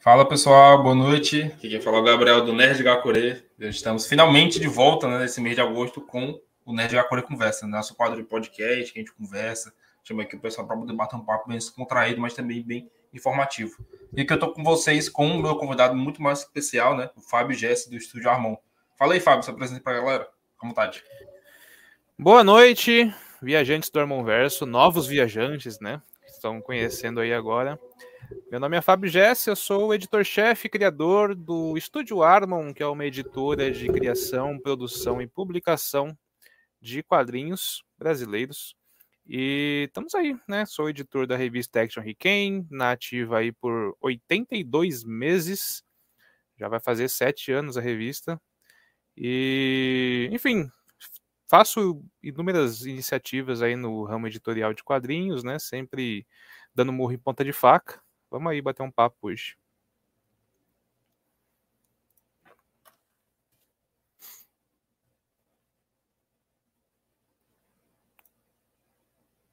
Fala pessoal, boa noite. Aqui quem fala é o Gabriel do Nerd Gakure. Estamos finalmente de volta né, nesse mês de agosto com o Nerd Gakure Conversa, né, nosso quadro de podcast que a gente conversa. Chama aqui o pessoal para poder bater um papo bem descontraído, mas também bem informativo. E aqui eu estou com vocês com o meu convidado muito mais especial, né, o Fábio Jesse do Estúdio Armon. Fala aí, Fábio, se apresente para a galera. Com vontade. Boa noite, viajantes do Armonverso, novos viajantes, né? Estão conhecendo aí agora. Meu nome é Fábio Jesse, eu sou o editor-chefe e criador do Estúdio Armon, que é uma editora de criação, produção e publicação de quadrinhos brasileiros. E estamos aí, né? Sou editor da revista Action Riken, na ativa aí por 82 meses. Já vai fazer sete anos a revista. E, enfim, faço inúmeras iniciativas aí no ramo editorial de quadrinhos, né? Sempre dando murro em ponta de faca. Vamos aí bater um papo hoje.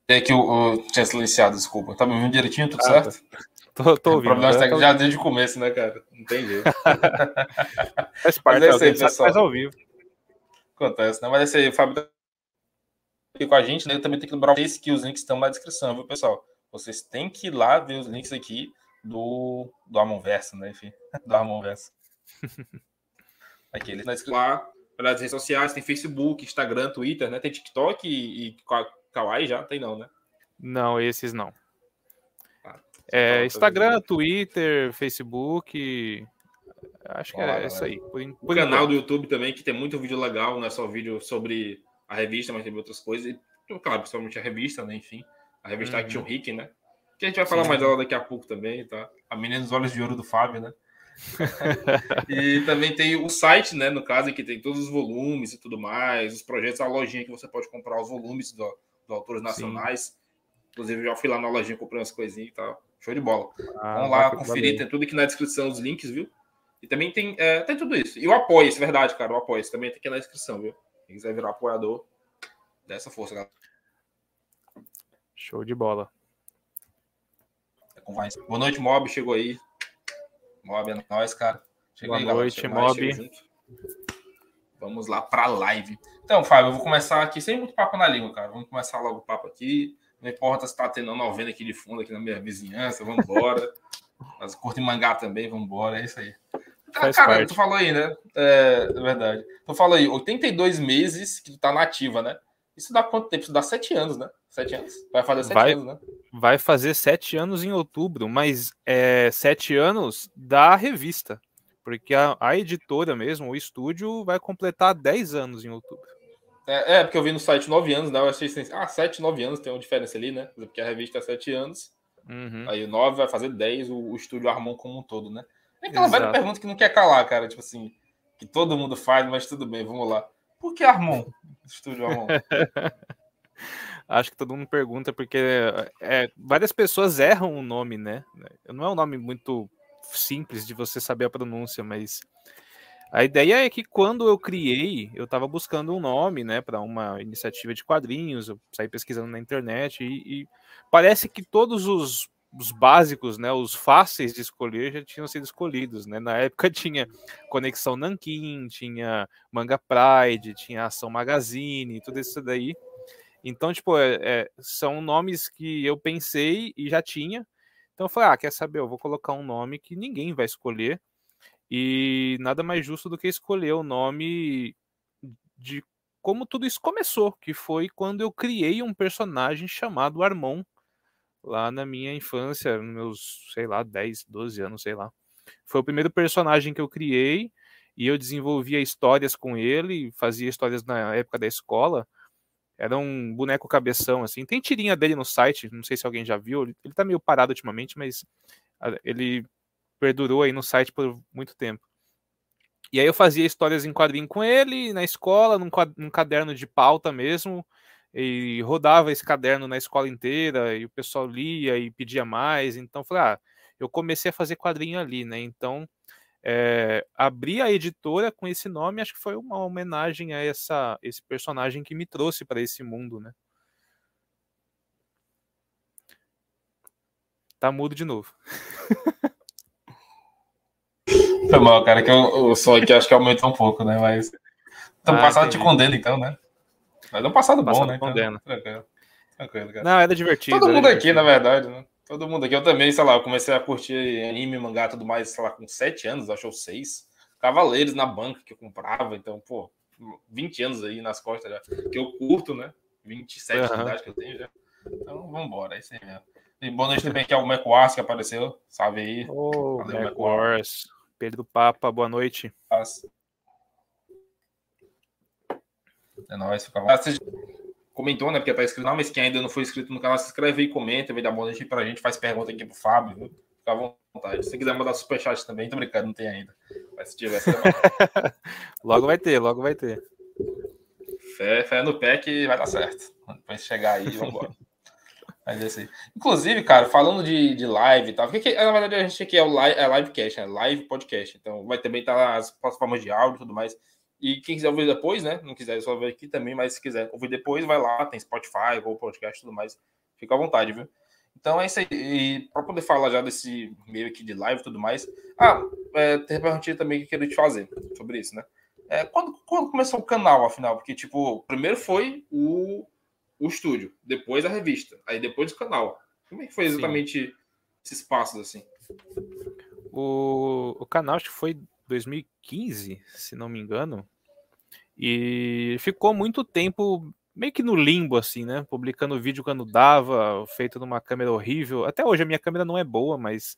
É que eu, tinha silenciado, desculpa. Tá me ouvindo direitinho, tudo ah, certo? Tô, tô ouvindo. O problema é já desde o começo, né, cara? Não tem jeito. faz parte, Mas é isso aí, Faz ao vivo. Acontece, né? Mas é isso aí, o Fábio tá aqui com a gente, né? Eu também tenho que lembrar vocês que os links estão na descrição, viu, pessoal? Vocês têm que ir lá ver os links aqui do, do Amonverso, né? Enfim, do Amonverso. aqui, eles estão lá pelas redes sociais, tem Facebook, Instagram, Twitter, né? Tem TikTok e, e Kawaii já? Tem não, né? Não, esses não. Ah, é, Instagram, Twitter, Facebook. Acho que é isso aí. Por, por o canal do YouTube também, que tem muito vídeo legal, não é só vídeo sobre a revista, mas tem outras coisas. E, claro, principalmente a revista, né? Enfim. A revista uhum. Action Rick, né? Que a gente vai falar Sim. mais dela daqui a pouco também, tá? A menina dos olhos de ouro do Fábio, né? e também tem o site, né? No caso, que tem todos os volumes e tudo mais, os projetos, a lojinha que você pode comprar os volumes do, do autores nacionais. Sim. Inclusive, já fui lá na lojinha comprei umas coisinhas e tal. Show de bola. Ah, Vamos lá conferir, tem tudo aqui na descrição, os links, viu? E também tem, é, tem tudo isso. E o apoio, isso é verdade, cara. O apoio também tem aqui na descrição, viu? Quem quiser virar apoiador, dessa força, galera. Show de bola. Boa noite, Mob. Chegou aí. Mob é nóis, cara. Chegou Boa aí, noite, Mob. Vamos lá para a live. Então, Fábio, eu vou começar aqui sem muito papo na língua, cara. Vamos começar logo o papo aqui. Não importa se tá tendo uma novena aqui de fundo, aqui na minha vizinhança, vamos embora. Mas curto em mangá também, vamos embora, é isso aí. Ah, cara, parte. tu falou aí, né? É, é verdade. Tu falou aí, 82 meses que tu tá nativa, né? Isso dá quanto tempo? Isso dá sete anos, né? Sete anos. Vai fazer sete vai, anos, né? Vai fazer sete anos em outubro, mas é sete anos da revista. Porque a, a editora mesmo, o estúdio, vai completar dez anos em outubro. É, é, porque eu vi no site nove anos, né? Eu achei assim, ah, sete, nove anos tem uma diferença ali, né? Porque a revista é sete anos. Uhum. Aí o nove vai fazer dez, o, o estúdio Armon como um todo, né? É aquela velha pergunta que não quer calar, cara. Tipo assim, que todo mundo faz, mas tudo bem, vamos lá. Por que Armon? Estúdio Armon. Acho que todo mundo pergunta porque é, várias pessoas erram o nome, né? Não é um nome muito simples de você saber a pronúncia, mas a ideia é que quando eu criei, eu estava buscando um nome, né, para uma iniciativa de quadrinhos, eu saí pesquisando na internet e, e parece que todos os os básicos, né, os fáceis de escolher já tinham sido escolhidos, né? Na época tinha Conexão Nankin, tinha Manga Pride, tinha Ação Magazine, tudo isso daí. Então, tipo, é, é, são nomes que eu pensei e já tinha. Então eu falei, ah, quer saber? Eu vou colocar um nome que ninguém vai escolher. E nada mais justo do que escolher o nome de como tudo isso começou, que foi quando eu criei um personagem chamado Armon lá na minha infância, nos meus, sei lá, 10, 12 anos, sei lá. Foi o primeiro personagem que eu criei e eu desenvolvia histórias com ele, fazia histórias na época da escola. Era um boneco cabeção, assim. Tem tirinha dele no site, não sei se alguém já viu. Ele tá meio parado ultimamente, mas ele perdurou aí no site por muito tempo. E aí eu fazia histórias em quadrinho com ele, na escola, num, num caderno de pauta mesmo e rodava esse caderno na escola inteira e o pessoal lia e pedia mais. Então, falei, ah, eu comecei a fazer quadrinho ali, né? Então, é, abri a editora com esse nome, acho que foi uma homenagem a essa, esse personagem que me trouxe para esse mundo, né? Tá mudo de novo. Foi mal, cara, que o, o som aqui acho que aumentou um pouco, né? Mas. Então, ah, passado entendi. te condena, então, né? Mas é um passado, passado bom, né? Condena. Então, tranquilo. Tranquilo, cara. Não, era divertido. Todo era mundo divertido. aqui, na verdade, né? Todo mundo aqui. Eu também, sei lá, eu comecei a curtir anime, mangá tudo mais, sei lá, com 7 anos, acho ou 6. Cavaleiros na banca que eu comprava, então, pô, 20 anos aí nas costas já. Que eu curto, né? 27 uhum. de idade que eu tenho já. Então, vamos embora, é isso aí mesmo. E boa noite também, que é o Mecoars que apareceu. Salve aí. Oh, Mecoars. Pedro Papa, boa noite. Nossa. É nóis, fica lá. Você comentou, né? Porque tá escrito, não, mas quem ainda não foi inscrito no canal, se inscreve aí, comenta, vem dar boa noite pra gente, faz pergunta aqui pro Fábio, viu? Fica à vontade. Se quiser mandar superchat também, tô brincando, não tem ainda. Mas se tiver, logo vai ter, logo vai ter. Fé, fé no pé que vai dar certo. Depois chegar aí, vambora. Mas é assim. Inclusive, cara, falando de, de live e tal, porque na verdade a gente aqui é o live, é livecast, né? Live podcast. Então vai também estar tá as plataformas de áudio e tudo mais. E quem quiser ouvir depois, né? Não quiser só ver aqui também, mas se quiser ouvir depois, vai lá, tem Spotify, ou podcast e tudo mais. Fica à vontade, viu? Então é isso aí. E para poder falar já desse meio aqui de live e tudo mais. Ah, é, tem perguntinha também que eu queria te fazer sobre isso, né? É, quando, quando começou o canal, afinal? Porque, tipo, primeiro foi o o estúdio, depois a revista, aí depois o canal. Como é que foi exatamente Sim. esses passos assim? O, o canal acho que foi 2015, se não me engano, e ficou muito tempo meio que no limbo, assim, né? Publicando vídeo quando dava, feito numa câmera horrível. Até hoje a minha câmera não é boa, mas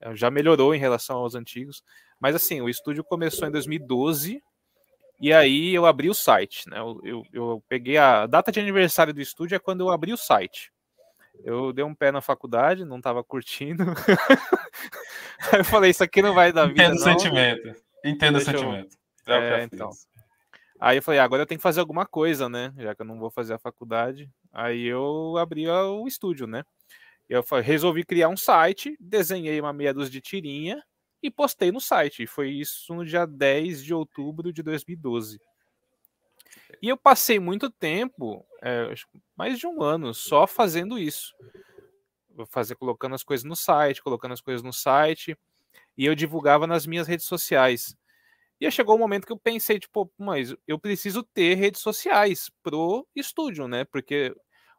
eh, já melhorou em relação aos antigos. Mas assim, o estúdio começou em 2012 e aí eu abri o site, né? Eu, eu, eu, peguei a data de aniversário do estúdio é quando eu abri o site. Eu dei um pé na faculdade, não estava curtindo. aí eu falei, isso aqui não vai dar vida. Entendo o sentimento. Entendo o sentimento. Eu... É, então. Aí eu falei, ah, agora eu tenho que fazer alguma coisa, né? Já que eu não vou fazer a faculdade. Aí eu abri o estúdio, né? Eu resolvi criar um site, desenhei uma meia dúzia de tirinha e postei no site. Foi isso no dia 10 de outubro de 2012. E eu passei muito tempo, é, mais de um ano, só fazendo isso. Fazer colocando as coisas no site, colocando as coisas no site, e eu divulgava nas minhas redes sociais. E chegou o um momento que eu pensei, tipo, mas eu preciso ter redes sociais pro estúdio, né? Porque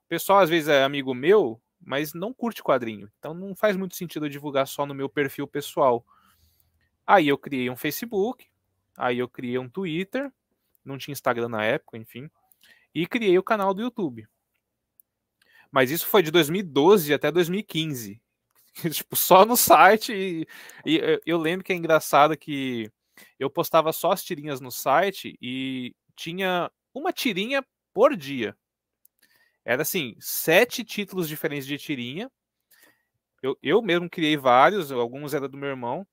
o pessoal às vezes é amigo meu, mas não curte quadrinho. Então não faz muito sentido eu divulgar só no meu perfil pessoal. Aí eu criei um Facebook, aí eu criei um Twitter, não tinha Instagram na época, enfim, e criei o canal do YouTube. Mas isso foi de 2012 até 2015. tipo, só no site. E, e, eu lembro que é engraçado que eu postava só as tirinhas no site e tinha uma tirinha por dia. Era assim, sete títulos diferentes de tirinha. Eu, eu mesmo criei vários, alguns eram do meu irmão.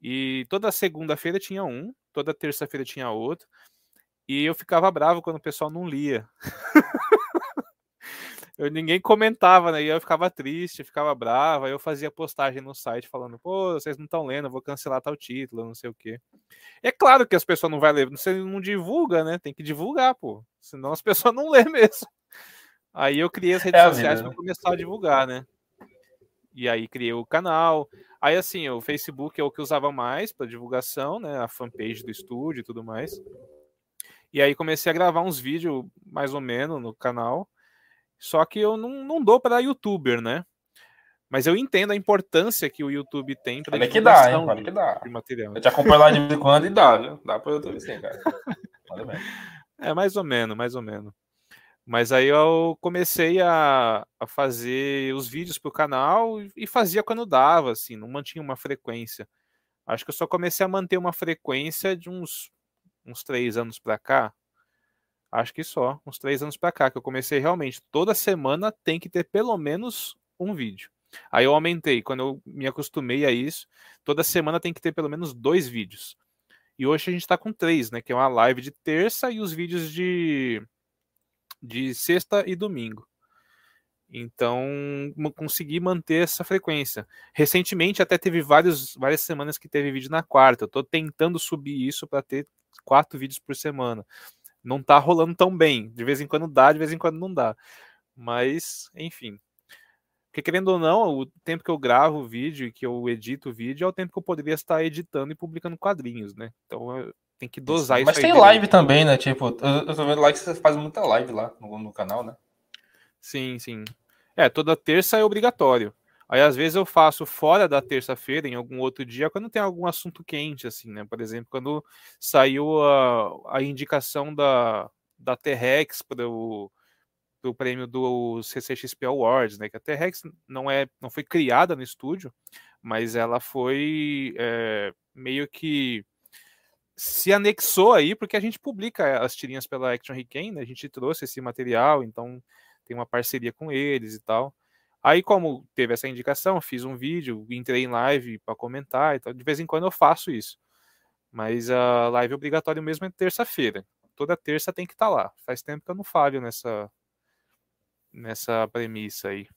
E toda segunda-feira tinha um, toda terça-feira tinha outro. E eu ficava bravo quando o pessoal não lia. eu, ninguém comentava, né? E eu ficava triste, ficava bravo. Aí eu fazia postagem no site falando: pô, vocês não estão lendo, eu vou cancelar tal título, não sei o quê. É claro que as pessoas não vão ler, você não divulga, né? Tem que divulgar, pô. Senão as pessoas não lêem mesmo. Aí eu criei as redes é sociais para né? começar a divulgar, né? E aí criei o canal. Aí, assim, o Facebook é o que eu usava mais para divulgação, né? A fanpage do estúdio e tudo mais. E aí comecei a gravar uns vídeos, mais ou menos, no canal. Só que eu não, não dou para youtuber, né? Mas eu entendo a importância que o YouTube tem para que dá, hein? Olha que dá. De material. Eu te acompanho lá de vez em quando e dá, viu? Dá para o YouTube sim, cara. É, mais ou menos, mais ou menos. Mas aí eu comecei a, a fazer os vídeos para o canal e fazia quando dava, assim, não mantinha uma frequência. Acho que eu só comecei a manter uma frequência de uns, uns três anos para cá. Acho que só, uns três anos para cá, que eu comecei realmente. Toda semana tem que ter pelo menos um vídeo. Aí eu aumentei, quando eu me acostumei a isso, toda semana tem que ter pelo menos dois vídeos. E hoje a gente está com três, né? Que é uma live de terça e os vídeos de de sexta e domingo. Então, consegui manter essa frequência. Recentemente, até teve vários, várias semanas que teve vídeo na quarta. Eu tô tentando subir isso para ter quatro vídeos por semana. Não tá rolando tão bem. De vez em quando dá, de vez em quando não dá. Mas, enfim. Porque, querendo ou não, o tempo que eu gravo o vídeo e que eu edito o vídeo é o tempo que eu poderia estar editando e publicando quadrinhos, né? Então tem que dosar isso. Mas tem live também, né? Tipo, eu, eu tô vendo lá que você faz muita live lá no, no canal, né? Sim, sim. É, toda terça é obrigatório. Aí às vezes eu faço fora da terça-feira, em algum outro dia, quando tem algum assunto quente, assim, né? Por exemplo, quando saiu a, a indicação da, da T-Rex para o do prêmio do CCXP Awards, né? Que a T-Rex não é, não foi criada no estúdio, mas ela foi é, meio que se anexou aí, porque a gente publica as tirinhas pela Action Regain, né? A gente trouxe esse material, então tem uma parceria com eles e tal. Aí, como teve essa indicação, fiz um vídeo, entrei em live para comentar, então de vez em quando eu faço isso. Mas a live obrigatória mesmo é terça-feira. Toda terça tem que estar tá lá. Faz tempo que eu não falho nessa, nessa premissa aí.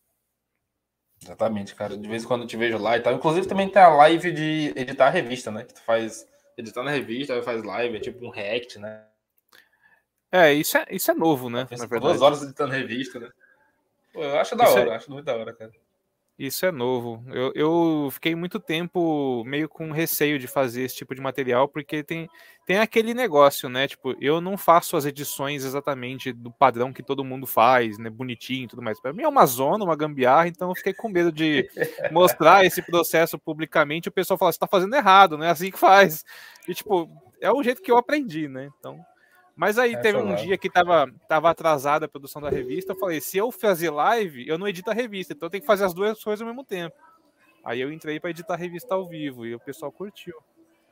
Exatamente, cara. De vez em quando eu te vejo lá e tal. Inclusive também tem a live de editar a revista, né? Que tu faz editar na revista, faz live, é tipo um react, né? É, isso é, isso é novo, né? Verdade. Duas horas editando revista, né? Pô, eu acho da isso hora, é... acho muito da hora, cara. Isso é novo. Eu, eu fiquei muito tempo meio com receio de fazer esse tipo de material, porque tem, tem aquele negócio, né? Tipo, eu não faço as edições exatamente do padrão que todo mundo faz, né? Bonitinho e tudo mais. Para mim é uma zona, uma gambiarra, então eu fiquei com medo de mostrar esse processo publicamente. O pessoal fala, você tá fazendo errado, não é assim que faz. E, tipo, é o jeito que eu aprendi, né? Então. Mas aí é teve um dia que tava, tava atrasada a produção da revista. Eu falei: se eu fazer live, eu não edito a revista, então eu tenho que fazer as duas coisas ao mesmo tempo. Aí eu entrei para editar a revista ao vivo e o pessoal curtiu.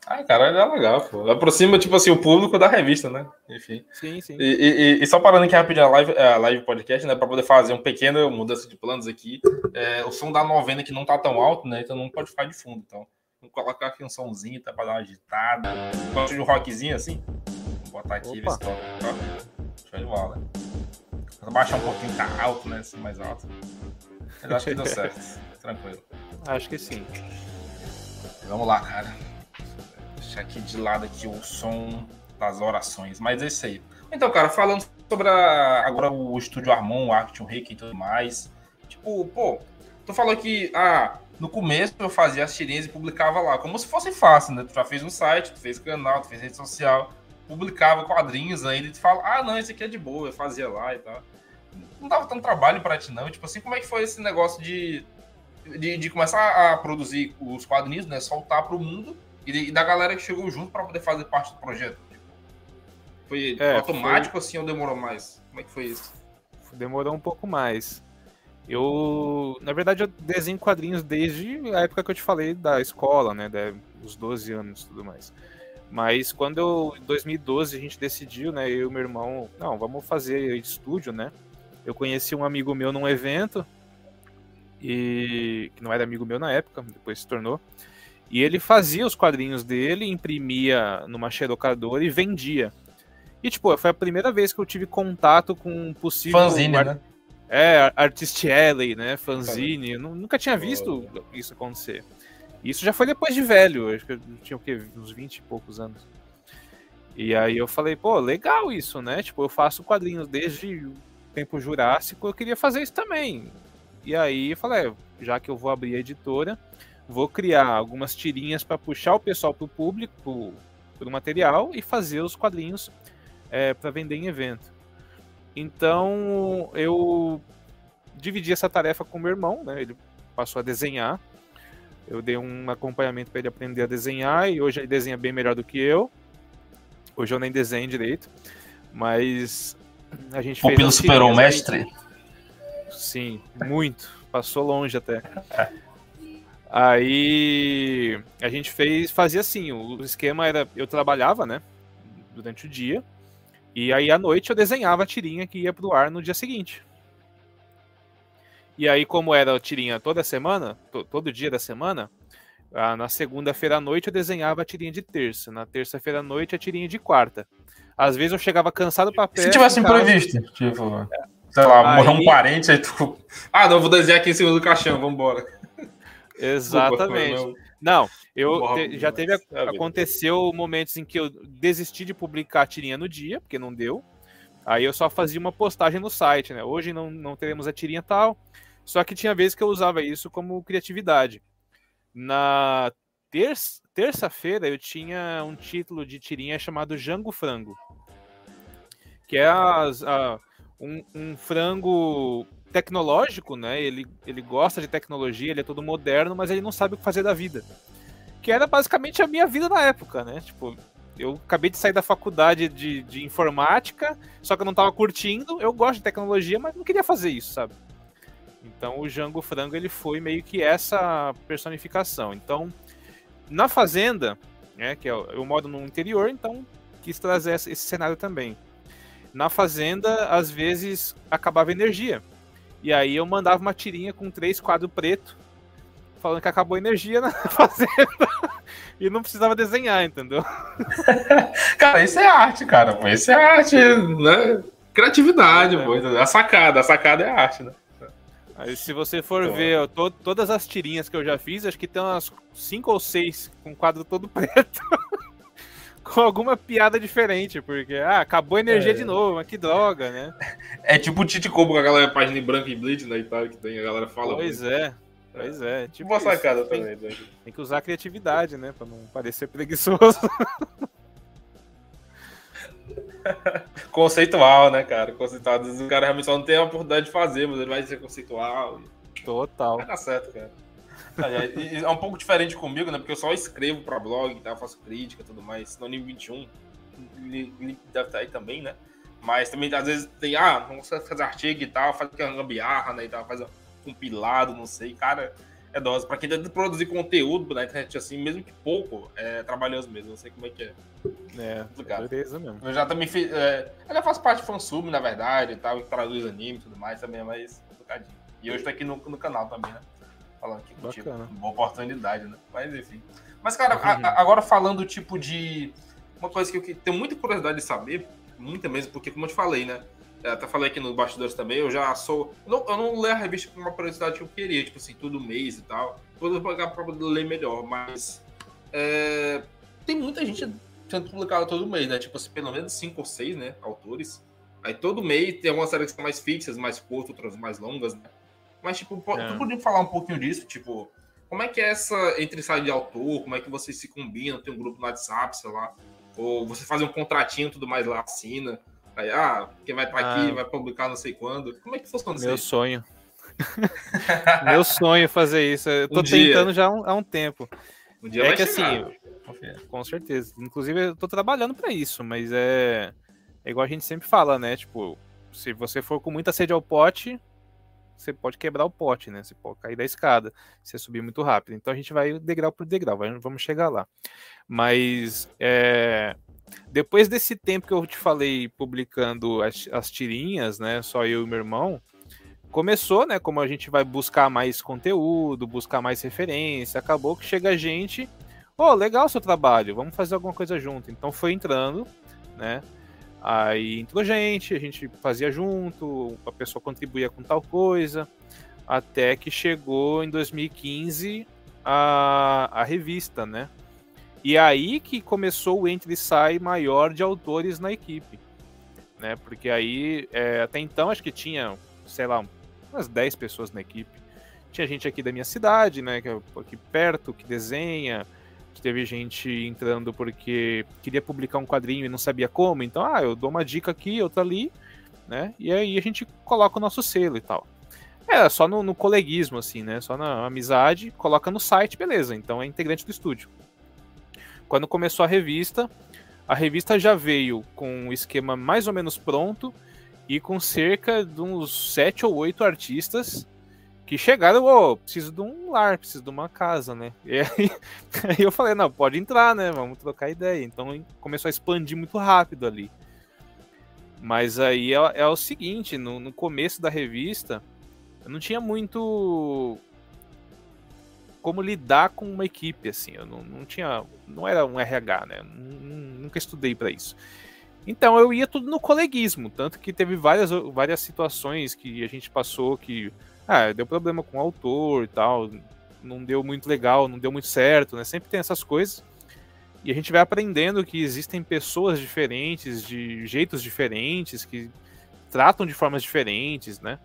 Ah, cara, é legal, pô. Aproxima, tipo assim, o público da revista, né? Enfim. Sim, sim. E, e, e só parando aqui rapidinho a live, a live podcast, né? Pra poder fazer um pequeno mudança de planos aqui. É, o som da novena que não tá tão alto, né? Então não pode ficar de fundo. Então, vamos colocar aqui um somzinho, tá? Pra dar uma agitada. Um rockzinho assim botar aqui, ver se toca. Show de bola. Vou baixar um pouquinho, tá alto, né? Assim, mais alto. Mas acho que deu certo. Tranquilo. Acho que sim. Vamos lá, cara. Deixar aqui de lado aqui o som das orações. Mas é isso aí. Então, cara, falando sobre a, agora o estúdio Armon, o Action Rick e tudo mais. Tipo, pô, tu falou que ah, no começo eu fazia as tirinhas e publicava lá, como se fosse fácil, né? Tu já fez um site, tu fez canal, tu fez rede social publicava quadrinhos ainda e tu fala, ah, não, esse aqui é de boa, eu fazia lá e tal. Não dava tanto trabalho para ti, não. Tipo assim, como é que foi esse negócio de, de, de começar a produzir os quadrinhos, né? Soltar para o mundo e, e, da galera que chegou junto para poder fazer parte do projeto? Foi é, automático foi... assim ou demorou mais? Como é que foi isso? Demorou um pouco mais. Eu, na verdade, eu desenho quadrinhos desde a época que eu te falei da escola, né? Dos 12 anos e tudo mais. Mas quando eu, em 2012, a gente decidiu, né, eu e meu irmão, não, vamos fazer estúdio, né? Eu conheci um amigo meu num evento, e que não era amigo meu na época, depois se tornou. E ele fazia os quadrinhos dele, imprimia numa xerocadora e vendia. E, tipo, foi a primeira vez que eu tive contato com um possível. Fanzine, art... né? É, Artist Alley, né? Fanzine. Eu nunca tinha visto isso acontecer. Isso já foi depois de velho, acho que eu tinha o quê? Uns 20 e poucos anos. E aí eu falei, pô, legal isso, né? Tipo, eu faço quadrinhos desde o tempo jurássico, eu queria fazer isso também. E aí eu falei, é, já que eu vou abrir a editora, vou criar algumas tirinhas para puxar o pessoal pro público, pro, pro material e fazer os quadrinhos é, para vender em evento. Então eu dividi essa tarefa com meu irmão, né? Ele passou a desenhar eu dei um acompanhamento para ele aprender a desenhar e hoje ele desenha bem melhor do que eu. Hoje eu nem desenho direito, mas a gente fez. O Pupilo superou o mestre? Sim, muito. Passou longe até. Aí a gente fez, fazia assim, o esquema era, eu trabalhava, né, durante o dia, e aí à noite eu desenhava a tirinha que ia pro ar no dia seguinte. E aí, como era a tirinha toda semana, todo dia da semana, na segunda-feira à noite eu desenhava a tirinha de terça, na terça-feira à noite a tirinha de quarta. Às vezes eu chegava cansado para perto. Se tivesse imprevisto, tipo, é. sei lá, aí... morreu um parente, aí tu. Ah, não, vou desenhar aqui em cima do caixão, vambora. Exatamente. Desculpa, não, eu te, já teve. Aconteceu momentos em que eu desisti de publicar a tirinha no dia, porque não deu. Aí eu só fazia uma postagem no site, né? Hoje não, não teremos a tirinha tal. Só que tinha vezes que eu usava isso como criatividade. Na terça-feira eu tinha um título de tirinha chamado Jango Frango. Que é as, a, um, um, frango tecnológico, né? Ele, ele gosta de tecnologia, ele é todo moderno, mas ele não sabe o que fazer da vida. Que era basicamente a minha vida na época, né? Tipo, eu acabei de sair da faculdade de, de informática, só que eu não tava curtindo. Eu gosto de tecnologia, mas não queria fazer isso, sabe? Então o Jango Frango ele foi meio que essa personificação. Então, na fazenda, né, que é eu moro no interior, então quis trazer esse cenário também. Na fazenda, às vezes acabava energia. E aí eu mandava uma tirinha com três quadros preto, falando que acabou a energia na fazenda e não precisava desenhar, entendeu? cara, isso é arte, cara. Isso é arte, né? Criatividade, é. pô. A sacada, a sacada é arte, né? Aí, se você for então, ver to todas as tirinhas que eu já fiz, acho que tem umas cinco ou seis com o quadro todo preto. com alguma piada diferente, porque ah, acabou a energia é. de novo, mas que droga, né? É tipo o Tite Combo com aquela página em branco e bleach, né, e tal, que tem, a galera fala. Pois muito. é. Pois é. Tipo Boa sacada também. Tem, tem que usar a criatividade, né? Pra não parecer preguiçoso. conceitual, né, cara? Conceitual. Às vezes o cara realmente só não tem a oportunidade de fazer, mas ele vai ser conceitual. Total. Vai dar certo, cara. É, é, um pouco diferente comigo, né? Porque eu só escrevo pra blog, tá? faço crítica e tudo mais. No nível 21, deve estar aí também, né? Mas também, às vezes, tem, ah, vamos fazer artigo e tal, faz aquela gambiarra, né? E tal, faz um compilado, não sei. Cara, é dose. Pra quem tenta produzir conteúdo na internet assim, mesmo que pouco, é trabalhoso mesmo. Não sei como é que é. É, beleza mesmo. Eu já também fiz. É, eu já faço parte de fansub, na verdade, e tal, traduz anime e tudo mais também, é mais complicadinho. E hoje tô aqui no, no canal também, né? Falando aqui contigo. Bacana. Boa oportunidade, né? Mas enfim. Mas, cara, uhum. a, agora falando tipo de. Uma coisa que eu tenho muita curiosidade de saber, muita mesmo, porque, como eu te falei, né? É, até falei aqui nos bastidores também, eu já sou. Eu não, eu não leio a revista com uma curiosidade que eu queria, tipo assim, todo mês e tal. Vou pagar pra ler melhor, mas. É, tem muita gente sendo publicada todo mês, né? Tipo assim, pelo menos cinco ou seis, né? Autores. Aí todo mês tem algumas séries que são mais fixas, mais curtas, outras mais longas, né? Mas, tipo, é. tu podia falar um pouquinho disso, tipo, como é que é essa entre sair de autor, como é que vocês se combinam, tem um grupo no WhatsApp, sei lá, ou você faz um contratinho tudo mais lá, assina, Aí, ah, quem vai estar tá aqui ah, vai publicar não sei quando. Como é que funciona isso? Meu sonho. meu sonho fazer isso. Eu tô um tentando dia. já há um, há um, tempo. Um dia é que chegar. assim, com certeza. Inclusive, eu tô trabalhando para isso, mas é... é igual a gente sempre fala, né? Tipo, se você for com muita sede ao pote, você pode quebrar o pote, né? Você pode cair da escada, se subir muito rápido. Então a gente vai degrau por degrau, vamos chegar lá. Mas é, depois desse tempo que eu te falei publicando as, as tirinhas, né? Só eu e meu irmão, começou, né? Como a gente vai buscar mais conteúdo, buscar mais referência, acabou que chega a gente, pô, legal o seu trabalho, vamos fazer alguma coisa junto. Então foi entrando, né? Aí entrou gente, a gente fazia junto, a pessoa contribuía com tal coisa, até que chegou em 2015 a, a revista, né? E aí que começou o entre e sai maior de autores na equipe. Né? Porque aí, é, até então, acho que tinha, sei lá, umas 10 pessoas na equipe. Tinha gente aqui da minha cidade, né, que é aqui perto, que desenha. Teve gente entrando porque queria publicar um quadrinho e não sabia como. Então, ah, eu dou uma dica aqui, outra ali, né? E aí a gente coloca o nosso selo e tal. É, só no, no coleguismo, assim, né? Só na amizade, coloca no site, beleza. Então é integrante do estúdio. Quando começou a revista, a revista já veio com um esquema mais ou menos pronto e com cerca de uns sete ou oito artistas que chegaram, oh, preciso de um lar, preciso de uma casa, né? E aí, aí, eu falei, não, pode entrar, né? Vamos trocar ideia. Então começou a expandir muito rápido ali. Mas aí é, é o seguinte, no, no começo da revista, eu não tinha muito como lidar com uma equipe, assim. Eu não, não tinha. Não era um RH, né? Nunca estudei para isso. Então eu ia tudo no coleguismo, tanto que teve várias, várias situações que a gente passou que ah, deu problema com o autor e tal, não deu muito legal, não deu muito certo, né? Sempre tem essas coisas. E a gente vai aprendendo que existem pessoas diferentes, de jeitos diferentes, que tratam de formas diferentes, né?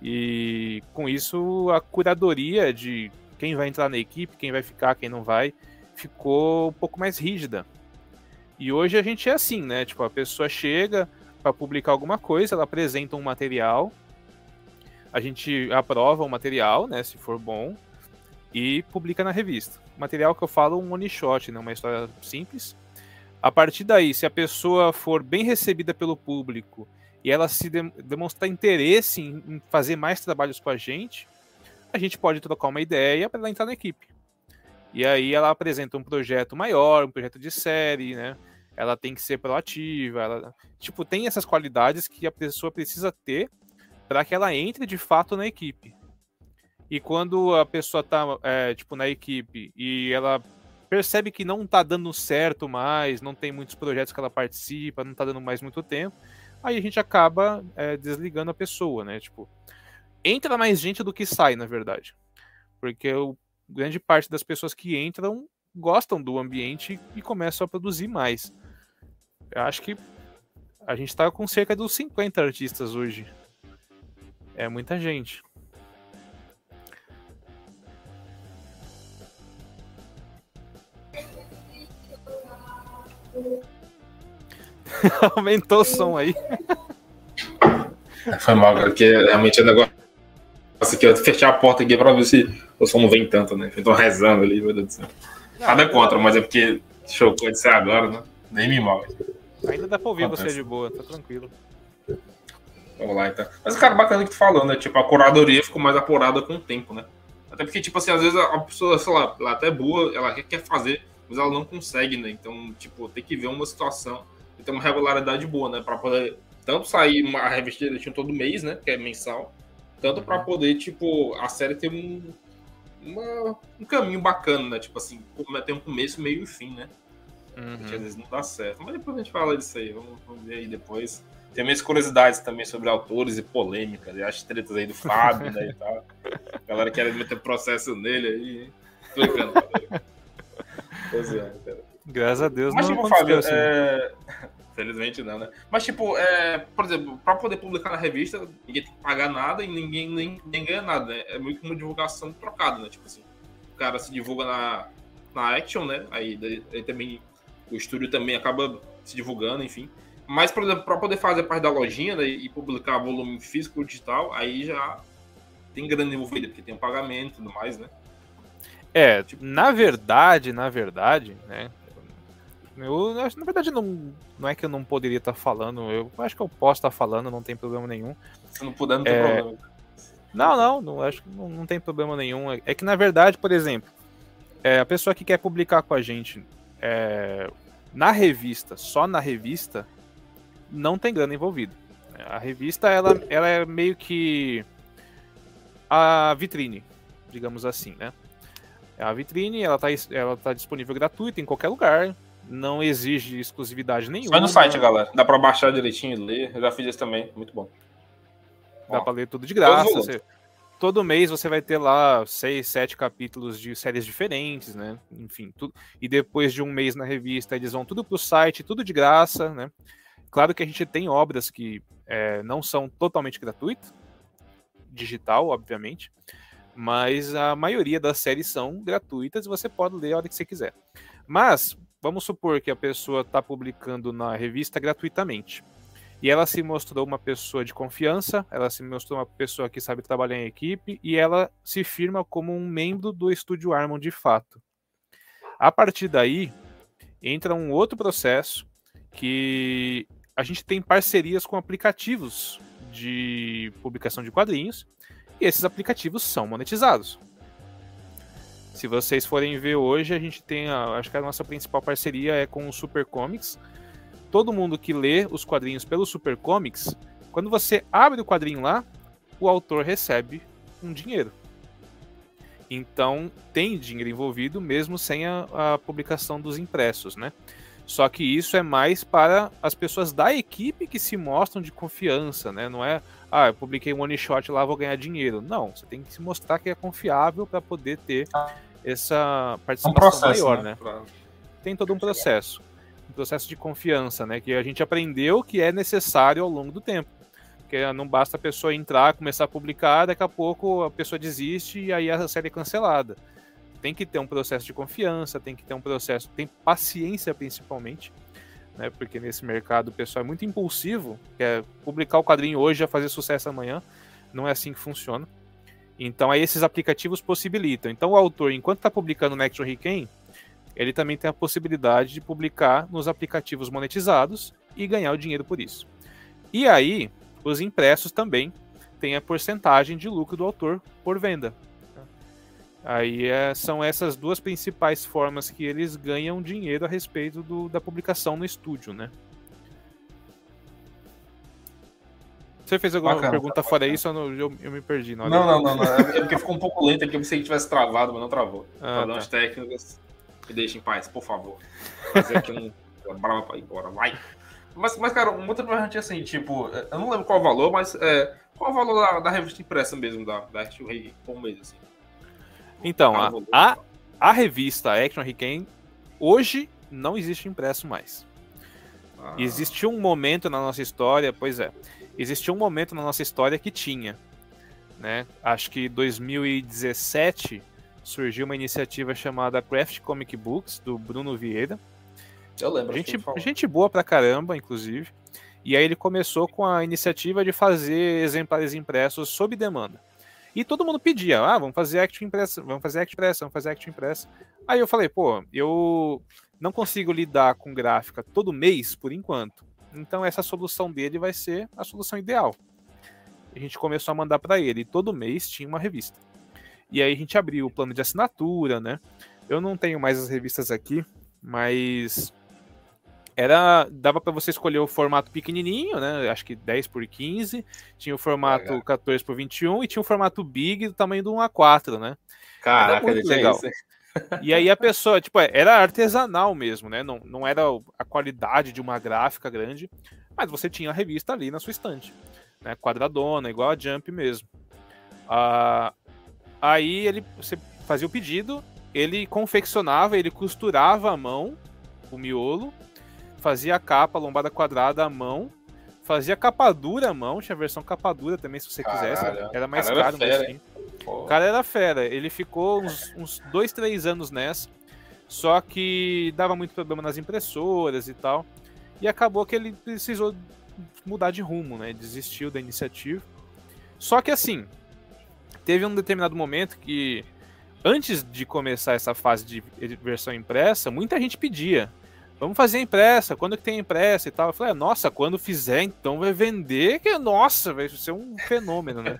E com isso a curadoria de quem vai entrar na equipe, quem vai ficar, quem não vai, ficou um pouco mais rígida. E hoje a gente é assim, né? Tipo, a pessoa chega para publicar alguma coisa, ela apresenta um material, a gente aprova o material, né, se for bom, e publica na revista. Material que eu falo um one shot, né, uma história simples. A partir daí, se a pessoa for bem recebida pelo público e ela se de demonstrar interesse em, em fazer mais trabalhos com a gente, a gente pode trocar uma ideia para ela entrar na equipe. E aí ela apresenta um projeto maior, um projeto de série, né? Ela tem que ser proativa, ela, tipo, tem essas qualidades que a pessoa precisa ter para que ela entre de fato na equipe. E quando a pessoa tá, é, tipo, na equipe e ela percebe que não tá dando certo mais, não tem muitos projetos que ela participa, não tá dando mais muito tempo, aí a gente acaba é, desligando a pessoa, né? Tipo, entra mais gente do que sai, na verdade. Porque o grande parte das pessoas que entram gostam do ambiente e começam a produzir mais. Eu acho que a gente está com cerca dos 50 artistas hoje. É muita gente. Aumentou o som aí. Foi mal, cara, porque realmente é um negócio aqui, eu fechar a porta aqui pra ver se o som não vem tanto, né? Estão rezando ali, meu Deus do céu. Nada contra, mas é porque chocou de ser agora, né? Nem me mal. Ainda dá pra ouvir Acontece. você de boa, tá tranquilo. Vamos lá, então. Mas, cara, bacana que tu falou, né? Tipo, a curadoria ficou mais apurada com o tempo, né? Até porque, tipo assim, às vezes a pessoa, sei lá, ela até é boa, ela quer fazer, mas ela não consegue, né? Então, tipo, tem que ver uma situação e ter uma regularidade boa, né? Pra poder tanto sair uma revista de todo mês, né? Que é mensal, tanto para poder, tipo, a série ter um, uma, um caminho bacana, né? Tipo assim, ter um começo, meio e fim, né? Uhum. às vezes não dá certo. Mas depois a gente fala disso aí, vamos, vamos ver aí depois. Tem minhas curiosidades também sobre autores e polêmicas, e as tretas aí do Fábio, né, e tal. A galera quer meter processo nele aí. Tô brincando, Pois é, cara. Graças a Deus Mas, não tipo, Fábio, assim. é... Felizmente não, né? Mas, tipo, é, por exemplo, para poder publicar na revista, ninguém tem que pagar nada e ninguém nem, nem ganha nada, né? É que uma divulgação trocada, né? Tipo assim, o cara se divulga na, na Action, né? Aí, aí também o estúdio também acaba se divulgando, enfim. Mas, por exemplo, para poder fazer parte da lojinha né, e publicar volume físico ou digital, aí já tem grana envolvida, porque tem um pagamento e tudo mais, né? É, tipo, na verdade, na verdade, né? Eu, na verdade, não, não é que eu não poderia estar falando, eu acho que eu posso estar falando, não tem problema nenhum. Se não puder, não tem é... problema. Não, não, não, acho que não, não tem problema nenhum. É que, na verdade, por exemplo, é, a pessoa que quer publicar com a gente é, na revista, só na revista, não tem grana envolvida. A revista, ela, ela é meio que a vitrine, digamos assim, né? A vitrine, ela está ela tá disponível gratuita em qualquer lugar, não exige exclusividade nenhuma. Vai no site, galera. Dá para baixar direitinho e ler. Eu já fiz isso também. Muito bom. Dá para ler tudo de graça. Você, todo mês você vai ter lá seis, sete capítulos de séries diferentes, né? Enfim, tudo. E depois de um mês na revista, eles vão tudo pro site, tudo de graça, né? Claro que a gente tem obras que é, não são totalmente gratuitas, digital, obviamente, mas a maioria das séries são gratuitas e você pode ler a hora que você quiser. Mas Vamos supor que a pessoa está publicando na revista gratuitamente. E ela se mostrou uma pessoa de confiança, ela se mostrou uma pessoa que sabe trabalhar em equipe e ela se firma como um membro do estúdio Armon de fato. A partir daí, entra um outro processo que a gente tem parcerias com aplicativos de publicação de quadrinhos e esses aplicativos são monetizados. Se vocês forem ver hoje, a gente tem, a, acho que a nossa principal parceria é com o Super Comics. Todo mundo que lê os quadrinhos pelo Super Comics, quando você abre o quadrinho lá, o autor recebe um dinheiro. Então tem dinheiro envolvido mesmo sem a, a, publicação dos impressos, né? Só que isso é mais para as pessoas da equipe que se mostram de confiança, né? Não é, ah, eu publiquei um one shot lá, vou ganhar dinheiro. Não, você tem que se mostrar que é confiável para poder ter essa participação um processo, maior, né? né? Tem todo um processo, um processo de confiança, né? Que a gente aprendeu que é necessário ao longo do tempo. Porque não basta a pessoa entrar, começar a publicar, daqui a pouco a pessoa desiste e aí a série é cancelada. Tem que ter um processo de confiança, tem que ter um processo, tem paciência principalmente, né? Porque nesse mercado o pessoal é muito impulsivo, quer publicar o quadrinho hoje e fazer sucesso amanhã. Não é assim que funciona. Então aí esses aplicativos possibilitam. Então o autor, enquanto está publicando no Action Riken, ele também tem a possibilidade de publicar nos aplicativos monetizados e ganhar o dinheiro por isso. E aí, os impressos também têm a porcentagem de lucro do autor por venda. Aí é, são essas duas principais formas que eles ganham dinheiro a respeito do, da publicação no estúdio, né? Você fez alguma bacana, pergunta tá fora isso? Eu, eu, eu, me perdi. Não, não, não, não, É porque ficou um pouco lento aqui. Eu pensei que tivesse travado, mas não travou. Ah, Problemas tá. técnicos. Me deixem em paz, por favor. Fazer aqui um brava pra ir embora. Vai! Mas, mas cara, uma outra pergunta assim, tipo, eu não lembro qual o valor, mas é, qual o valor da, da revista impressa mesmo, da, da Rei por mês, assim? Então, a, a, a, revista Action Riken hoje não existe impresso mais. Ah. Existiu um momento na nossa história, pois é, existiu um momento na nossa história que tinha. Né? Acho que 2017 surgiu uma iniciativa chamada Craft Comic Books, do Bruno Vieira. Eu lembro. Gente, gente boa pra caramba, inclusive. E aí ele começou com a iniciativa de fazer exemplares impressos sob demanda. E todo mundo pedia, ah, vamos fazer act impressa, vamos fazer act impressa, vamos fazer act impressa. Aí eu falei, pô, eu não consigo lidar com gráfica todo mês por enquanto. Então essa solução dele vai ser a solução ideal. A gente começou a mandar para ele, todo mês tinha uma revista. E aí a gente abriu o plano de assinatura, né? Eu não tenho mais as revistas aqui, mas era dava para você escolher o formato pequenininho, né? Acho que 10 por 15, tinha o formato é, 14 por 21 e tinha o formato big do tamanho do 1 A4, né? Caraca, muito legal. Isso. E aí a pessoa, tipo, era artesanal mesmo, né? Não, não era a qualidade de uma gráfica grande, mas você tinha a revista ali na sua estante, né? Quadradona, igual a Jump mesmo. Ah, aí ele você fazia o pedido, ele confeccionava, ele costurava a mão, o miolo, fazia a capa, lombada quadrada à mão, fazia capa dura à mão, tinha versão capa dura também, se você Caralho, quisesse, era mais caro, mas sim. O cara era fera. Ele ficou uns, uns dois, três anos nessa. Só que dava muito problema nas impressoras e tal. E acabou que ele precisou mudar de rumo, né? Desistiu da iniciativa. Só que assim, teve um determinado momento que, antes de começar essa fase de versão impressa, muita gente pedia. Vamos fazer impressa, quando que tem impressa e tal? Eu falei, nossa, quando fizer, então vai vender, que nossa, vai ser um fenômeno, né?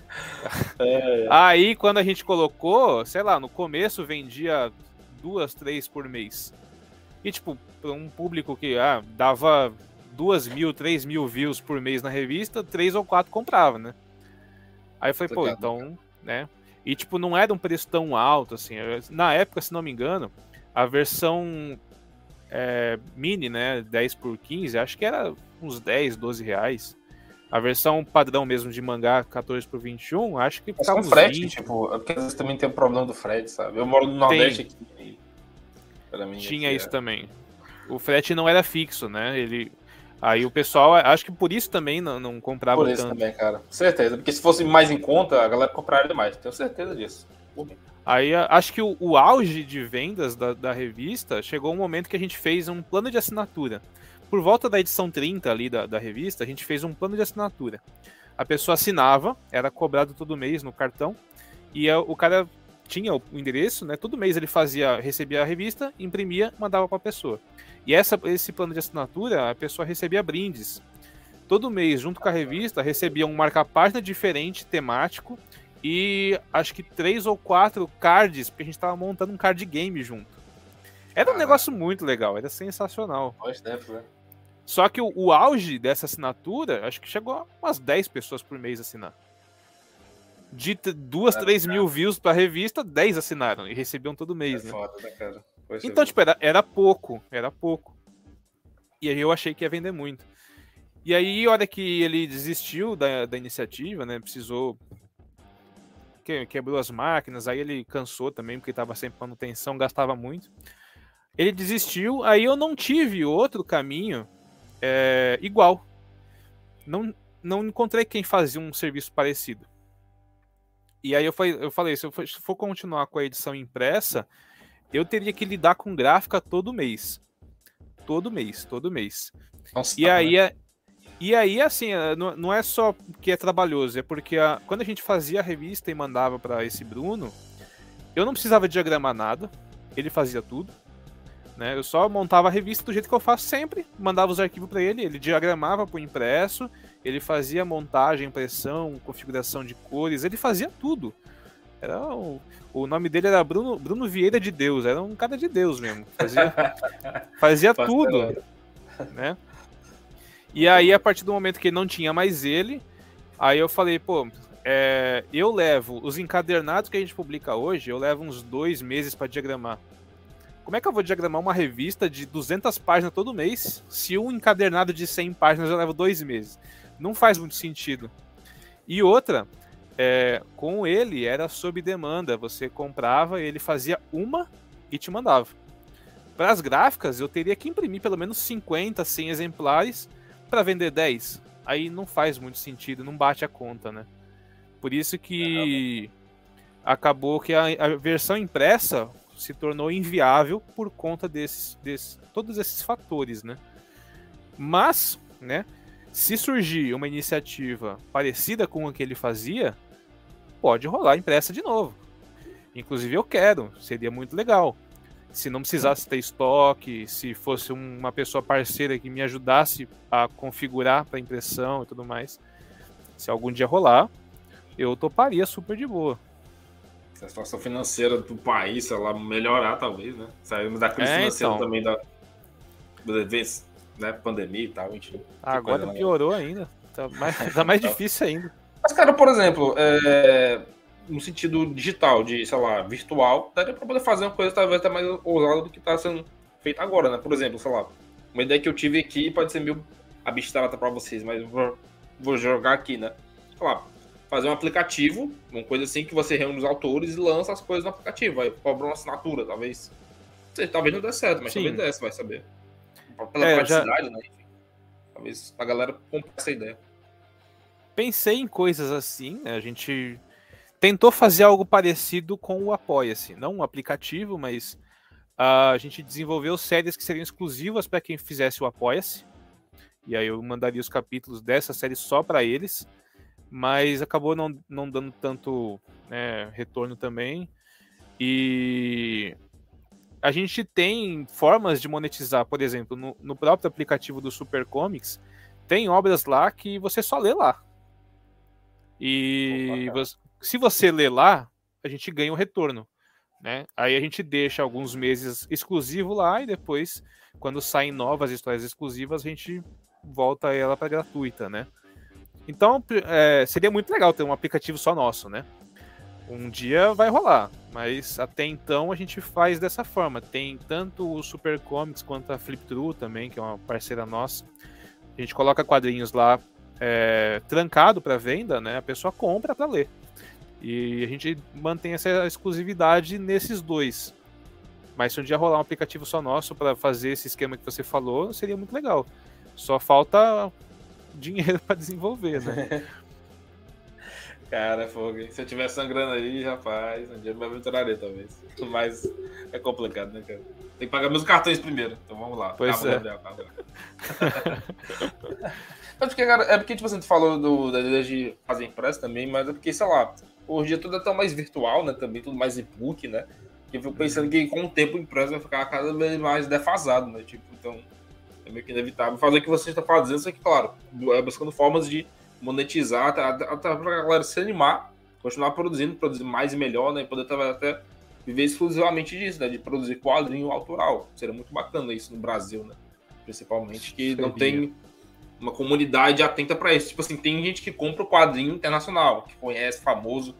é. Aí, quando a gente colocou, sei lá, no começo vendia duas, três por mês. E, tipo, um público que ah, dava duas mil, três mil views por mês na revista, três ou quatro comprava, né? Aí eu falei, pô, então, né? E, tipo, não era um preço tão alto, assim. Na época, se não me engano, a versão é, mini, né? 10 por 15, acho que era uns 10, 12 reais. A versão padrão mesmo de mangá 14 por 21, acho que ficava uns frete, 20. tipo, é porque às vezes também tem o problema do frete, sabe? Eu moro no Nordeste aqui. Mim, Tinha aqui isso é... também. O frete não era fixo, né? Ele Aí o pessoal, acho que por isso também não, não comprava Por isso tanto. também, cara. Certeza. Porque se fosse mais em conta, a galera compraria mais. Tenho certeza disso. Aí acho que o, o auge de vendas da, da, revista chegou um momento que a gente fez um plano de assinatura. Por volta da edição 30 ali da, da revista, a gente fez um plano de assinatura. A pessoa assinava, era cobrado todo mês no cartão, e a, o cara tinha o, endereço, né? Todo mês ele fazia, recebia a revista, imprimia, mandava para a pessoa. E essa, esse plano de assinatura, a pessoa recebia brindes. Todo mês, junto com a revista, recebia um marca-página diferente, temático, e acho que três ou quatro cards, porque a gente tava montando um card game junto. Era um negócio muito legal, era sensacional. tempo, né? Só que o, o, auge dessa assinatura, acho que chegou a umas 10 pessoas por mês assinar. De duas, três mil views pra revista, 10 assinaram e recebiam todo mês, é né? Foda, né, cara? Então, tipo, era, era pouco, era pouco. E aí eu achei que ia vender muito. E aí, hora que ele desistiu da, da iniciativa, né? Precisou que, quebrou as máquinas, aí ele cansou também, porque estava sempre manutenção, gastava muito. Ele desistiu, aí eu não tive outro caminho é, igual. Não, não encontrei quem fazia um serviço parecido. E aí eu falei, eu falei se eu for continuar com a edição impressa, eu teria que lidar com gráfica todo mês. Todo mês, todo mês. Nossa, e aí, né? E aí, assim, é, não é só que é trabalhoso, é porque a, quando a gente fazia a revista e mandava para esse Bruno, eu não precisava diagramar nada, ele fazia tudo. Né? Eu só montava a revista do jeito que eu faço sempre, mandava os arquivos para ele, ele diagramava para o impresso, ele fazia montagem, impressão, configuração de cores, ele fazia tudo. Era o, o nome dele era Bruno, Bruno Vieira de Deus, era um cara de Deus mesmo. Fazia, fazia tudo. Né? E aí, a partir do momento que não tinha mais ele, aí eu falei, pô, é, eu levo os encadernados que a gente publica hoje, eu levo uns dois meses para diagramar. Como é que eu vou diagramar uma revista de 200 páginas todo mês se um encadernado de 100 páginas eu levo dois meses? Não faz muito sentido. E outra, é, com ele era sob demanda. Você comprava, ele fazia uma e te mandava. Para as gráficas, eu teria que imprimir pelo menos 50, 100 exemplares para vender 10. Aí não faz muito sentido, não bate a conta, né? Por isso que acabou que a, a versão impressa se tornou inviável por conta desses, desses todos esses fatores, né? Mas, né? Se surgir uma iniciativa parecida com a que ele fazia, pode rolar impressa de novo. Inclusive eu quero, seria muito legal. Se não precisasse ter estoque, se fosse uma pessoa parceira que me ajudasse a configurar para impressão e tudo mais. Se algum dia rolar, eu toparia super de boa. Se a situação financeira do país, sei lá, melhorar, talvez, né? Saímos da crise é, financeira então. também da, né, pandemia e tal, enfim. Agora piorou ainda. Tá mais, tá mais difícil ainda. Mas, cara, por exemplo, é, no sentido digital, de, sei lá, virtual, daria pra poder fazer uma coisa talvez até mais ousada do que tá sendo feita agora, né? Por exemplo, sei lá, uma ideia que eu tive aqui pode ser meio abstrata para vocês, mas vou, vou jogar aqui, né? Sei lá, fazer um aplicativo, uma coisa assim que você reúne os autores e lança as coisas no aplicativo, aí cobra uma assinatura, talvez. Sei, talvez não dê certo, mas Sim. talvez desse, vai saber. Pela é, praticidade, já... né? Enfim. Talvez a galera compre essa ideia. Pensei em coisas assim, né? A gente tentou fazer algo parecido com o Apoia-se. Não um aplicativo, mas uh, a gente desenvolveu séries que seriam exclusivas para quem fizesse o Apoia-se. E aí eu mandaria os capítulos dessa série só para eles. Mas acabou não, não dando tanto né, retorno também. E a gente tem formas de monetizar, por exemplo, no, no próprio aplicativo do Super Comics, tem obras lá que você só lê lá. E você, se você lê lá, a gente ganha um retorno. Né? Aí a gente deixa alguns meses exclusivo lá e depois, quando saem novas histórias exclusivas, a gente volta ela para gratuita, né? Então é, seria muito legal ter um aplicativo só nosso, né? Um dia vai rolar, mas até então a gente faz dessa forma. Tem tanto o Super Comics quanto a Flip True também, que é uma parceira nossa. A gente coloca quadrinhos lá é, trancado para venda, né? A pessoa compra para ler. E a gente mantém essa exclusividade nesses dois. Mas se um dia rolar um aplicativo só nosso para fazer esse esquema que você falou, seria muito legal. Só falta dinheiro para desenvolver, né? Cara, fogo. Se eu tiver sangrando aí, rapaz, um dia eu me aventuraria, talvez. Mas é complicado, né, cara? Tem que pagar meus cartões primeiro. Então vamos lá. Pois é. mas porque, cara, é porque, tipo assim, tu falou do, da ideia de fazer impresso também, mas é porque, sei lá, hoje dia tudo é tão mais virtual, né? Também tudo mais e-book, né? Eu fico pensando que com o tempo o impresso vai ficar cada vez mais defasado, né? Tipo, então é meio que inevitável fazer o que você está fazendo, só que, claro, é buscando formas de monetizar, até, até pra galera se animar, continuar produzindo, produzir mais e melhor, né? E poder até viver exclusivamente disso, né? De produzir quadrinho autoral. Seria muito bacana isso no Brasil, né? Principalmente, que Seria. não tem uma comunidade atenta para isso. Tipo assim, tem gente que compra o quadrinho internacional, que conhece, famoso.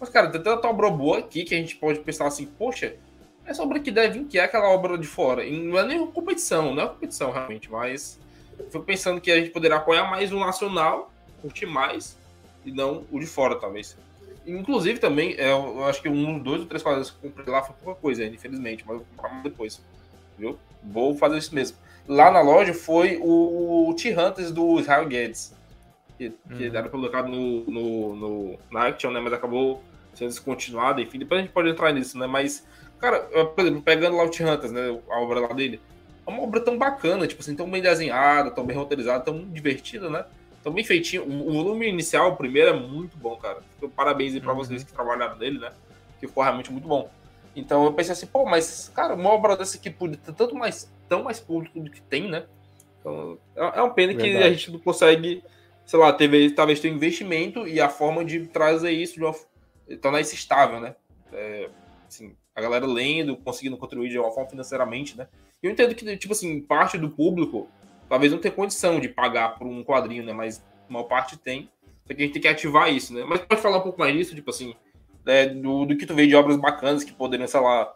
Mas, cara, tem tanta obra boa aqui que a gente pode pensar assim, poxa, essa obra que deve que é aquela obra de fora. E não é nem competição, não é competição realmente, mas fico pensando que a gente poderia apoiar mais o nacional curtir mais e não o de fora, talvez. Inclusive, também, é, eu acho que um, dois ou três quadros que eu comprei lá foi pouca coisa, infelizmente, mas eu vou comprar depois. Viu? Vou fazer isso mesmo. Lá na loja foi o T-Hunters do Israel Guedes. que, que uhum. era publicado no, no, no, na Action, né? Mas acabou sendo descontinuado, enfim. Depois a gente pode entrar nisso, né? Mas, cara, por exemplo, pegando lá o Hunters, né? A obra lá dele. É uma obra tão bacana, tipo assim, tão bem desenhada, tão bem roteirizada, tão divertida, né? Tão bem feitinho. O, volume inicial, o primeiro, é muito bom, cara. Então, parabéns aí pra uhum. vocês que trabalharam nele, né? Que ficou realmente muito bom. Então eu pensei assim, pô, mas, cara, uma obra dessa aqui podia ter tanto mais, tão mais público do que tem, né? Então, é, é uma pena Verdade. que a gente não consegue, sei lá, teve, talvez ter investimento e a forma de trazer isso de uma, tornar isso estável, né? É, assim, a galera lendo, conseguindo contribuir de uma forma financeiramente, né? Eu entendo que, tipo assim, parte do público talvez não tenha condição de pagar por um quadrinho, né? Mas uma parte tem. Só que a gente tem que ativar isso, né? Mas pode falar um pouco mais disso, tipo assim, né, do, do que tu vê de obras bacanas que poderiam, sei lá,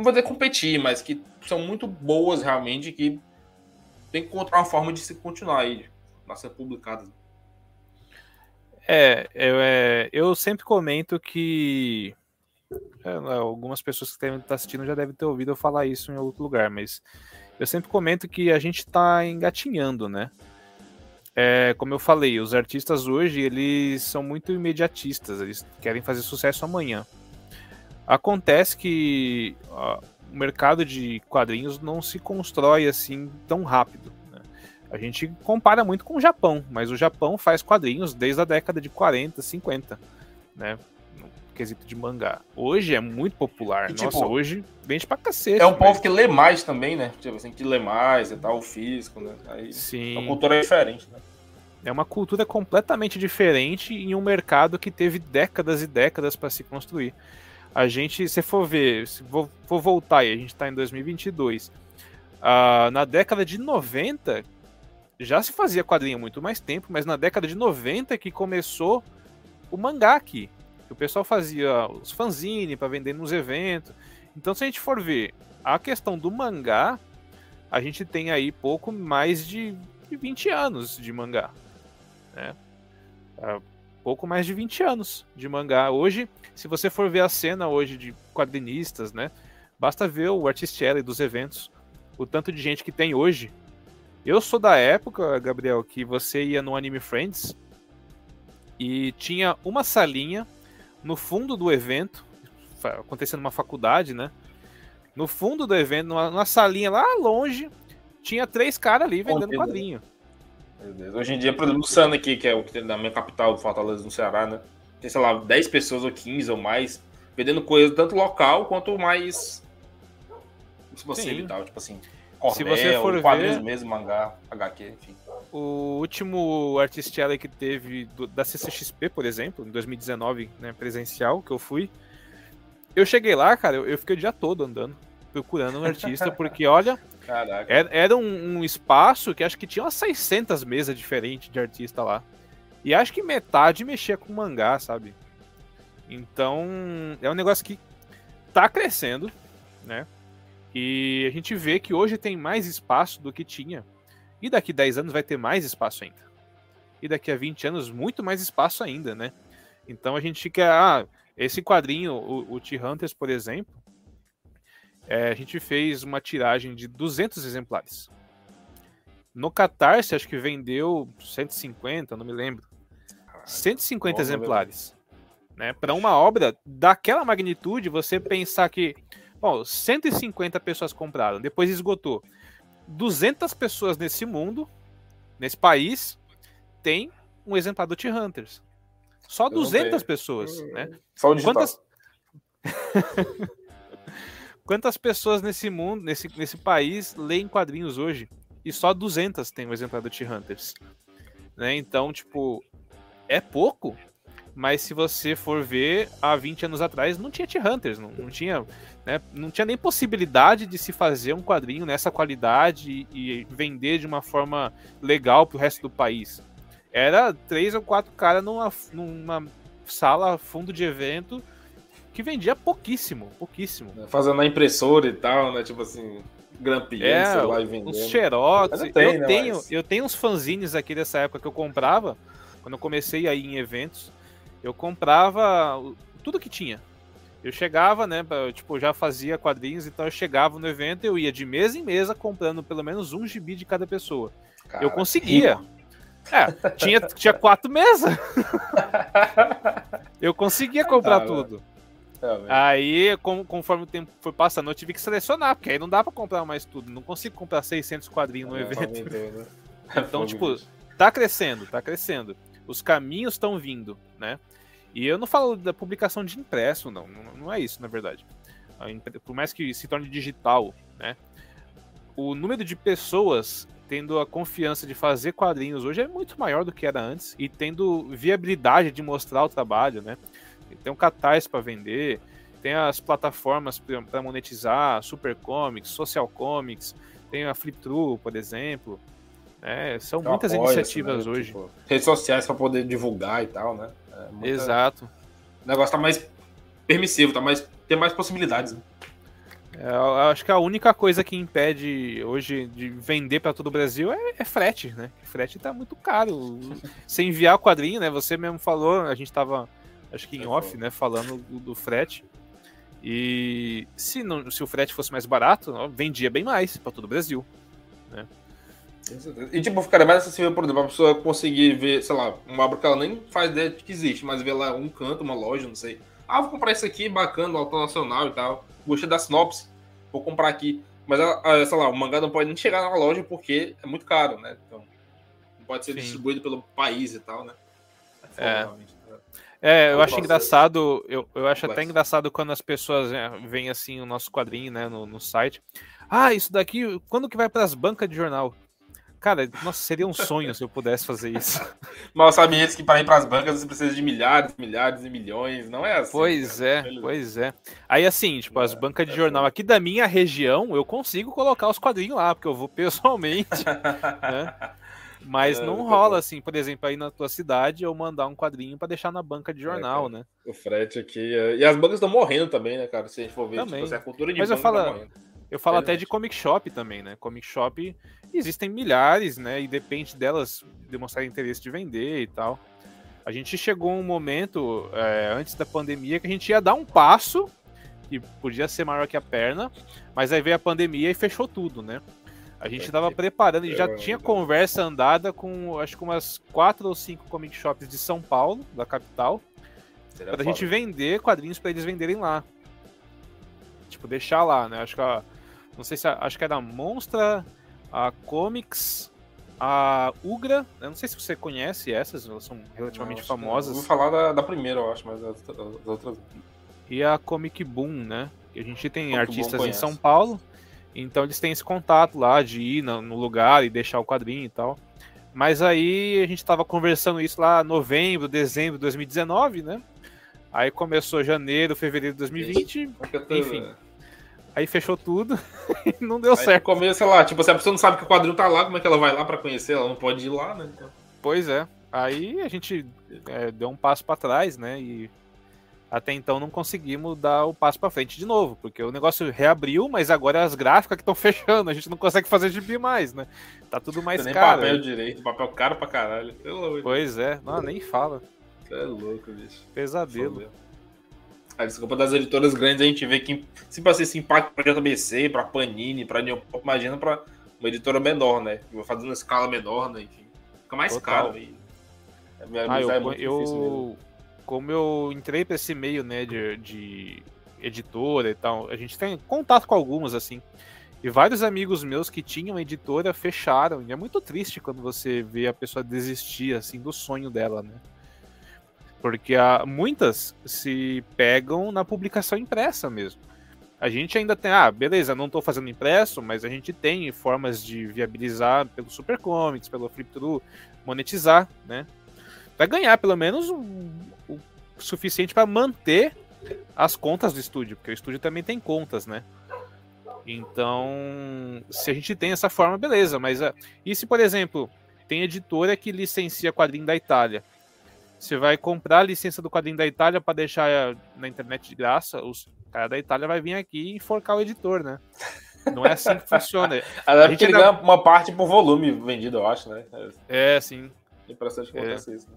não vou dizer competir, mas que são muito boas realmente, que tem que encontrar uma forma de se continuar aí, a ser publicadas. É, eu, é, eu sempre comento que é, algumas pessoas que devem estar assistindo já devem ter ouvido eu falar isso em outro lugar, mas eu sempre comento que a gente está engatinhando, né? É, como eu falei, os artistas hoje eles são muito imediatistas, eles querem fazer sucesso amanhã. Acontece que ó, o mercado de quadrinhos não se constrói assim tão rápido. Né? A gente compara muito com o Japão, mas o Japão faz quadrinhos desde a década de 40, 50, né? quesito de mangá. Hoje é muito popular. E, Nossa, tipo, hoje vende pra cacete. É um mas... povo que lê mais também, né? Tipo assim, que lê mais e tal, o físico, né? Aí Sim. A cultura é diferente, né? É uma cultura completamente diferente em um mercado que teve décadas e décadas para se construir. A gente, se for ver, se for, for voltar e a gente está em 2022, uh, na década de 90 já se fazia quadrinho muito mais tempo, mas na década de 90 que começou o mangá aqui o pessoal fazia os fanzine para vender nos eventos. Então, se a gente for ver a questão do mangá, a gente tem aí pouco mais de 20 anos de mangá. Né? Pouco mais de 20 anos de mangá. Hoje, se você for ver a cena hoje de quadrinistas, né? Basta ver o Artistielli dos eventos, o tanto de gente que tem hoje. Eu sou da época, Gabriel, que você ia no Anime Friends e tinha uma salinha no fundo do evento, acontecendo numa faculdade, né? No fundo do evento, numa, numa salinha lá longe, tinha três caras ali vendendo quadrinho. Hoje em dia, por exemplo, o Sana aqui, que é o que tem na minha capital, Fortaleza, no Ceará, né? Tem, sei lá, 10 pessoas ou 15 ou mais, vendendo coisa tanto local quanto mais se você e tal, tipo assim. Cordel, se você for quadrinhos ver, mesmo, mangá, HQ, enfim. O último artista que teve do, da CCXP, por exemplo, em 2019, né, presencial, que eu fui. Eu cheguei lá, cara, eu, eu fiquei o dia todo andando, procurando um artista, porque olha, era, era um, um, espaço que acho que tinha umas 600 mesas diferentes de artista lá. E acho que metade mexia com mangá, sabe? Então, é um negócio que tá crescendo, né? E a gente vê que hoje tem mais espaço do que tinha e daqui 10 anos vai ter mais espaço ainda. E daqui a 20 anos, muito mais espaço ainda, né? Então a gente fica. Ah, esse quadrinho, o, o T-Hunters, por exemplo, é, a gente fez uma tiragem de 200 exemplares. No Catarse, acho que vendeu 150, não me lembro. 150 Bom, exemplares. Né? Para uma obra daquela magnitude, você pensar que, bom, 150 pessoas compraram, depois esgotou. 200 pessoas nesse mundo, nesse país, tem um exemplar do T-Hunters. Só 200 pessoas, né? Só o digital. Quantas... Quantas pessoas nesse mundo, nesse, nesse país, leem quadrinhos hoje? E só 200 tem um exemplar do T-Hunters. Né? Então, tipo, é pouco, mas se você for ver, há 20 anos atrás não tinha T-Hunters, não, não, tinha, né, não tinha nem possibilidade de se fazer um quadrinho nessa qualidade e, e vender de uma forma legal para o resto do país. Era três ou quatro caras numa, numa sala, fundo de evento, que vendia pouquíssimo, pouquíssimo. É, fazendo a impressora e tal, né? Tipo assim, grampeando, é, lá e vendendo. Os xerox. Tem, eu, né, tenho, mas... eu tenho uns fanzines aqui dessa época que eu comprava, quando eu comecei a ir em eventos eu comprava tudo que tinha. Eu chegava, né, tipo, já fazia quadrinhos, então eu chegava no evento, eu ia de mesa em mesa comprando pelo menos um gibi de cada pessoa. Cara, eu conseguia. É, tinha, tinha quatro mesas. eu conseguia comprar ah, tudo. Aí, com, conforme o tempo foi passando, eu tive que selecionar, porque aí não dá pra comprar mais tudo. Não consigo comprar 600 quadrinhos no evento. Né? Então, tipo, tá crescendo, tá crescendo. Os caminhos estão vindo, né? E eu não falo da publicação de impresso, não. Não é isso, na verdade. Por mais que se torne digital, né? O número de pessoas tendo a confiança de fazer quadrinhos hoje é muito maior do que era antes e tendo viabilidade de mostrar o trabalho, né? Tem um Catarse para vender, tem as plataformas para monetizar, Super Comics, Social Comics, tem a Flip True, por exemplo. É, são então, muitas iniciativas né? hoje. Tipo, redes sociais para poder divulgar e tal, né? É muita... Exato. O negócio tá mais permissivo, tá mais tem mais possibilidades. Né? É, eu acho que a única coisa que impede hoje de vender para todo o Brasil é, é, frete, né? Frete tá muito caro. Você enviar o quadrinho, né? Você mesmo falou, a gente tava, acho que em off, né? Falando do, do frete. E se, não, se o frete fosse mais barato, vendia bem mais para todo o Brasil, né? E tipo, ficaria mais acessível, por exemplo, a pessoa conseguir ver, sei lá, uma obra que ela nem faz ideia de que existe, mas ver lá um canto, uma loja, não sei. Ah, vou comprar isso aqui, bacana, alto nacional e tal. Gostei da sinopse, vou comprar aqui. Mas, sei lá, o mangá não pode nem chegar na loja porque é muito caro, né? Então, não pode ser Sim. distribuído pelo país e tal, né? É. É, é eu acho engraçado, eu, eu acho até engraçado quando as pessoas é, veem assim o nosso quadrinho, né, no, no site. Ah, isso daqui, quando que vai para as bancas de jornal? Cara, nossa, seria um sonho se eu pudesse fazer isso. Mal sabe eles que para ir para as bancas você precisa de milhares, milhares e milhões, não é assim. Pois cara. é, pois é. Aí assim, tipo, as é, bancas de é jornal aqui da minha região, eu consigo colocar os quadrinhos lá, porque eu vou pessoalmente, né? Mas é, não rola assim, por exemplo, aí na tua cidade eu mandar um quadrinho para deixar na banca de jornal, é, né? O frete aqui. E as bancas estão morrendo também, né, cara? Se a gente for ver, também. Tipo, a cultura de Mas eu falo, tá eu falo até de comic shop também, né? Comic shop existem milhares, né? E depende delas demonstrar interesse de vender e tal. A gente chegou um momento é, antes da pandemia que a gente ia dar um passo que podia ser maior que a perna, mas aí veio a pandemia e fechou tudo, né? A gente estava preparando e já tinha conversa andada com acho que umas quatro ou cinco comic shops de São Paulo, da capital, para a gente vender quadrinhos para eles venderem lá. Tipo, deixar lá, né? Acho que a, não sei se acho que é da Monstra, a Comics, a Ugra. Eu não sei se você conhece essas, elas são relativamente não, famosas. Vou falar da, da, primeira, eu acho, mas as, as, outras. E a Comic Boom, né? Que a gente tem Comic artistas em São Paulo, então eles têm esse contato lá de ir no, lugar e deixar o quadrinho e tal. Mas aí a gente estava conversando isso lá novembro, dezembro de 2019, né? Aí começou janeiro, fevereiro de 2020, enfim. Aí fechou tudo e não deu aí certo. Começo, sei lá, tipo, se a pessoa não sabe que o quadrinho tá lá, como é que ela vai lá para conhecer? Ela não pode ir lá, né? Então... Pois é. Aí a gente é, deu um passo para trás, né? E até então não conseguimos dar o passo para frente de novo, porque o negócio reabriu, mas agora as gráficas que estão fechando, a gente não consegue fazer gibi mais, né? Tá tudo mais nem caro. papel direito, papel caro pra caralho. Pois é, não, nem fala. Você é louco, bicho. Pesadelo a desculpa das editoras grandes, a gente vê que se para ser esse impacto para JBC, para Panini, para Neopop, imagina para uma editora menor, né? Fazendo uma escala menor, né? Enfim, fica mais Total. caro. E... É, ah, eu, é eu como eu entrei para esse meio, né, de, de editora e tal, a gente tem contato com algumas assim. E vários amigos meus que tinham editora fecharam. E é muito triste quando você vê a pessoa desistir assim do sonho dela, né? Porque há, muitas se pegam na publicação impressa mesmo. A gente ainda tem, ah, beleza, não estou fazendo impresso, mas a gente tem formas de viabilizar pelo Super Comics, pelo Flip monetizar, né? Para ganhar pelo menos o, o suficiente para manter as contas do estúdio, porque o estúdio também tem contas, né? Então, se a gente tem essa forma, beleza, mas uh, e se, por exemplo, tem editora que licencia quadrinho da Itália? Você vai comprar a licença do quadrinho da Itália para deixar na internet de graça, os caras da Itália vai vir aqui e enforcar o editor, né? Não é assim que funciona. a gente ainda... ganha uma parte por volume vendido, eu acho, né? É, sim. É interessante que é. isso, né?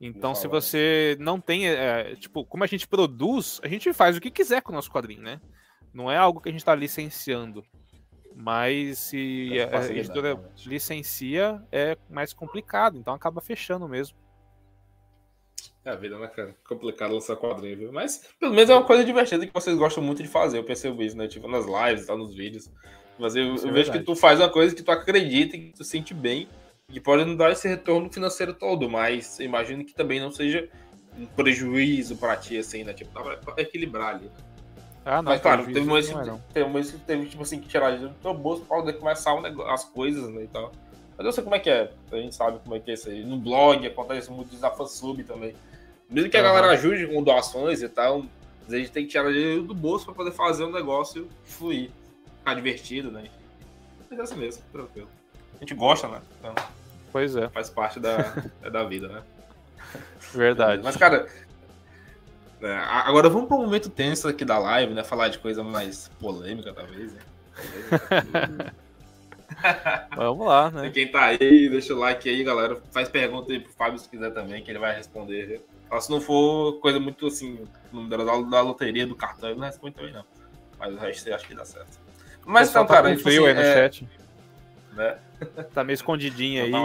Então, se você não tem, é, tipo, como a gente produz, a gente faz o que quiser com o nosso quadrinho, né? Não é algo que a gente está licenciando. Mas se a editora licencia, é mais complicado, então acaba fechando mesmo. É a vida, né, cara? Complicado lançar quadrinho, viu? Mas pelo menos é uma coisa divertida que vocês gostam muito de fazer. Eu percebo isso, né? Tipo, nas lives, tá, nos vídeos. Mas eu, eu é vejo que tu faz uma coisa que tu acredita, que tu sente bem, e pode não dar esse retorno financeiro todo, mas imagino que também não seja um prejuízo para ti, assim, né? Tipo, dá pra equilibrar ali, né? Ah, não, Mas claro, teve um que, teve um que teve, tipo assim, que tirar do teu bolso pra poder começar um negócio, as coisas, né, e tal. Mas eu sei como é que é, a gente sabe como é que é isso aí. No blog acontece muito isso da fansub também. Mesmo que a uhum. galera ajude com doações e tal, a gente tem que tirar dinheiro do bolso pra poder fazer o negócio fluir, ficar divertido, né? Mas é assim mesmo, tranquilo. A gente gosta, né? Então, pois é. Faz parte da, da vida, né? Verdade. Mas, cara, é, agora vamos para um momento tenso aqui da live, né? Falar de coisa mais polêmica, talvez, né? vamos lá, né? E quem tá aí, deixa o like aí, galera. Faz pergunta aí pro Fábio se quiser também, que ele vai responder. Se não for coisa muito assim, número da, da loteria, do cartão, ele não responde também, não. Mas o resto eu acho que dá certo. Mas então, tá cara, frio assim, aí no é... chat. Né? Tá meio escondidinho aí. Tá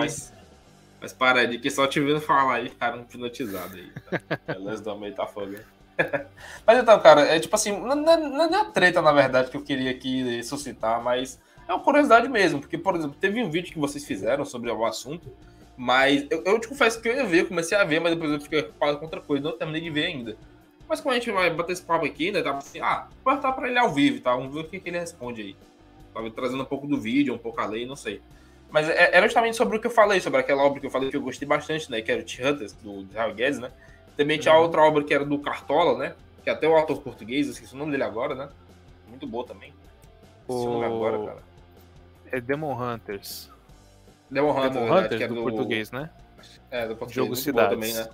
mas para de que só te vendo falar aí, ficaram hipnotizados aí. Tá? Beleza do meio tá fogo. mas então, cara, é tipo assim, não, não, não é a treta, na verdade, que eu queria aqui suscitar, mas é uma curiosidade mesmo. Porque, por exemplo, teve um vídeo que vocês fizeram sobre o assunto, mas eu, eu te confesso que eu ia ver, comecei a ver, mas depois eu fiquei ocupado com outra coisa, não terminei de ver ainda. Mas como a gente vai bater esse papo aqui, né? Tava assim, ah, vou perguntar pra ele ao vivo, tá? Vamos ver o que, que ele responde aí. Tava trazendo um pouco do vídeo, um pouco a lei, não sei. Mas é, era justamente sobre o que eu falei, sobre aquela obra que eu falei que eu gostei bastante, né? Que era o T-Hunters, do Israel Guedes, né? Também tinha uhum. outra obra que era do Cartola, né? Que até o autor português, eu esqueci o nome dele agora, né? Muito boa também. O... o nome agora, cara. É Demon Hunters. Demon Hunters, Demon né? Hunters é do, do, português, né? É, do português. Jogo Cidades. também, né?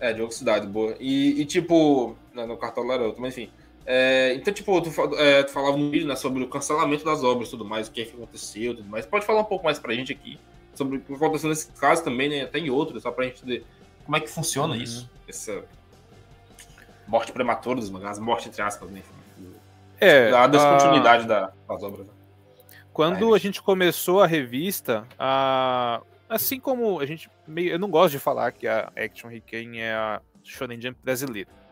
É, Jogo Cidade, boa. E, e tipo, no Cartola era outro, mas enfim. É, então, tipo, tu, é, tu, falava no vídeo né, sobre o cancelamento das obras e tudo mais, o que, é que aconteceu tudo mais. Pode falar um pouco mais pra gente aqui sobre o que aconteceu nesse caso também, né? Até em outros, só pra gente entender como é que funciona uhum. isso. Essa morte prematura dos mangás, morte entre aspas, né? É, a descontinuidade a... Da, das obras. Né? Quando a, a gente começou a revista, a... assim como a gente. Meio... Eu não gosto de falar que a Action Riken é a Shonen Jump brasileira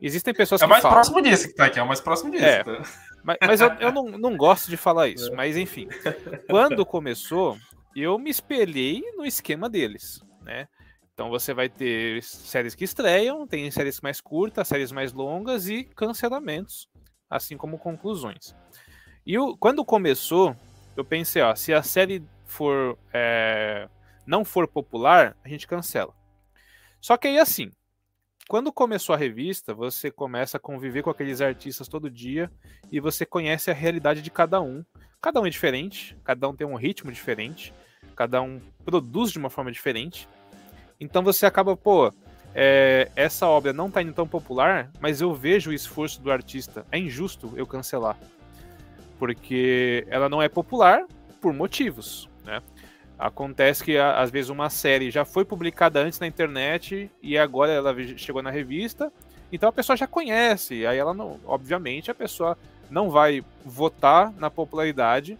Existem pessoas é que. É mais falam. próximo disso que tá aqui, é o mais próximo disso. É, tá? Mas, mas eu, eu não, não gosto de falar isso. É. Mas enfim, quando começou, eu me espelhei no esquema deles, né? Então você vai ter séries que estreiam, tem séries mais curtas, séries mais longas e cancelamentos, assim como conclusões. E quando começou, eu pensei, ó, se a série for é, não for popular, a gente cancela. Só que aí assim, quando começou a revista, você começa a conviver com aqueles artistas todo dia e você conhece a realidade de cada um. Cada um é diferente, cada um tem um ritmo diferente, cada um produz de uma forma diferente. Então você acaba, pô, é, essa obra não tá indo tão popular, mas eu vejo o esforço do artista. É injusto eu cancelar. Porque ela não é popular por motivos, né? Acontece que às vezes uma série já foi publicada antes na internet e agora ela chegou na revista, então a pessoa já conhece. Aí ela não, obviamente a pessoa não vai votar na popularidade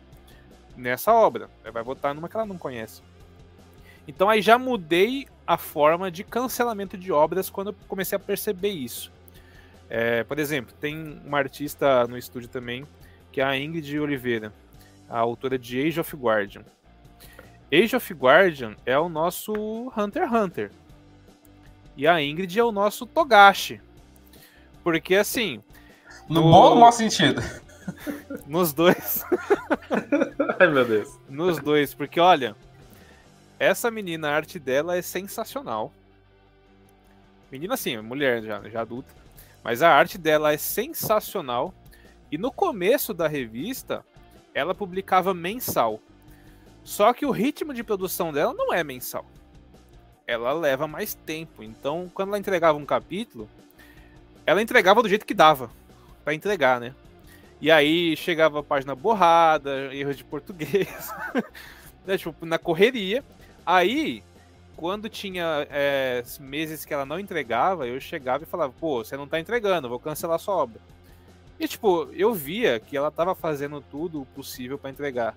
nessa obra, ela vai votar numa que ela não conhece. Então aí já mudei a forma de cancelamento de obras quando eu comecei a perceber isso. É, por exemplo, tem uma artista no estúdio também, que é a Ingrid Oliveira, a autora de Age of Guardian. Age of Guardian é o nosso Hunter x Hunter. E a Ingrid é o nosso Togashi. Porque assim. No, no... bom ou no mau sentido? Nos dois. Ai, meu Deus. Nos dois, porque olha, essa menina, a arte dela é sensacional. Menina assim, mulher já, já adulta. Mas a arte dela é sensacional. E no começo da revista, ela publicava mensal. Só que o ritmo de produção dela não é mensal. Ela leva mais tempo. Então, quando ela entregava um capítulo, ela entregava do jeito que dava para entregar, né? E aí chegava a página borrada, erros de português, né? tipo, na correria. Aí, quando tinha é, meses que ela não entregava, eu chegava e falava, pô, você não tá entregando, vou cancelar sua obra. E, tipo, eu via que ela tava fazendo tudo o possível para entregar.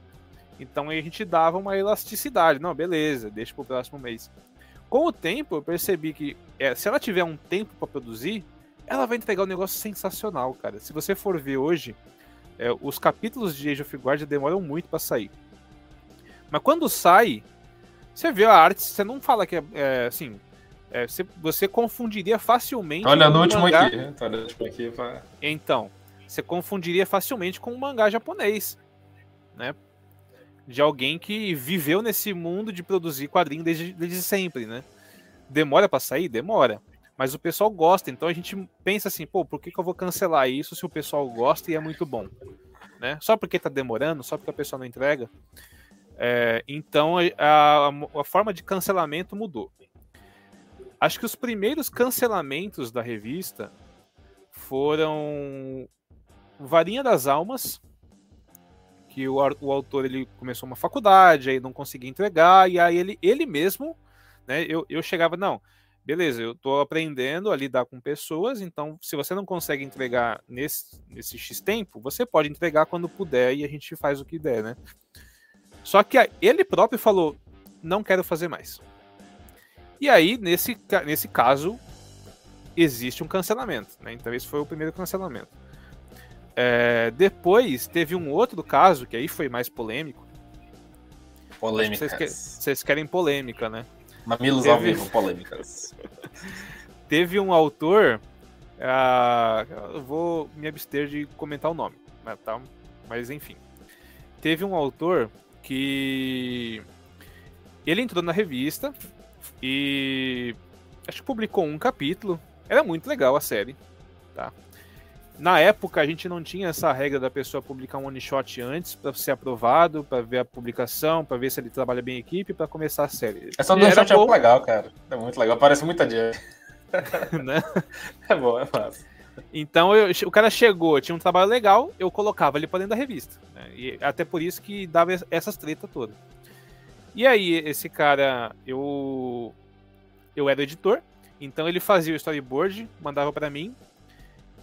Então a gente dava uma elasticidade. Não, beleza, deixa pro próximo mês. Com o tempo, eu percebi que é, se ela tiver um tempo para produzir, ela vai entregar um negócio sensacional, cara. Se você for ver hoje, é, os capítulos de Age of Guardian demoram muito para sair. Mas quando sai, você vê a arte, você não fala que é, é assim. É, você, você, confundiria facilmente. Olha no último mangá... aqui. Olha no último aqui pra... Então, você confundiria facilmente com um mangá japonês, né? De alguém que viveu nesse mundo de produzir quadrinhos desde, desde sempre, né? Demora para sair? Demora. Mas o pessoal gosta, então a gente pensa assim, pô, por que, que eu vou cancelar isso se o pessoal gosta e é muito bom? Né? Só porque tá demorando, só porque a pessoa não entrega. É, então a, a, forma de cancelamento mudou. Acho que os primeiros cancelamentos da revista foram Varinha das Almas, que o, o autor ele começou uma faculdade, aí não conseguia entregar, e aí ele, ele mesmo, né, eu, eu chegava, não, beleza, eu estou aprendendo a lidar com pessoas, então se você não consegue entregar nesse, nesse X tempo, você pode entregar quando puder e a gente faz o que der, né? Só que ele próprio falou: não quero fazer mais. E aí, nesse, nesse caso, existe um cancelamento. Né? Então, esse foi o primeiro cancelamento. É, depois, teve um outro caso, que aí foi mais polêmico. Polêmicas. Vocês, vocês, querem polêmica, né? Mamilos teve... ao vivo, polêmicas. teve um autor. Uh, eu vou me abster de comentar o nome, né, tá? mas enfim. Teve um autor que ele entrou na revista e acho que publicou um capítulo. Era muito legal a série, tá? Na época a gente não tinha essa regra da pessoa publicar um one shot antes para ser aprovado, para ver a publicação, para ver se ele trabalha bem em equipe, para começar a série. Essa one shot é muito legal, cara. É muito legal, parece muita dia. né? É bom, é fácil. Então eu, o cara chegou, tinha um trabalho legal, eu colocava ele para dentro da revista. Né? E até por isso que dava essas tretas todas. E aí, esse cara, eu eu era editor, então ele fazia o storyboard, mandava para mim.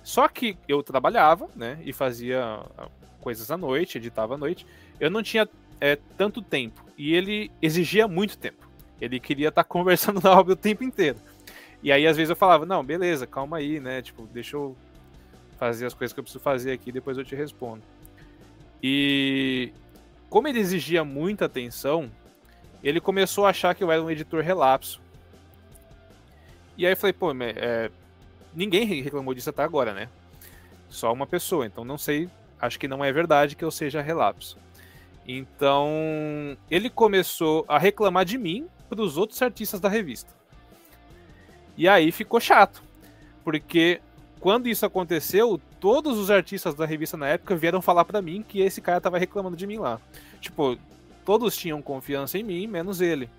Só que eu trabalhava, né, e fazia ah, coisas à noite, editava à noite. Eu não tinha é, tanto tempo e ele exigia muito tempo. Ele queria estar tá conversando na obra o tempo inteiro. E aí, às vezes, eu falava, não, beleza, calma aí, né? Tipo, deixa eu fazer as coisas que eu preciso fazer aqui, depois eu te respondo. E como ele exigia muita atenção, ele começou a achar que eu era um editor relapso. E aí eu falei, pô, é, ninguém reclamou disso até agora, né? Só uma pessoa, então não sei, acho que não é verdade que eu seja relapso. Então, ele começou a reclamar de mim para os outros artistas da revista. E aí ficou chato, porque quando isso aconteceu, todos os artistas da revista na época vieram falar para mim que esse cara tava reclamando de mim lá. Tipo, todos tinham confiança em mim, menos ele.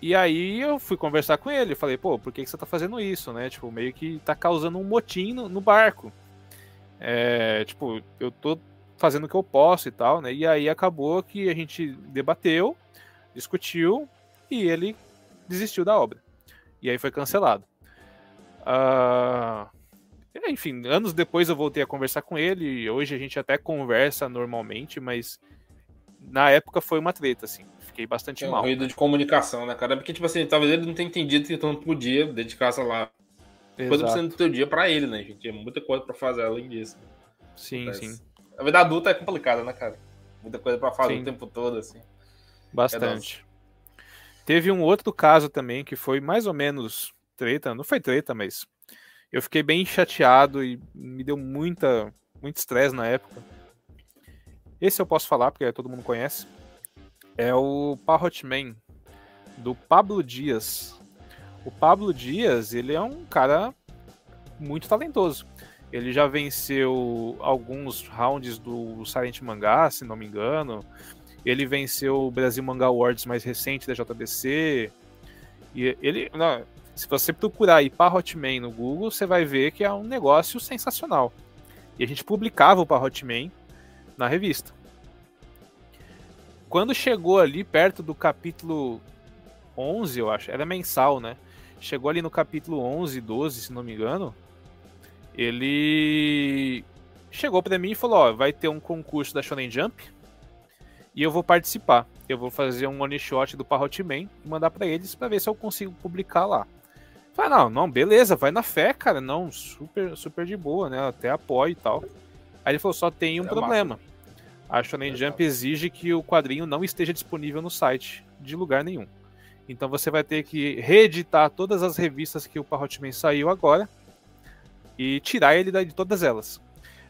E aí eu fui conversar com ele, falei, pô, por que, que você tá fazendo isso, né? Tipo, meio que tá causando um motim no, no barco. É, tipo, eu tô fazendo o que eu posso e tal, né? E aí acabou que a gente debateu, discutiu e ele desistiu da obra. E aí foi cancelado. Uh, enfim, anos depois eu voltei a conversar com ele. Hoje a gente até conversa normalmente, mas na época foi uma treta, assim. Fiquei bastante é mal. ruído de comunicação, né, cara? Porque, tipo assim, talvez ele não tenha entendido que tu não podia dedicar, sei lá, coisa precisando do teu dia pra ele, né, gente? Tinha muita coisa pra fazer além disso. Sim, sim. A vida adulta é complicada, né, cara? Muita coisa pra fazer sim. o tempo todo, assim. Bastante. É Teve um outro caso também que foi mais ou menos treta, não foi treta, mas eu fiquei bem chateado e me deu muita muito estresse na época. Esse eu posso falar porque todo mundo conhece. É o Parrot Man do Pablo Dias. O Pablo Dias, ele é um cara muito talentoso. Ele já venceu alguns rounds do Silent Mangá, se não me engano. Ele venceu o Brasil Manga Awards mais recente da JBC. E ele, não, se você procurar aí Parrotman no Google, você vai ver que é um negócio sensacional. E a gente publicava o Parrotman na revista. Quando chegou ali perto do capítulo 11, eu acho, era mensal, né? Chegou ali no capítulo 11, 12, se não me engano. ele chegou para mim e falou: Ó, vai ter um concurso da Shonen Jump e eu vou participar. Eu vou fazer um one shot do Parrot Man e mandar para eles para ver se eu consigo publicar lá. Falei, não, não, beleza, vai na fé, cara. Não, super, super de boa, né? Até apoio e tal. Aí ele falou: só tem um é problema. Massa. A Shonen Jump exige que o quadrinho não esteja disponível no site de lugar nenhum. Então você vai ter que reeditar todas as revistas que o Parrotman saiu agora e tirar ele de todas elas.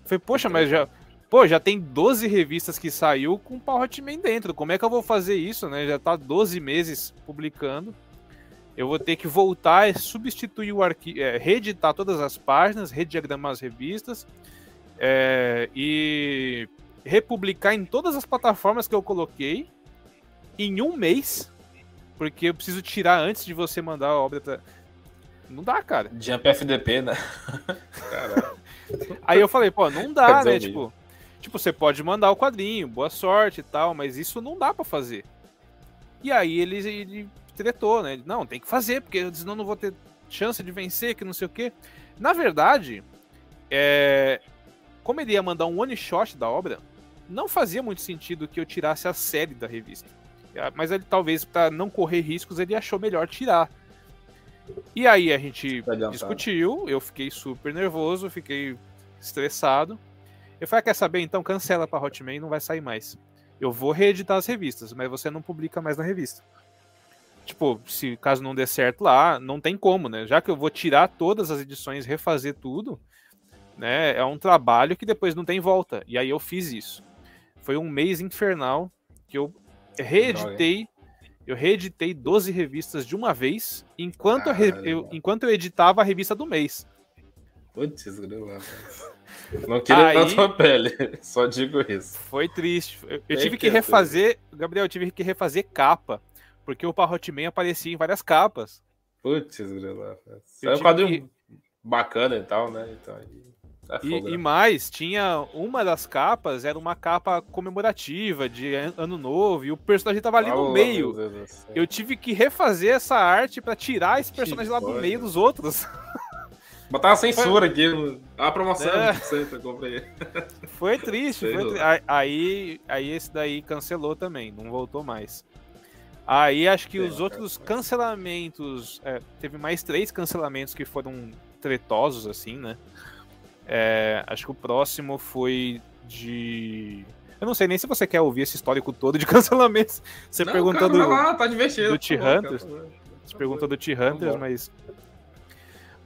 Falei, poxa, mas já, pô, já tem 12 revistas que saiu com o Parrotman dentro. Como é que eu vou fazer isso, né? Já tá 12 meses publicando. Eu vou ter que voltar e substituir o arquivo, é, reeditar todas as páginas, rediagramar as revistas é, e republicar em todas as plataformas que eu coloquei em um mês porque eu preciso tirar antes de você mandar a obra pra... Não dá, cara. Jump FDP, né? Aí eu falei, pô, não dá, né? Tipo, tipo, você pode mandar o quadrinho, boa sorte e tal, mas isso não dá para fazer. E aí ele, ele tretou, né? Não, tem que fazer, porque senão não vou ter chance de vencer, que não sei o quê. Na verdade, é... como ele ia mandar um one shot da obra, não fazia muito sentido que eu tirasse a série da revista. É, mas ele talvez para não correr riscos ele achou melhor tirar. E aí a gente discutiu, eu fiquei super nervoso, fiquei estressado. Eu falei, ah, quer saber? Então cancela para Hotmail, não vai sair mais. Eu vou reeditar as revistas, mas você não publica mais na revista. Tipo, se caso não dê certo lá, não tem como, né? Já que eu vou tirar todas as edições, refazer tudo, né? É um trabalho que depois não tem volta. E aí eu fiz isso. Foi um mês infernal que eu reeditei. Eu reeditei 12 revistas de uma vez, enquanto, eu, eu, enquanto eu editava a revista do mês. Putz, não queria Aí, tua pele, só digo isso. Foi triste. Eu, eu tive que, refazer, Gabriel, eu tive que refazer capa, porque o Parrotman aparecia em várias capas. Putz, é um quadrinho que... bacana e tal, né? Então, é e, e, mais, tinha uma das capas, era uma capa comemorativa de ano novo, e o personagem tava ali oh, no meio. Eu tive que refazer essa arte para tirar esse personagem lá do meio dos outros. Botar uma censura aqui, a promoção, é. sempre comprei. Foi triste, foi tri... aí, aí esse daí cancelou também, não voltou mais. Aí acho que os outros cancelamentos, é, teve mais três cancelamentos que foram tretosos, assim, né? É, acho que o próximo foi de. Eu não sei nem se você quer ouvir esse histórico todo de cancelamentos. Você não, perguntou do, lá, tá divertido, do T-Hunters. Você perguntou do T-Hunters, mas.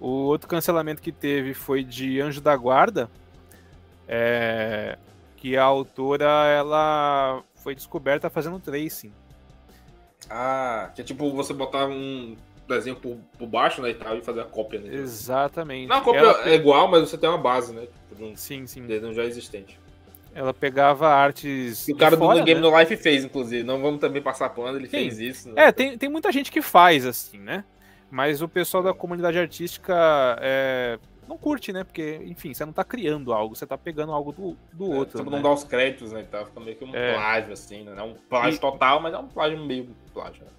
O outro cancelamento que teve foi de Anjo da Guarda. É, que a autora ela foi descoberta fazendo tracing. Ah, que é tipo você botar um desenho por, por baixo, né, e tal, e fazer a cópia, né? Exatamente. Não, a cópia ela... é igual, mas você tem uma base, né? Tipo, um sim, sim. desenho já existente. Ela pegava artes. o cara fora, do Game né? No Life fez, inclusive. Não vamos também passar pano, ele sim. fez isso. Né? É, tem, tem muita gente que faz assim, né? Mas o pessoal da comunidade artística é, não curte, né? Porque, enfim, você não tá criando algo, você tá pegando algo do, do é, outro. Você né? não dá os créditos, né? Tá, fica meio que um é. plágio, assim, né? Não é um plágio e... total, mas é um plágio meio plágio. Né?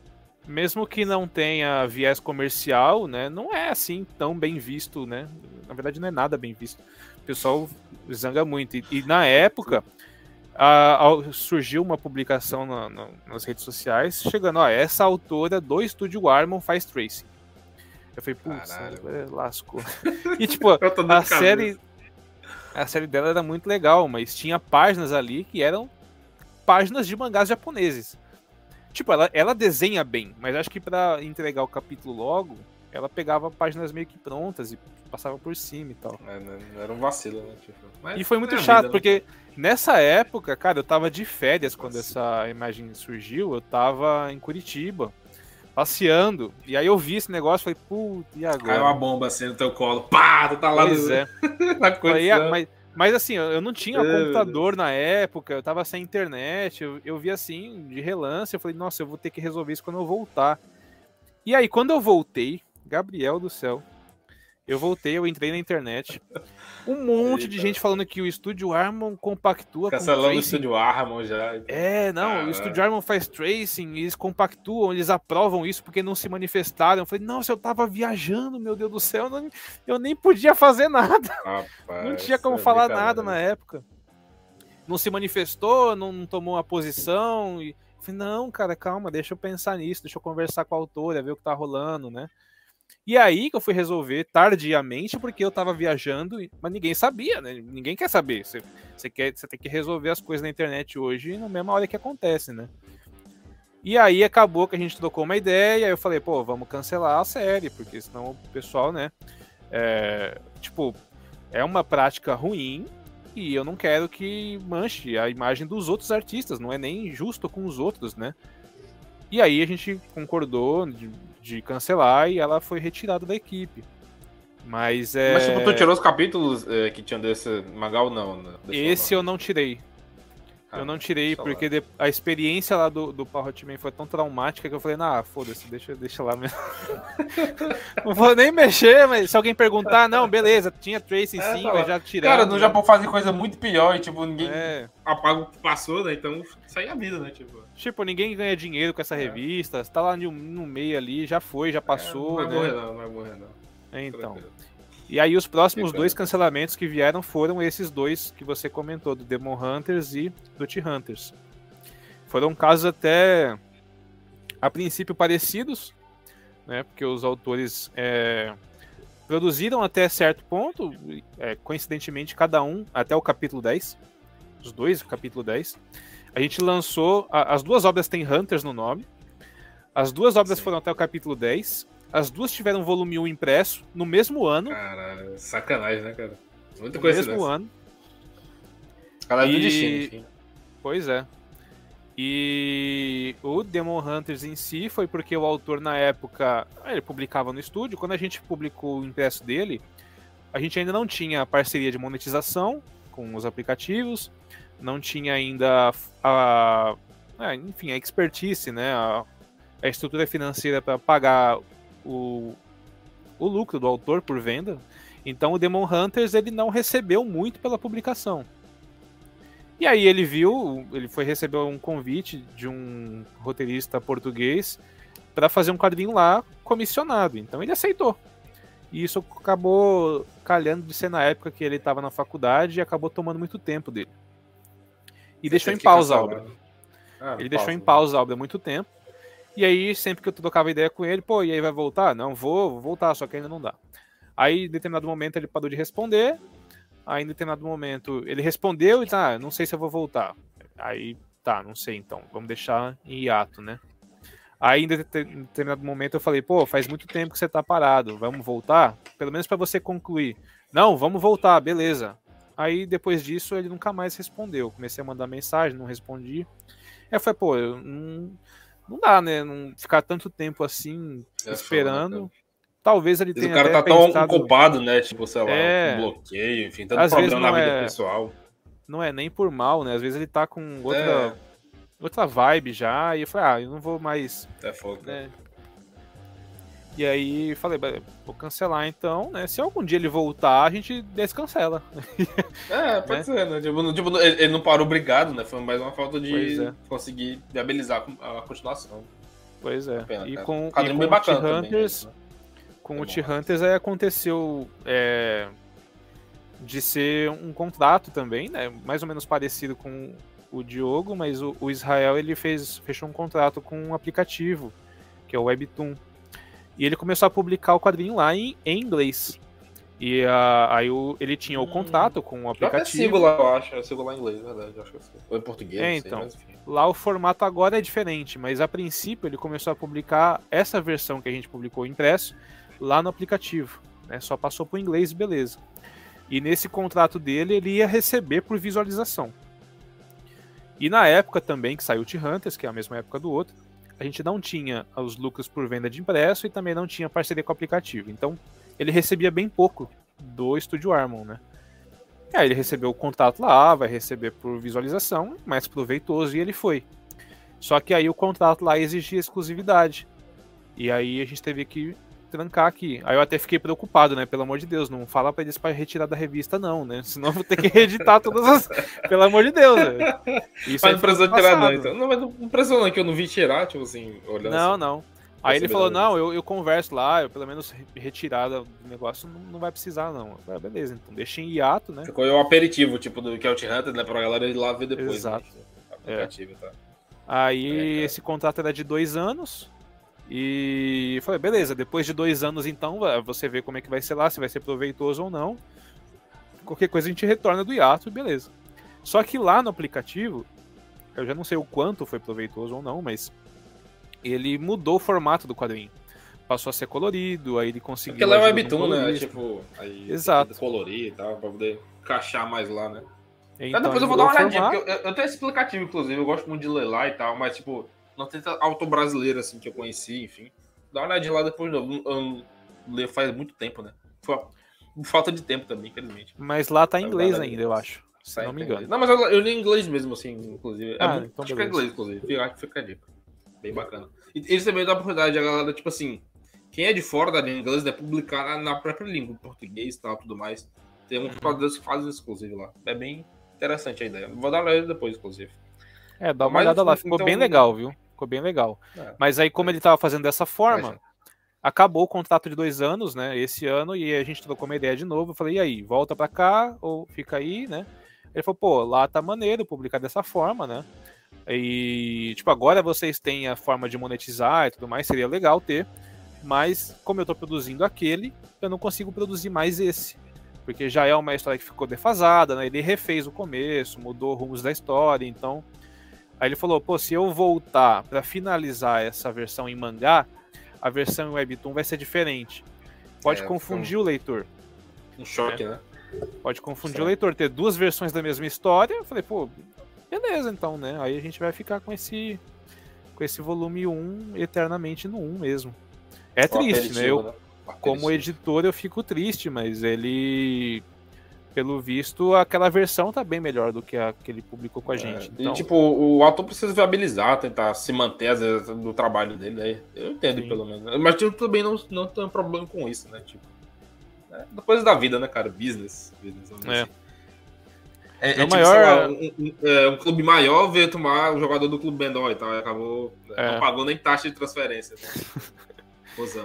Mesmo que não tenha viés comercial, né, não é assim tão bem visto, né? Na verdade, não é nada bem visto. O pessoal zanga muito. E, e na época, a, a, surgiu uma publicação na, na, nas redes sociais, chegando, ó, essa autora do Estúdio Armon faz tracing. Eu falei, putz, lascou. E tipo, a série. A série dela era muito legal, mas tinha páginas ali que eram páginas de mangás japoneses. Tipo, ela, ela desenha bem, mas acho que para entregar o capítulo logo, ela pegava páginas meio que prontas e passava por cima e tal. É, né, era um vacilo, né? Tipo, e foi muito é chato, vida, né? porque nessa época, cara, eu tava de férias quando Nossa. essa imagem surgiu, eu tava em Curitiba, passeando, e aí eu vi esse negócio e falei, puta, e agora? Caiu uma bomba assim no teu colo, pá, tu tá lá pois no... é. na ah, mas mas assim, eu não tinha é, computador na época, eu tava sem internet, eu, eu vi assim, de relance, eu falei, nossa, eu vou ter que resolver isso quando eu voltar. E aí, quando eu voltei, Gabriel do céu, Eu voltei, eu entrei na internet. Um monte Eita. de gente falando que o Estúdio Armon compactua Cancelando com o Estúdio Armon já. É, não, ah, o Estúdio Armon faz tracing, eles compactuam, eles aprovam isso porque não se manifestaram. Eu falei, nossa, eu tava viajando, meu Deus do céu, eu, não, eu nem podia fazer nada. Rapaz, não tinha como é falar nada na época. Não se manifestou, não tomou uma posição. E... Eu falei, não, cara, calma, deixa eu pensar nisso, deixa eu conversar com a autora, ver o que tá rolando, né? E aí que eu fui resolver tardiamente, porque eu tava viajando, mas ninguém sabia, né? Ninguém quer saber. Você, você, quer, você tem que resolver as coisas na internet hoje na mesma hora que acontece, né? E aí acabou que a gente trocou uma ideia, eu falei, pô, vamos cancelar a série, porque senão o pessoal, né? É, tipo, é uma prática ruim e eu não quero que manche a imagem dos outros artistas, não é nem justo com os outros, né? E aí a gente concordou de cancelar e ela foi retirada da equipe. Mas é. Mas tipo, tu tirou os capítulos é, que tinham desse Magal, não? Né? Esse eu não tirei. Ah, eu não tirei porque de... a experiência lá do, do Power Hotman foi tão traumática que eu falei, ah, foda-se, deixa, deixa lá mesmo. não vou nem mexer, mas se alguém perguntar, não, beleza, tinha Trace é, sim, tá mas já tirei. Cara, no Japão fazem coisa muito pior e, tipo, ninguém é. apaga o que passou, né? Então sai a vida, né? Tipo. Tipo, ninguém ganha dinheiro com essa é. revista. Você tá lá no, no, meio ali, já foi, já é, passou. É, não vai né? morrer, não, não vai morrer, não. É, então. E aí os próximos dois cancelamentos que vieram foram esses dois que você comentou, do Demon Hunters e do T-Hunters. Foram casos até a princípio parecidos, né? Porque os autores é, produziram até certo ponto, é, coincidentemente cada um até o capítulo 10. Os dois, capítulo 10. A gente lançou. A, as duas obras têm Hunters no nome. As duas obras Sim. foram até o capítulo 10. As duas tiveram volume 1 impresso no mesmo ano. Cara, sacanagem, né, cara? Muita no mesmo ano. Cada e... destino, enfim. Pois é. E o Demon Hunters em si foi porque o autor, na época, ele publicava no estúdio. Quando a gente publicou o impresso dele, a gente ainda não tinha parceria de monetização com os aplicativos não tinha ainda a, a enfim, a expertise, né, a, a estrutura financeira para pagar o, o lucro do autor por venda. Então o Demon Hunters ele não recebeu muito pela publicação. E aí ele viu, ele foi receber um convite de um roteirista português para fazer um quadrinho lá comissionado. Então ele aceitou. E isso acabou calhando de ser na época que ele estava na faculdade e acabou tomando muito tempo dele. E deixou em pausa a obra. Ah, ele pausa. deixou em pausa a obra há muito tempo. E aí, sempre que eu trocava ideia com ele, pô, e aí vai voltar? Não, vou, vou voltar, só que ainda não dá. Aí, em determinado momento, ele parou de responder. Aí, em determinado momento, ele respondeu e tá, ah, não sei se eu vou voltar. Aí, tá, não sei então, vamos deixar em hiato, né? Aí, em determinado momento, eu falei, pô, faz muito tempo que você tá parado, vamos voltar? Pelo menos para você concluir. Não, vamos voltar, beleza. Aí depois disso ele nunca mais respondeu. Comecei a mandar mensagem, não respondi. Aí eu falei, pô, eu não, não dá, né? Não ficar tanto tempo assim é esperando. Talvez ele tenha. O cara tá tão pensado... ocupado, né? Tipo, sei lá, é... um bloqueio, enfim, tanto Às problema na vida é... pessoal. Não é nem por mal, né? Às vezes ele tá com outra, é. outra vibe já. E eu falei, ah, eu não vou mais. É foda. Né? E aí falei, vou cancelar então, né? Se algum dia ele voltar, a gente descancela. É, pode né? ser, né? Tipo, tipo, ele não parou obrigado, né? Foi mais uma falta de é. conseguir viabilizar a continuação. Pois é. Pena, e com, e com o T-Hunters, né? com o T-Hunters aí aconteceu é, de ser um contrato também, né? Mais ou menos parecido com o Diogo, mas o, o Israel ele fez, fechou um contrato com um aplicativo, que é o Webtoon. E ele começou a publicar o quadrinho lá em, em inglês. E uh, aí o, ele tinha o hum. contato com o aplicativo. Eu sigo lá, eu acho. Eu sigo lá em inglês, verdade. Eu acho que eu Ou em português, é, então. Sei, lá o formato agora é diferente, mas a princípio ele começou a publicar essa versão que a gente publicou impresso lá no aplicativo. Né? Só passou para o inglês, beleza. E nesse contrato dele ele ia receber por visualização. E na época também que saiu o T-Hunters, que é a mesma época do outro, a gente não tinha os lucros por venda de impresso e também não tinha parceria com o aplicativo. Então, ele recebia bem pouco do Estúdio Armon, né? E aí ele recebeu o contrato lá, vai receber por visualização, mais proveitoso, e ele foi. Só que aí o contrato lá exigia exclusividade. E aí a gente teve que trancar aqui. Aí eu até fiquei preocupado, né? Pelo amor de Deus, não fala pra eles para retirar da revista, não, né? Senão eu vou ter que reeditar todas as. Pelo amor de Deus, né? Isso mas não precisou tirar, não, então. Não, mas não precisou, não, que eu não vi tirar, tipo assim, olhando. Não, assim. não. Aí ele falou, não, eu, eu converso lá, eu pelo menos retirada do negócio não, não vai precisar, não. Falei, ah, beleza, então deixa em hiato, né? Ficou o aperitivo, tipo, do Couch Hunter, né? Pra galera ir lá ver depois. Exato. Né? Aplicativo, é. tá? Aí é, esse contrato era de dois anos. E falei, beleza, depois de dois anos, então, você vê como é que vai ser lá, se vai ser proveitoso ou não. Qualquer coisa a gente retorna do hiato, beleza. Só que lá no aplicativo, eu já não sei o quanto foi proveitoso ou não, mas ele mudou o formato do quadrinho. Passou a ser colorido, aí ele conseguiu. Porque lá é webtoon, né? Tipo, aí Exato. colorir e tal, pra poder encaixar mais lá, né? Então, depois eu vou dar uma olhadinha, porque eu, eu tenho esse aplicativo, inclusive, eu gosto muito de ler lá e tal, mas, tipo, não tem autor brasileiro, assim, que eu conheci, enfim. Dá uma olhadinha lá depois de novo. Eu faz muito tempo, né? Foi falta de tempo também, infelizmente. Mas lá tá em inglês ainda, eu acho. Se tá não me engano. Não, mas eu, eu li em inglês mesmo, assim, inclusive. É ah, muito, então acho que é inglês, inclusive. Fica, fica a dica. Bem bacana. E eles também dão a oportunidade a galera, tipo assim, quem é de fora da língua inglesa, é publicar na, na própria língua, português e tal, tudo mais. Tem uns uhum. que fazem isso, inclusive, lá. É bem interessante a ideia. Vou dar uma olhada depois, inclusive. É, dá uma Mas, olhada lá. Ficou então, bem legal, viu? Ficou bem legal. É. Mas aí, como ele tava fazendo dessa forma, acabou o contrato de dois anos, né? Esse ano, e a gente trocou uma ideia de novo. Eu falei, e aí, volta pra cá ou fica aí, né? Ele falou, pô, lá tá maneiro publicar dessa forma, né? E, tipo, agora vocês têm a forma de monetizar e tudo mais, seria legal ter. Mas, como eu tô produzindo aquele, eu não consigo produzir mais esse. Porque já é uma história que ficou defasada, né? Ele refez o começo, mudou rumos da história, então. Aí ele falou: pô, se eu voltar para finalizar essa versão em mangá, a versão em Webtoon vai ser diferente. Pode é, confundir um... o leitor. Um choque, né? né? Pode confundir Sim. o leitor, ter duas versões da mesma história. Eu falei, pô, beleza, então, né? Aí a gente vai ficar com esse com esse volume 1 eternamente no 1 mesmo. É triste, né? Eu, né? como editor eu fico triste, mas ele pelo visto, aquela versão tá bem melhor do que a que ele publicou com a é, gente. É, então... E, tipo, o autor precisa viabilizar, tentar se manter, às vezes, do trabalho dele. Né? Eu entendo, Sim. pelo menos. Mas eu também não, não tenho problema com isso, né? Tipo, é, coisa da vida, né, cara? Business. business é. Assim. É, é, tipo, maior... Lá, um, um, é, um, clube maior veio tomar o jogador do clube menor e tal, e acabou. Né, não pagou nem taxa de transferência. Né?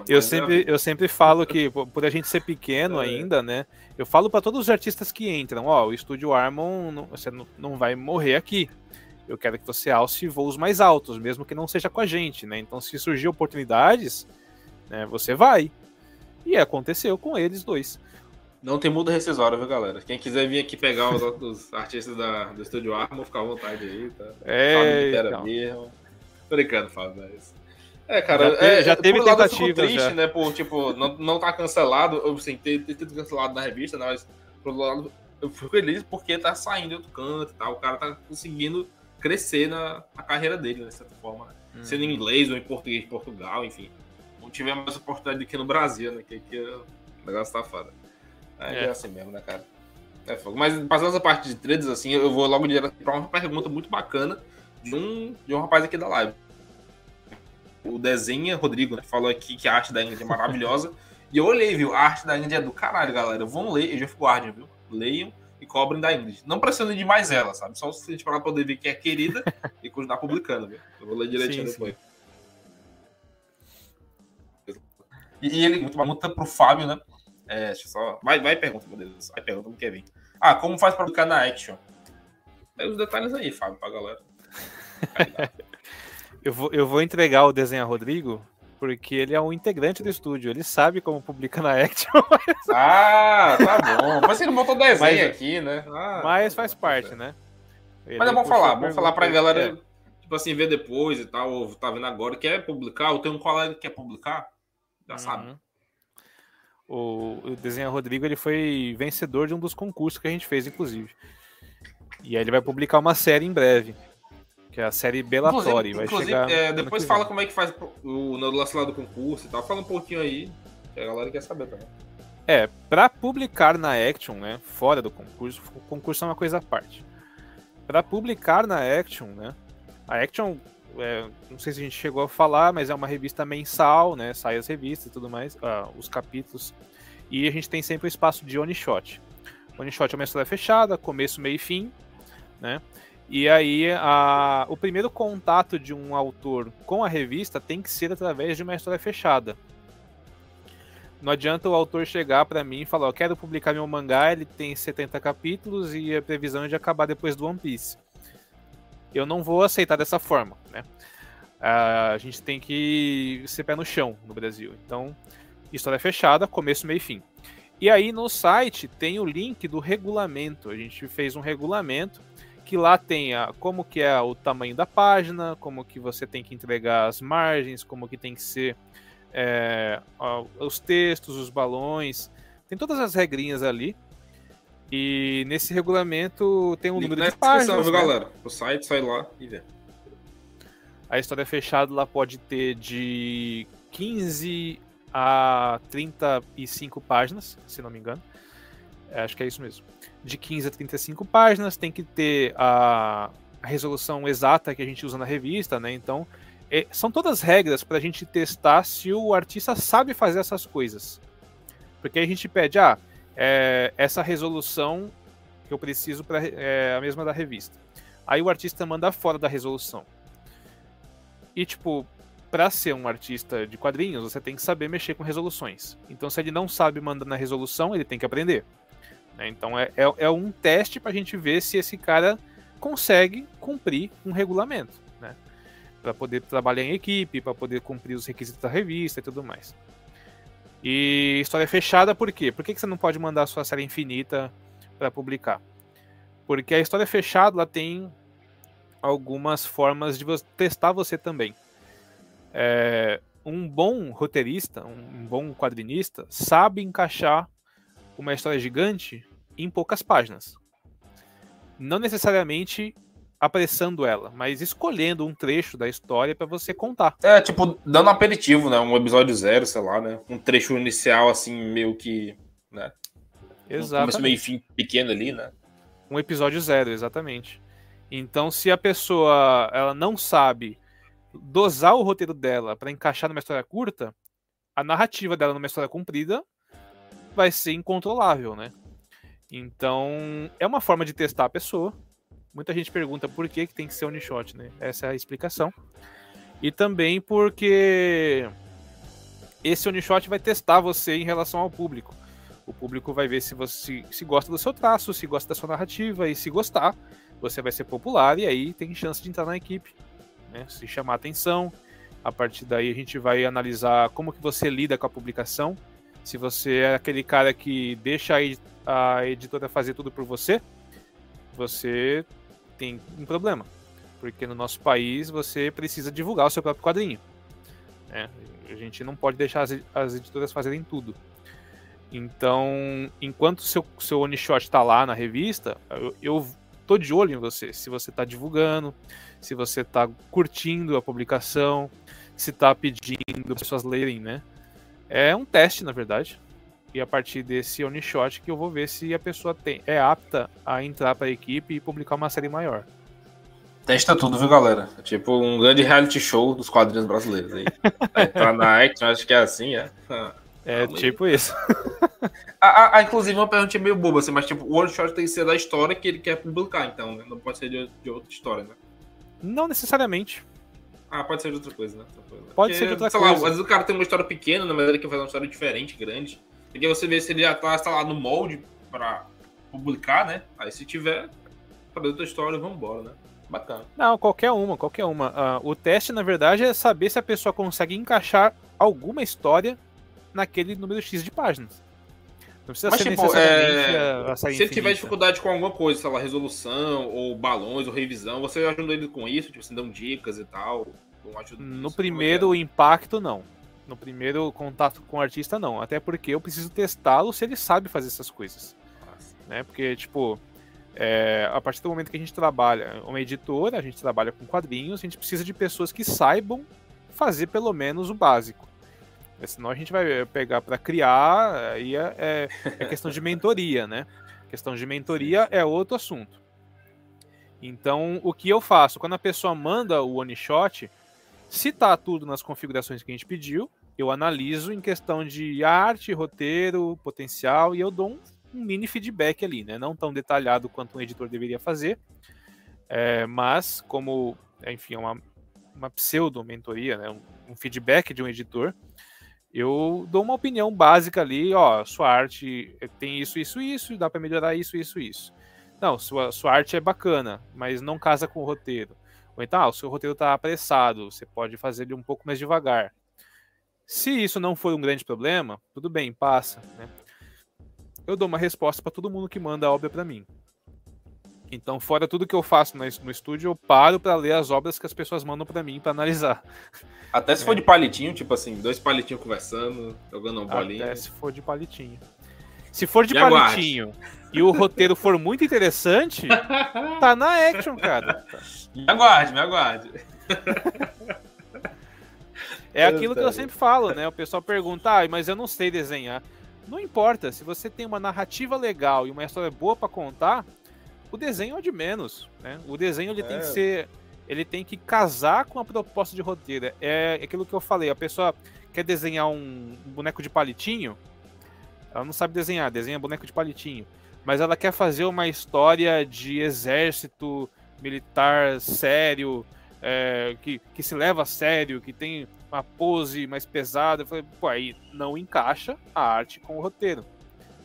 eu, sempre, eu sempre falo que, por a gente ser pequeno é. ainda, né? Eu falo para todos os artistas que entram: ó, o estúdio Armon, não, você não, vai morrer aqui. Eu quero que você alce voos mais altos, mesmo que não seja com a gente, né? Então, se surgir oportunidades, né, você vai. E aconteceu com eles dois. Não tem muda rescisória, viu, galera? Quem quiser vir aqui pegar os, os artistas da, do estúdio Armon, ficar à vontade aí, tá? É, então. mesmo. Tô brincando, Fábio, mas... É, cara, já, é, já teve tentativa. triste, já. né? Por, tipo, não, não tá cancelado, ou assim, ter, ter sido cancelado na revista, né? Mas, por outro lado, eu fico feliz porque tá saindo outro canto e tal. O cara tá conseguindo crescer na, na carreira dele, né, de certa forma. Né? Hum. Sendo em inglês ou em português de Portugal, enfim. Não tiver mais oportunidade aqui no Brasil, né? Que aqui o negócio tá foda. É, é. assim mesmo, né, cara? É fogo. Mas passando essa parte de trades, assim, eu vou logo direto pra uma pergunta muito bacana de um, de um rapaz aqui da live o desenha, Rodrigo, né, falou aqui que a arte da Ingrid é maravilhosa. e eu olhei, viu? A arte da Ingrid é do caralho, galera. Vão ler, e já ficou Guardian, viu? Leiam e cobrem da Ingrid. Não precisando de mais ela, sabe? Só o suficiente para poder ver que é querida e continuar publicando, viu? Eu vou ler direitinho sim, depois. Sim. E, ele, muito pergunta pro Fábio, né? É, deixa eu só. Vai, vai pergunta, meu Deus. Vai pergunta, não quer vir. Ah, como faz para publicar na Action? Pega os detalhes aí, Fábio, pra galera. Eu vou, eu vou entregar o desenho a Rodrigo, porque ele é um integrante do estúdio, ele sabe como publica na Action. Ah, tá bom. Mas ele botou desenho mas, aqui, né? Ah, mas tá faz bom, parte, né? Ele mas é bom falar, vamos falar pra galera, é. tipo assim, ver depois e tal, ou tá vendo agora, quer publicar, ou tem um colega que quer publicar, já uhum. sabe. O, o Desenho Rodrigo, ele foi vencedor de um dos concursos que a gente fez, inclusive. E aí ele vai publicar uma série em breve. Que é a série Bellatori. Vai inclusive chegar é, depois fala como é que faz o, lance lá do concurso e tal. Fala um pouquinho aí, que a galera quer saber também. É, para publicar na Action, né, fora do concurso, o concurso é uma coisa à parte. Para publicar na Action, né, a Action, é, não sei se a gente chegou a falar, mas é uma revista mensal, né? Sai as revistas e tudo mais, uh, os capítulos. E a gente tem sempre o espaço de one shot. One shot é uma história fechada, começo, meio e fim, né? E aí, a, o primeiro contato de um autor com a revista tem que ser através de uma história fechada. Não adianta o autor chegar para mim e falar: Eu quero publicar meu mangá, ele tem 70 capítulos e a previsão é de acabar depois do One Piece. Eu não vou aceitar dessa forma, né? A gente tem que ser pé no chão no Brasil. Então, história fechada, começo, meio e fim. E aí no site tem o link do regulamento. A gente fez um regulamento que lá tem a, como que é o tamanho da página, como que você tem que entregar as margens, como que tem que ser é, os textos, os balões, tem todas as regrinhas ali. E nesse regulamento tem um número de páginas. Viu, né? galera? O site sai lá e vê. A história fechada lá pode ter de 15 a 35 páginas, se não me engano. É, acho que é isso mesmo de 15 a 35 páginas, tem que ter a, resolução exata que a gente usa na revista, né? Então, é, são todas regras para a gente testar se o artista sabe fazer essas coisas. Porque a gente pede, ah, é, essa resolução que eu preciso para é, a mesma da revista. Aí o artista manda fora da resolução. E tipo, para ser um artista de quadrinhos, você tem que saber mexer com resoluções. Então, se ele não sabe mandar na resolução, ele tem que aprender. Né? Então é, é, é, um teste para a gente ver se esse cara consegue cumprir um regulamento, né? Para poder trabalhar em equipe, para poder cumprir os requisitos da revista e tudo mais. E história fechada por quê? Por que, que você não pode mandar a sua série infinita para publicar? Porque a história fechada ela tem algumas formas de testar você também. É, um bom roteirista, um bom quadrinista, sabe encaixar uma história gigante em poucas páginas. Não necessariamente apressando ela, mas escolhendo um trecho da história para você contar. É, tipo, dando aperitivo, né? Um episódio zero, sei lá, né? Um trecho inicial, assim, meio que. né? Exato. Um começo, meio fim pequeno ali, né? Um episódio zero, exatamente. Então, se a pessoa ela não sabe dosar o roteiro dela para encaixar numa história curta, a narrativa dela numa história comprida vai ser incontrolável, né? Então, é uma forma de testar a pessoa. Muita gente pergunta por que, que tem que ser one shot, né? Essa é a explicação. E também porque esse one shot vai testar você em relação ao público. O público vai ver se você se gosta do seu traço, se gosta da sua narrativa, e se gostar, você vai ser popular e aí tem chance de entrar na equipe. Né? Se chamar atenção, a partir daí a gente vai analisar como que você lida com a publicação se você é aquele cara que deixa a editora fazer tudo por você, você tem um problema. Porque no nosso país você precisa divulgar o seu próprio quadrinho. Né? A gente não pode deixar as, as editoras fazerem tudo. Então, enquanto seu, seu one shot está lá na revista, eu, eu tô de olho em você. Se você está divulgando, se você está curtindo a publicação, se está pedindo as pessoas lerem, né? É um teste, na verdade. E a partir desse one shot que eu vou ver se a pessoa tem, é apta a entrar para a equipe e publicar uma série maior. Testa tudo, viu, galera? É tipo um grande reality show dos quadrinhos brasileiros aí. Entrar na Action, acho que é assim, é. É ah, tipo isso. ah, ah, inclusive, uma pergunta meio boba, assim, mas tipo, o one shot tem que ser da história que ele quer publicar, então, né? Não pode ser de, de outra história, né? Não necessariamente. Ah, pode ser de outra coisa, né? Pode Porque, ser de outra sei coisa. Lá, às vezes o cara tem uma história pequena, na verdade ele quer fazer uma história diferente, grande. E aí você vê se ele já tá, tá lá no molde pra publicar, né? Aí se tiver, fazer outra história, vamos embora, né? Bacana. Não, qualquer uma, qualquer uma. Uh, o teste, na verdade, é saber se a pessoa consegue encaixar alguma história naquele número X de páginas. Não precisa Mas, ser tipo, necessariamente é... a, a Se ele tiver dificuldade com alguma coisa, sei lá, resolução, ou balões, ou revisão, você ajuda ele com isso? Tipo, você dão dicas e tal? No primeiro impacto, não. No primeiro contato com o artista, não. Até porque eu preciso testá-lo se ele sabe fazer essas coisas. Né? Porque, tipo, é, a partir do momento que a gente trabalha, uma editora, a gente trabalha com quadrinhos, a gente precisa de pessoas que saibam fazer pelo menos o básico. Senão a gente vai pegar para criar, aí é, é, é, questão de mentoria, né? questão de mentoria é outro assunto. Então, o que eu faço? Quando a pessoa manda o one shot, se tá tudo nas configurações que a gente pediu, eu analiso em questão de arte, roteiro, potencial e eu dou um, um mini feedback ali, né? Não tão detalhado quanto um editor deveria fazer, é, mas como, enfim, é uma, uma pseudo-mentoria, né? Um, um feedback de um editor, eu dou uma opinião básica ali, ó, sua arte tem isso, isso, isso, dá para melhorar isso, isso, isso. Não, sua, sua arte é bacana, mas não casa com o roteiro. Ou então, ah, o seu roteiro está apressado, você pode fazer ele um pouco mais devagar. Se isso não for um grande problema, tudo bem, passa. Né? Eu dou uma resposta para todo mundo que manda a obra para mim. Então, fora tudo que eu faço no estúdio, eu paro para ler as obras que as pessoas mandam para mim para analisar. Até se for de palitinho, tipo assim, dois palitinhos conversando, jogando uma bolinha. Até se for de palitinho. Se for de Me palitinho aguarde. e o roteiro for muito interessante, tá na action, cara. Me aguarde, me aguarde. É aquilo que eu sempre falo, né? O pessoal pergunta, ah, mas eu não sei desenhar. Não importa, se você tem uma narrativa legal e uma história boa para contar, o desenho é de menos, né? O desenho ele é. tem que ser, ele tem que casar com a proposta de roteiro. É aquilo que eu falei, a pessoa quer desenhar um boneco de palitinho, ela não sabe desenhar, desenha boneco de palitinho, mas ela quer fazer uma história de exército militar sério, é, que, que se leva a sério, que tem uma pose mais pesada. Eu falei, pô, aí não encaixa a arte com o roteiro,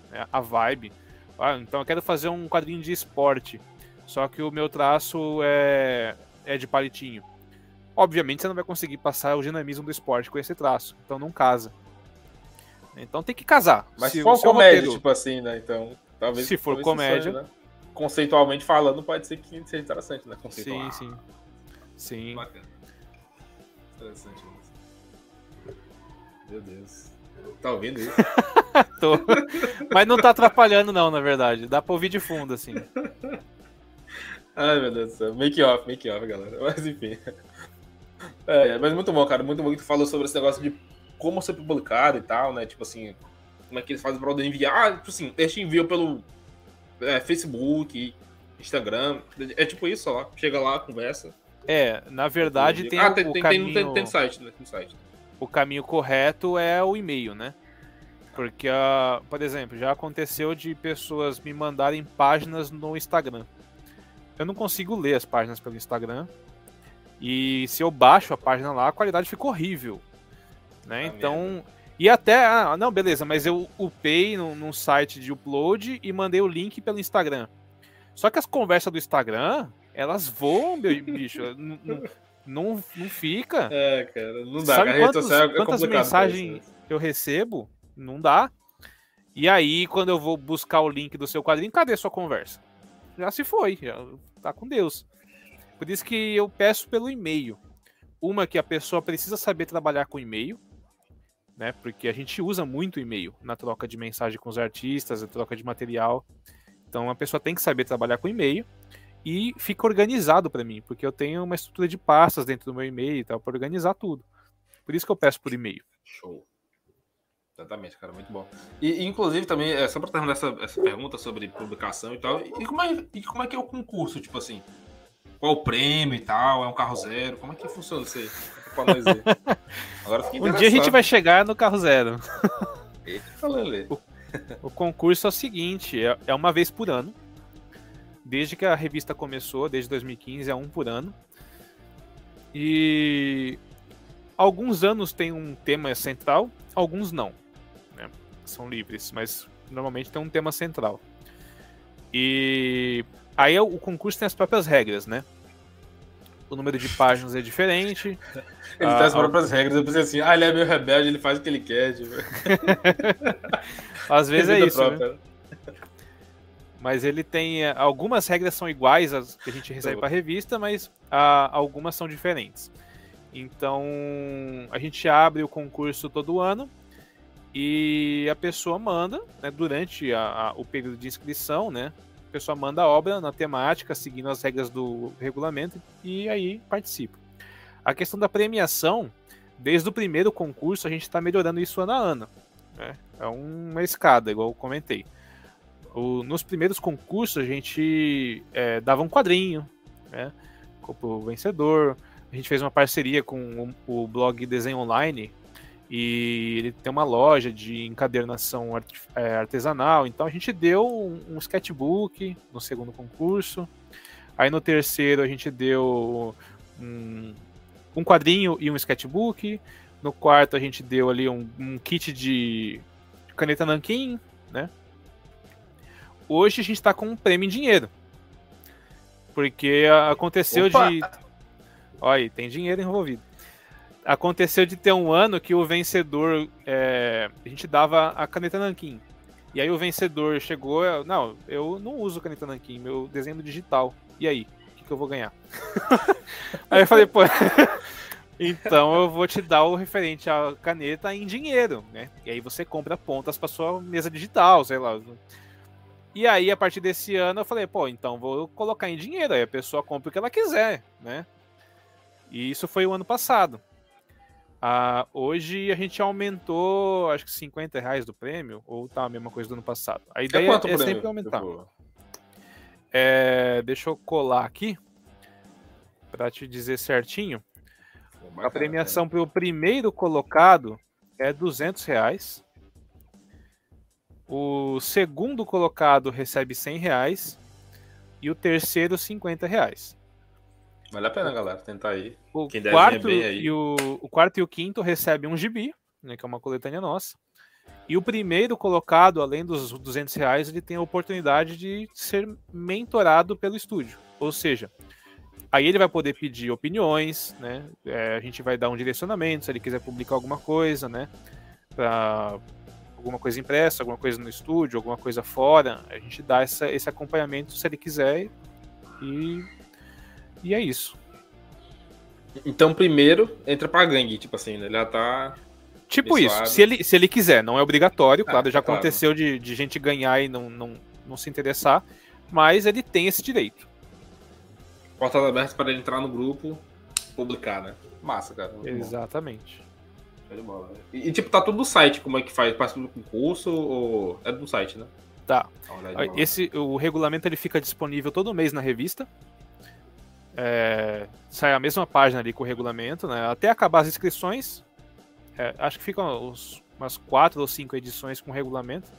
né? a vibe. Ah, então eu quero fazer um quadrinho de esporte, só que o meu traço é, é de palitinho. Obviamente você não vai conseguir passar o dinamismo do esporte com esse traço, então não casa. Então tem que casar. Mas se for comédia, roteiro... tipo assim, né? Então, talvez. Se for comédia. Seja, né? Conceitualmente falando, pode ser que seja interessante, né? Sim, sim. Sim. Bacana. Interessante isso. Meu Deus. Tá ouvindo isso? Tô. Mas não tá atrapalhando, não, na verdade. Dá pra ouvir de fundo, assim. Ai, meu Deus do céu. Make off, make off, galera. Mas enfim. É, mas muito bom, cara. Muito bom que tu falou sobre esse negócio de como ser publicado e tal, né? Tipo assim, como é que eles fazem pra poder enviar. Ah, tipo assim, eles te enviam pelo é, Facebook, Instagram. É tipo isso, ó. Chega lá, conversa. É, na verdade tem ah, o, tem, o tem, caminho... Tem, tem, site, né? Tem site. O caminho correto é o e-mail, né? Porque, uh, por exemplo, já aconteceu de pessoas me mandarem páginas no Instagram. Eu não consigo ler as páginas pelo Instagram. E se eu baixo a página lá, a qualidade fica horrível. Né? Ah, então. Merda. E até. Ah, não, beleza, mas eu upei num, num site de upload e mandei o link pelo Instagram. Só que as conversas do Instagram, elas voam, meu bicho. não, não, não fica. É, cara, não dá. Sabe quantos, social é quantas mensagens né? eu recebo? Não dá. E aí, quando eu vou buscar o link do seu quadrinho, cadê a sua conversa? Já se foi, já tá com Deus. Por isso que eu peço pelo e-mail. Uma que a pessoa precisa saber trabalhar com e-mail, né? Porque a gente usa muito e-mail na troca de mensagem com os artistas, na troca de material. Então a pessoa tem que saber trabalhar com e-mail e fica organizado para mim, porque eu tenho uma estrutura de pastas dentro do meu e-mail e tal, para organizar tudo. Por isso que eu peço por e-mail. Show. Exatamente, cara, muito bom. E, inclusive, também, é, só para terminar essa, essa pergunta sobre publicação e tal, e como, é, e como é que é o concurso, tipo assim? Qual o prêmio e tal? É um carro zero? Como é que funciona isso aí? Agora um dia a gente vai chegar no carro zero. Eita, o, o concurso é o seguinte: é, é uma vez por ano desde que a revista começou, desde 2015, é um por ano. E alguns anos tem um tema central, alguns não. Né? São livres, mas normalmente tem um tema central. E aí o concurso tem as próprias regras, né? O número de páginas é diferente. Ele ah, tem as próprias regras. Eu pensei assim, ah, ele é meio rebelde, ele faz o que ele quer. Tipo. Às vezes é isso. Né? Mas ele tem. Eh, algumas regras são iguais às que a gente recebe para a revista, mas ah, algumas são diferentes. Então a gente abre o concurso todo ano e a pessoa manda, né, durante a, a, o período de inscrição, né? A pessoa manda a obra na temática, seguindo as regras do regulamento, e aí participa. A questão da premiação, desde o primeiro concurso, a gente está melhorando isso ano a ano. Né? É uma escada, igual eu comentei. O, nos primeiros concursos a gente é, dava um quadrinho, né? Pro vencedor. A gente fez uma parceria com o, o blog Desenho Online e ele tem uma loja de encadernação é, artesanal. Então a gente deu um, um, sketchbook no segundo concurso. Aí no terceiro a gente deu um, um quadrinho e um sketchbook. No quarto a gente deu ali um, um kit de caneta nanquim, né? Hoje a gente está com um prêmio em dinheiro. Porque aconteceu Opa! de. Olha aí, tem dinheiro envolvido. Aconteceu de ter um ano que o vencedor. É... a gente dava a caneta nanquim. E aí o vencedor chegou. Não, eu não uso caneta nanquim, meu desenho digital. E aí? O que, que eu vou ganhar? aí eu falei, pô. Então eu vou te dar o referente à caneta em dinheiro, né? E aí você compra pontas para sua mesa digital, sei lá. E aí, a partir desse ano, eu falei, pô, então vou colocar em dinheiro, aí a pessoa compra o que ela quiser, né? E isso foi o ano passado. Ah, hoje a gente aumentou, acho que 50 reais do prêmio, ou tá a mesma coisa do ano passado. A ideia é, é sempre aumentar. É, deixa eu colar aqui para te dizer certinho. Bacana, a premiação para o primeiro colocado é 200 reais. O segundo colocado recebe 100 reais. E o terceiro, 50 reais. Vale a pena, galera, tentar aí. O, Quem quarto, aí. E o, o quarto e o quinto recebem um gibi, né, que é uma coletânea nossa. E o primeiro colocado, além dos 200 reais, ele tem a oportunidade de ser mentorado pelo estúdio. Ou seja, Aí ele vai poder pedir opiniões, né? É, a gente vai dar um direcionamento se ele quiser publicar alguma coisa, né? Pra alguma coisa impressa, alguma coisa no estúdio, alguma coisa fora. A gente dá essa, esse acompanhamento se ele quiser e, e é isso. Então, primeiro, entra pra gangue, tipo assim, né? Ele já tá. Tipo isso, se ele, se ele quiser, não é obrigatório, ah, claro, já claro. aconteceu de, de gente ganhar e não, não, não se interessar, mas ele tem esse direito portas abertas para ele entrar no grupo, publicar, né? Massa, cara. Exatamente. Bom. E, e, tipo, tá tudo no site, como é que faz? Passa do concurso ou. É do site, né? Tá. Esse, o regulamento ele fica disponível todo mês na revista. É, sai a mesma página ali com o regulamento, né? Até acabar as inscrições. É, acho que ficam uns, umas quatro ou cinco edições com regulamento.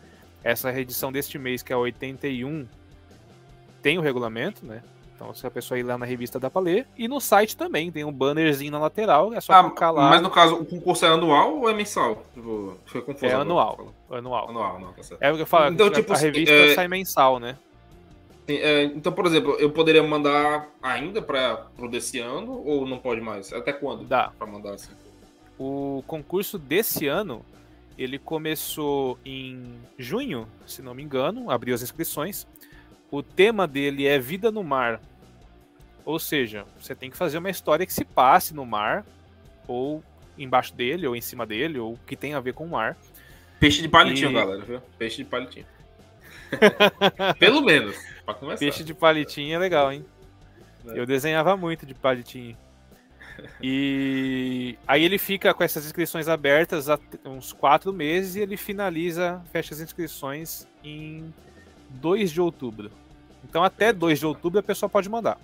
Essa edição deste mês, que é a 81, tem o regulamento, né? Então, se a pessoa ir lá na revista dá pra ler. E no site também, tem um bannerzinho na lateral, é só ah, clicar lá. Mas no caso, o concurso é anual ou é mensal? Tipo, foi confuso. É anual. Anual. Anual, não, tá certo. É o que eu falo, então, tipo, a revista é... sai mensal, né? É, então, por exemplo, eu poderia mandar ainda para o desse ano ou não pode mais? Até quando? Dá. Para mandar assim. O concurso desse ano, ele começou em junho, se não me engano, abriu as inscrições. O tema dele é Vida no Mar, ou seja, você tem que fazer uma história que se passe no mar, ou embaixo dele, ou em cima dele, ou que tem a ver com o mar. Peixe de palitinho, e... galera, viu? Peixe de palitinho. Pelo menos, pra começar. Peixe de palitinho é legal, hein? É. Eu desenhava muito de palitinho. E aí ele fica com essas inscrições abertas há uns quatro meses e ele finaliza, fecha as inscrições em 2 de outubro. Então até 2 de outubro a pessoa pode mandar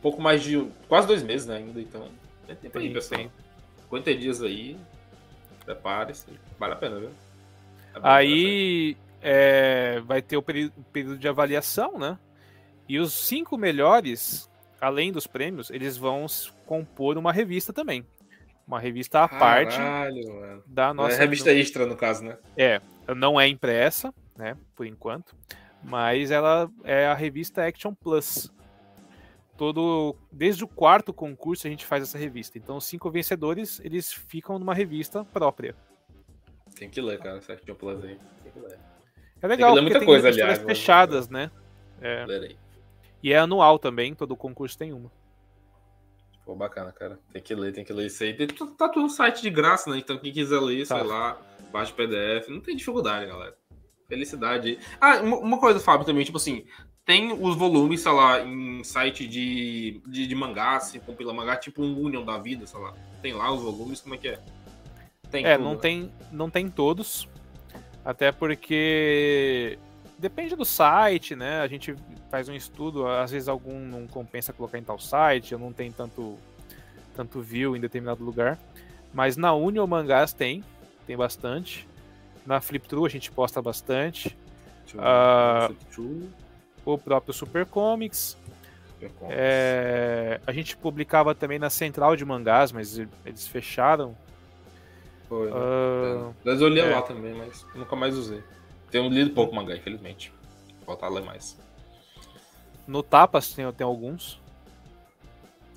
pouco mais de quase dois meses né, ainda, então tem tempo aí, pessoal. 50 dias aí, prepare-se, vale a pena, viu? É aí é, vai ter o período, período de avaliação, né? E os cinco melhores, além dos prêmios, eles vão compor uma revista também. Uma revista à Caralho, parte mano. da nossa. É revista extra, no caso, né? É, não é impressa, né? Por enquanto. Mas ela é a revista Action Plus todo desde o quarto concurso a gente faz essa revista. Então os cinco vencedores eles ficam numa revista própria. Tem que ler, cara, essa Action Plus aí. Tem que ler. É legal, tem porque tem coisa, aliás, fechadas, né? É. E é anual também, todo concurso tem uma. Pô, bacana, cara. Tem que ler, tem que ler isso aí. Tá tudo no site de graça, né? Então quem quiser ler, tá. sei lá, baixa o PDF. Não tem dificuldade, galera. Felicidade. Ah, uma coisa, Fábio, também, tipo assim, tem os volumes, sei lá, em site de, de, de mangá, se compila mangá, tipo um Union da vida, sei lá. Tem lá os volumes, como é que é? Tem é, tudo, não, né? tem, não tem todos. Até porque depende do site, né? A gente faz um estudo, às vezes algum não compensa colocar em tal site, eu não tenho tanto, tanto view em determinado lugar. Mas na Union Mangás tem, tem bastante. Na Flip-Thru a gente posta bastante. Uh, o próprio Super Comics. Super Comics. É, a gente publicava também na Central de Mangás, mas eles fecharam. Foi. Uh, eu li é. lá também, mas nunca mais usei. Tenho lido pouco mangá, infelizmente. Falta ler mais. No Tapas tem, tem alguns.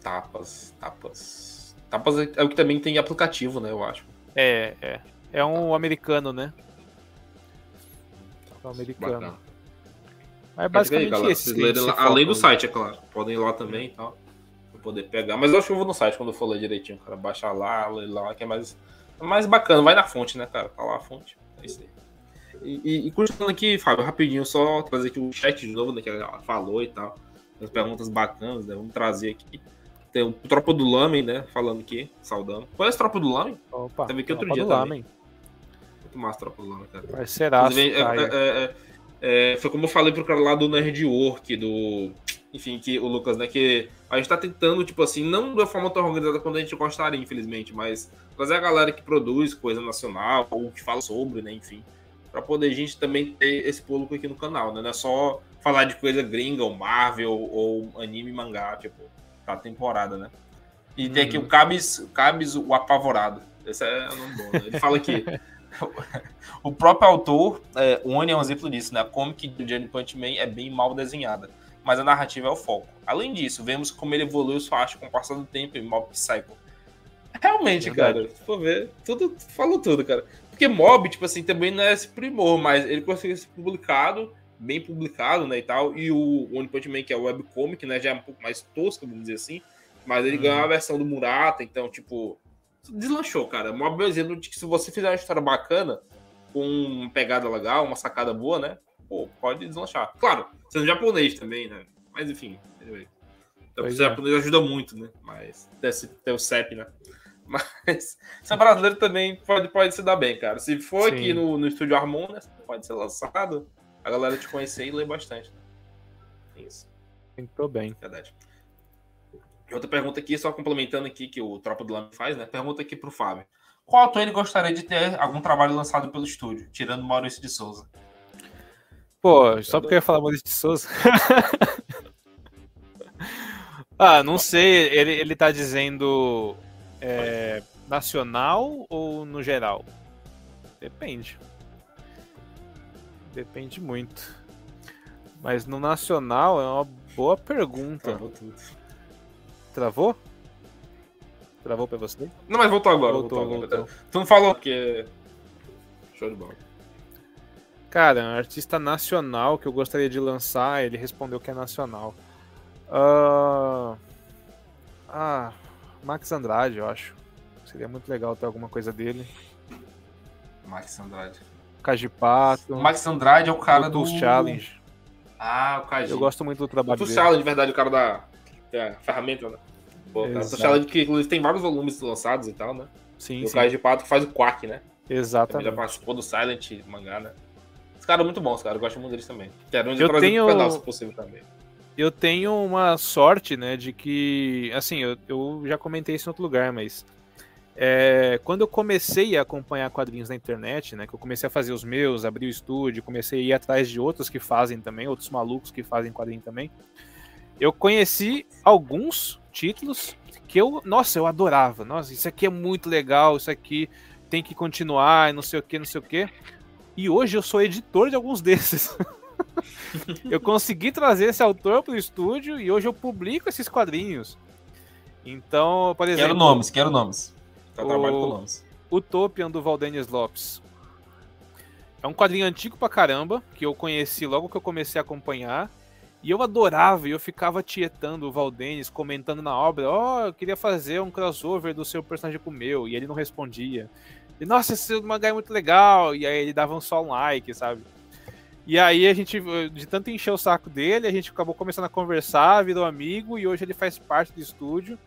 Tapas, Tapas. Tapas é, é o que também tem aplicativo, né? Eu acho. É, é. É um americano, né? É um americano. Bacana. Mas é basicamente aí, esse. Lá, além do site, é claro. Podem ir lá também e tal. Pra poder pegar. Mas eu acho que eu vou no site quando eu for ler direitinho, cara. Baixar lá, ler lá, que é mais, é mais bacana. Vai na fonte, né, cara? Tá lá a fonte. É isso aí. E, e, continuando aqui, Fábio, rapidinho, só trazer aqui o chat de novo, né, que ela falou e tal. As perguntas bacanas, né? Vamos trazer aqui. Tem o Tropa do Lamen, né? Falando aqui, saudando. Conhece Tropa do Lamen? Opa, Teve aqui outro dia também. Muito massa Tropa do Lamen, cara. Vai ser é, é, é, é, Foi como eu falei pro cara lá do Nerd Work, do... Enfim, que o Lucas, né? Que a gente tá tentando, tipo assim, não da forma tão organizada quanto a gente gostaria, infelizmente, mas trazer a galera que produz coisa nacional, ou que fala sobre, né? Enfim para poder a gente também ter esse público aqui no canal, né? Não é só falar de coisa gringa, ou Marvel, ou anime mangá, tipo, tá temporada, né? E uhum. tem aqui o Cabis, Cabis o Apavorado. Esse é o nome bom, né? Ele fala que o próprio autor, é, o Oni é um exemplo disso, né? A comic do Johnny Punch Man é bem mal desenhada, mas a narrativa é o foco. Além disso, vemos como ele evoluiu sua arte com o passar do tempo em Mob Psycho. Realmente, cara, se for ver, tudo, falou tudo, cara. Porque Mob, tipo assim, também não é esse primor, mas ele conseguiu ser publicado, bem publicado, né, e tal. E o One Punch Man, que é o webcomic, né, já é um pouco mais tosco, vamos dizer assim. Mas ele hum. ganhou a versão do Murata, então, tipo, deslanchou, cara. Mob é um exemplo de que se você fizer uma história bacana, com uma pegada legal, uma sacada boa, né, pô, pode deslanchar. Claro, sendo japonês também, né, mas enfim, anyway. Então, o japonês ajuda muito, né, mas tem o CEP, né. Mas ser brasileiro também pode, pode se dar bem, cara. Se for Sim. aqui no, no estúdio Harmonia, pode ser lançado, a galera te conhecer e ler bastante. Né? Isso. Muito bem. Verdade. E outra pergunta aqui, só complementando aqui que o Tropa do Lame faz, né? Pergunta aqui pro Fábio. Qual autor ele gostaria de ter algum trabalho lançado pelo estúdio, tirando Maurício de Souza? Pô, só porque eu ia falar Maurício de Souza. ah, não sei. Ele, ele tá dizendo é, nacional ou no geral? Depende. Depende muito. Mas no nacional é uma boa pergunta. Travou tudo. Travou? Travou pra você? Não, mas voltou agora. Voltou, voltou, voltou. voltou. Tu não falou que. Show de bola. Cara, um artista nacional que eu gostaria de lançar, ele respondeu que é nacional. Uh... Ah, Max Andrade, eu acho. Seria muito legal ter alguma coisa dele. Max Andrade. Cajipato. Max Andrade é o cara do. Challenge. Ah, o Caji. Eu gosto muito do trabalho o dele. Challenge, de verdade, o cara da, da ferramenta, né? Pô, o Challenge que inclusive tem vários volumes lançados e tal, né? Sim, e sim. o Cajipato faz o Quack, né? Exatamente. Ele já participou do Silent mangá, né? Esse cara é muito esse cara. Eu gosto muito deles também. Quero um eu tenho... pedaço possível também eu tenho uma sorte, né, de que, assim, eu, eu já comentei isso em outro lugar, mas é, quando eu comecei a acompanhar quadrinhos na internet, né, que eu comecei a fazer os meus, abri o estúdio, comecei a ir atrás de outros que fazem também, outros malucos que fazem quadrinho também, eu conheci alguns títulos que eu, nossa, eu adorava. Nossa, isso aqui é muito legal, isso aqui tem que continuar, não sei o que, não sei o que. E hoje eu sou editor de alguns desses. eu consegui trazer esse autor para o estúdio e hoje eu publico esses quadrinhos. Então, por exemplo. Quero nomes, quero nomes. Tá trabalho com nomes. Utopian do Valdenis Lopes. É um quadrinho antigo pra caramba, que eu conheci logo que eu comecei a acompanhar. E eu adorava, e eu ficava tietando o Valdenis, comentando na obra, ó, oh, eu queria fazer um crossover do seu personagem com o meu, e ele não respondia. E, nossa, esse mangá é muito legal, e aí ele dava só um like, sabe? E aí a gente, de tanto encher o saco dele, a gente acabou começando a conversar, virou amigo e hoje ele faz parte do estúdio.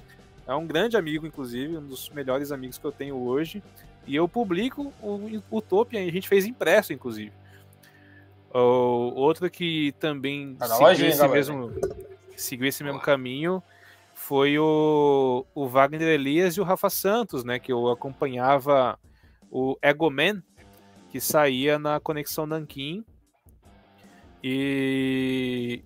É um grande amigo, inclusive, um dos melhores amigos que eu tenho hoje. E eu publico o Utopia, a gente fez impresso, inclusive. O outro que também tá seguiu, lojinha, esse mesmo, seguiu esse mesmo caminho foi o, o Wagner Elias e o Rafa Santos, né? Que eu acompanhava o Egoman, que saía na Conexão Nankin. E.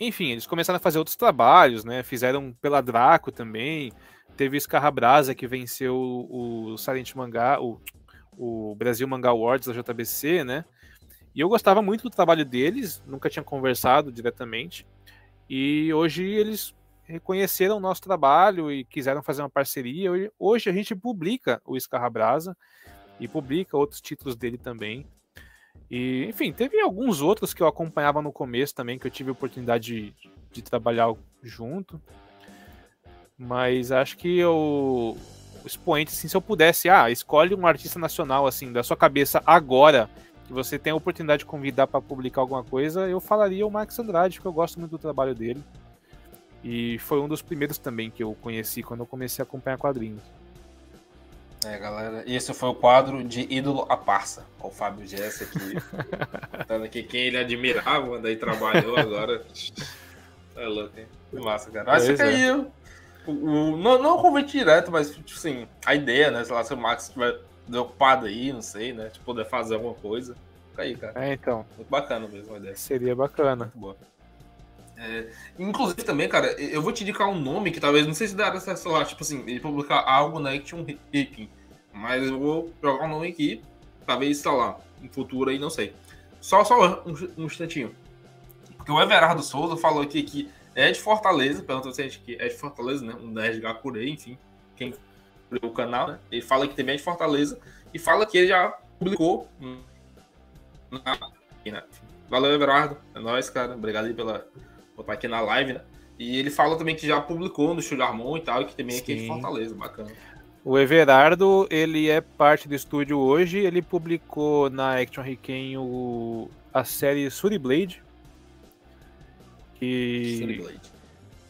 Enfim, eles começaram a fazer outros trabalhos, né? Fizeram pela Draco também. Teve o Scarrabrasa, que venceu o Silent Mangá, o, o Brasil Manga Awards da JBC, né? E eu gostava muito do trabalho deles, nunca tinha conversado diretamente. E hoje eles reconheceram o nosso trabalho e quiseram fazer uma parceria. Hoje a gente publica o Escarrabrasa e publica outros títulos dele também. E, enfim, teve alguns outros que eu acompanhava no começo também, que eu tive a oportunidade de, de trabalhar junto. Mas acho que o expoente, assim, se eu pudesse, ah, escolhe um artista nacional, assim, da sua cabeça agora, que você tem a oportunidade de convidar para publicar alguma coisa, eu falaria o Max Andrade, porque eu gosto muito do trabalho dele. E foi um dos primeiros também que eu conheci quando eu comecei a acompanhar quadrinhos. É, galera, esse foi o quadro de ídolo a parça. O Fábio Jess aqui. Dando aqui quem ele admirava, daí trabalhou agora. É louco, hein? Que massa, cara. Mas fica é. não, não o convite direto, mas, tipo assim, a ideia, né? Sei lá, se o Max estiver ocupado aí, não sei, né? De poder fazer alguma coisa. Fica aí, cara. É, então. Muito bacana mesmo a ideia. Seria bacana. Muito boa. É, inclusive também, cara, eu vou te indicar um nome que talvez, não sei se dá acesso lá, tipo assim, ele publicar algo na Action Hipping, mas eu vou jogar um nome aqui, talvez, sei lá, em futuro aí, não sei. Só, só um, um instantinho. Porque o Everardo Souza falou aqui que é de Fortaleza, perguntou se a gente que é de Fortaleza, né? Um Nerd Gakure, enfim, quem o canal, né? Ele fala que também é de Fortaleza e fala que ele já publicou na, né? Valeu, Everardo. É nóis, cara. Obrigado aí pela, botar aqui na live, né? E ele fala também que já publicou no Chugarmon e tal, e que também é aqui de Fortaleza, bacana. O Everardo, ele é parte do estúdio hoje, ele publicou na Action Riken o, a série Suriblade, que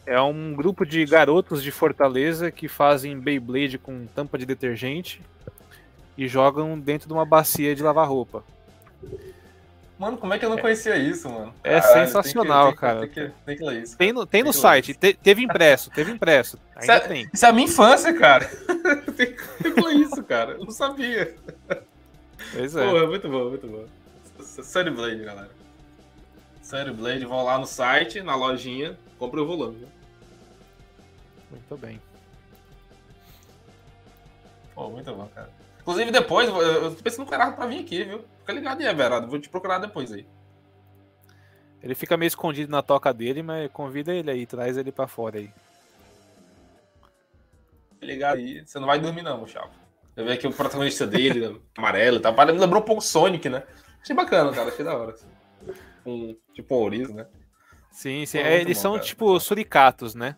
é um grupo de garotos de Fortaleza que fazem Beyblade com tampa de detergente e jogam dentro de uma bacia de lavar roupa. Mano, como é que eu não é. conhecia isso, mano? É sensacional, tem que, cara. Tem que, tem que ler isso. Tem no, tem no site, te, teve impresso, teve impresso. Ainda isso é, tem. Isso é a minha infância, cara. tem, que ler isso, cara. Eu não sabia. Pois é. Pô, muito bom, muito bom. Sunny Blade, galera. Sunny Blade, vão lá no site, na lojinha, compra o volume. Muito bem. Pô, muito bom, cara. Inclusive, depois, eu tô pensando no Everardo pra vir aqui, viu? Fica ligado aí, Everardo. Vou te procurar depois aí. Ele fica meio escondido na toca dele, mas convida ele aí, traz ele pra fora aí. Ligado aí. Você não vai dormir, não, chapa. Eu vi aqui o protagonista dele, amarelo tá? Me lembrou um pouco Sonic, né? Achei bacana, cara. Achei da hora. Assim. Um, tipo um ouriço, né? Sim, sim. É, eles bom, são cara. tipo suricatos, né?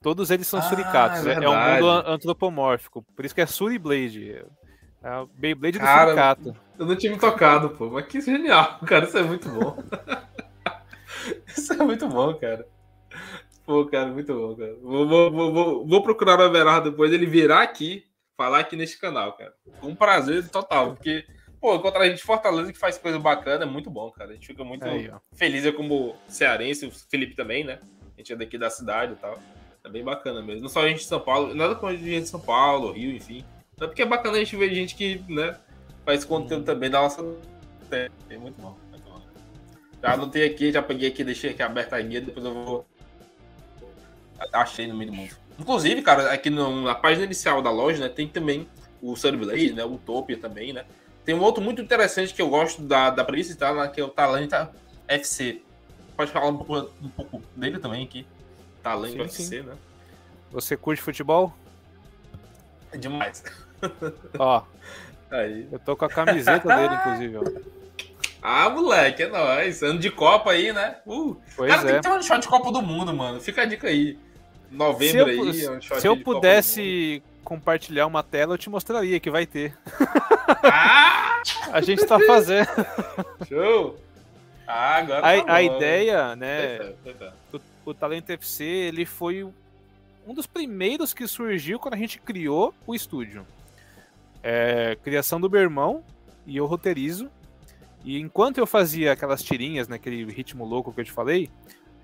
Todos eles são ah, suricatos. É, é, um mundo antropomórfico. Por isso que é Suriblade. É o Beyblade do Suricato. Eu não tinha me tocado, pô. Mas que genial, cara. Isso é muito bom. isso é muito bom, cara. Pô, cara, muito bom, cara. Vou, vou, vou, vou procurar o Everardo depois ele virar aqui, falar aqui neste canal, cara. Um prazer total, porque, pô, encontrar a gente de Fortaleza que faz coisa bacana é muito bom, cara. A gente fica muito Aí, feliz eu como cearense, o Felipe também, né? A gente é daqui da cidade e tal. É bem bacana mesmo. Não só a gente de São Paulo, nada com a gente de São Paulo, Rio, enfim. Até porque é bacana a gente ver gente que, né, faz conteúdo também da nossa. É muito bom. Muito bom. Já anotei aqui, já peguei aqui, deixei aqui aberta a guia, depois eu vou. Achei no meio do mundo. Inclusive, cara, aqui no, na página inicial da loja, né, tem também o Sunblade, né, o Utopia também, né. Tem um outro muito interessante que eu gosto da, da premissa, tá, que é o Talenta FC. Pode falar um pouco, um pouco dele também aqui. Talento sim, FC, sim. né? Você curte futebol? É demais. Ó. Aí. Eu tô com a camiseta dele, inclusive, ó. Ah, moleque, é nóis. Ano de Copa aí, né? Uh, pois cara, é. tem que ter um shot de Copa do Mundo, mano. Fica a dica aí. Novembro se eu, aí, é um Se eu pudesse compartilhar uma tela, eu te mostraria que vai ter. Ah! a gente tá fazendo. Show! Ah, agora a, tá a ideia, né? O, o Talento FC, ele foi um dos primeiros que surgiu quando a gente criou o estúdio. É, criação do meu irmão e eu roteirizo. E enquanto eu fazia aquelas tirinhas naquele ritmo louco que eu te falei,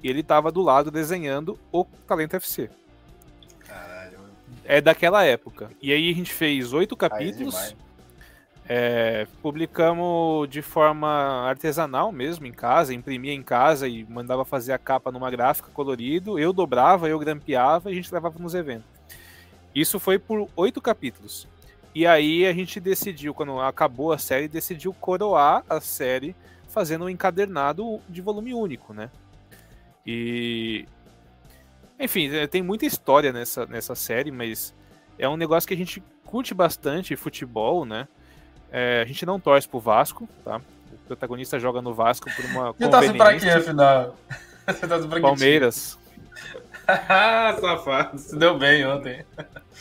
ele tava do lado desenhando o Talento FC. Caralho. É daquela época. E aí a gente fez oito capítulos. É, publicamos de forma artesanal mesmo, em casa, imprimia em casa e mandava fazer a capa numa gráfica colorido. Eu dobrava, eu grampeava e a gente levava nos eventos. Isso foi por oito capítulos. E aí a gente decidiu, quando acabou a série, decidiu coroar a série fazendo um encadernado de volume único, né? E. Enfim, é, tem muita história nessa, nessa série, mas é um negócio que a gente curte bastante futebol, né? É, a gente não torce pro Vasco, tá? O protagonista joga no Vasco por uma. E tá pra quê, afinal? Palmeiras. Safado, se deu bem ontem.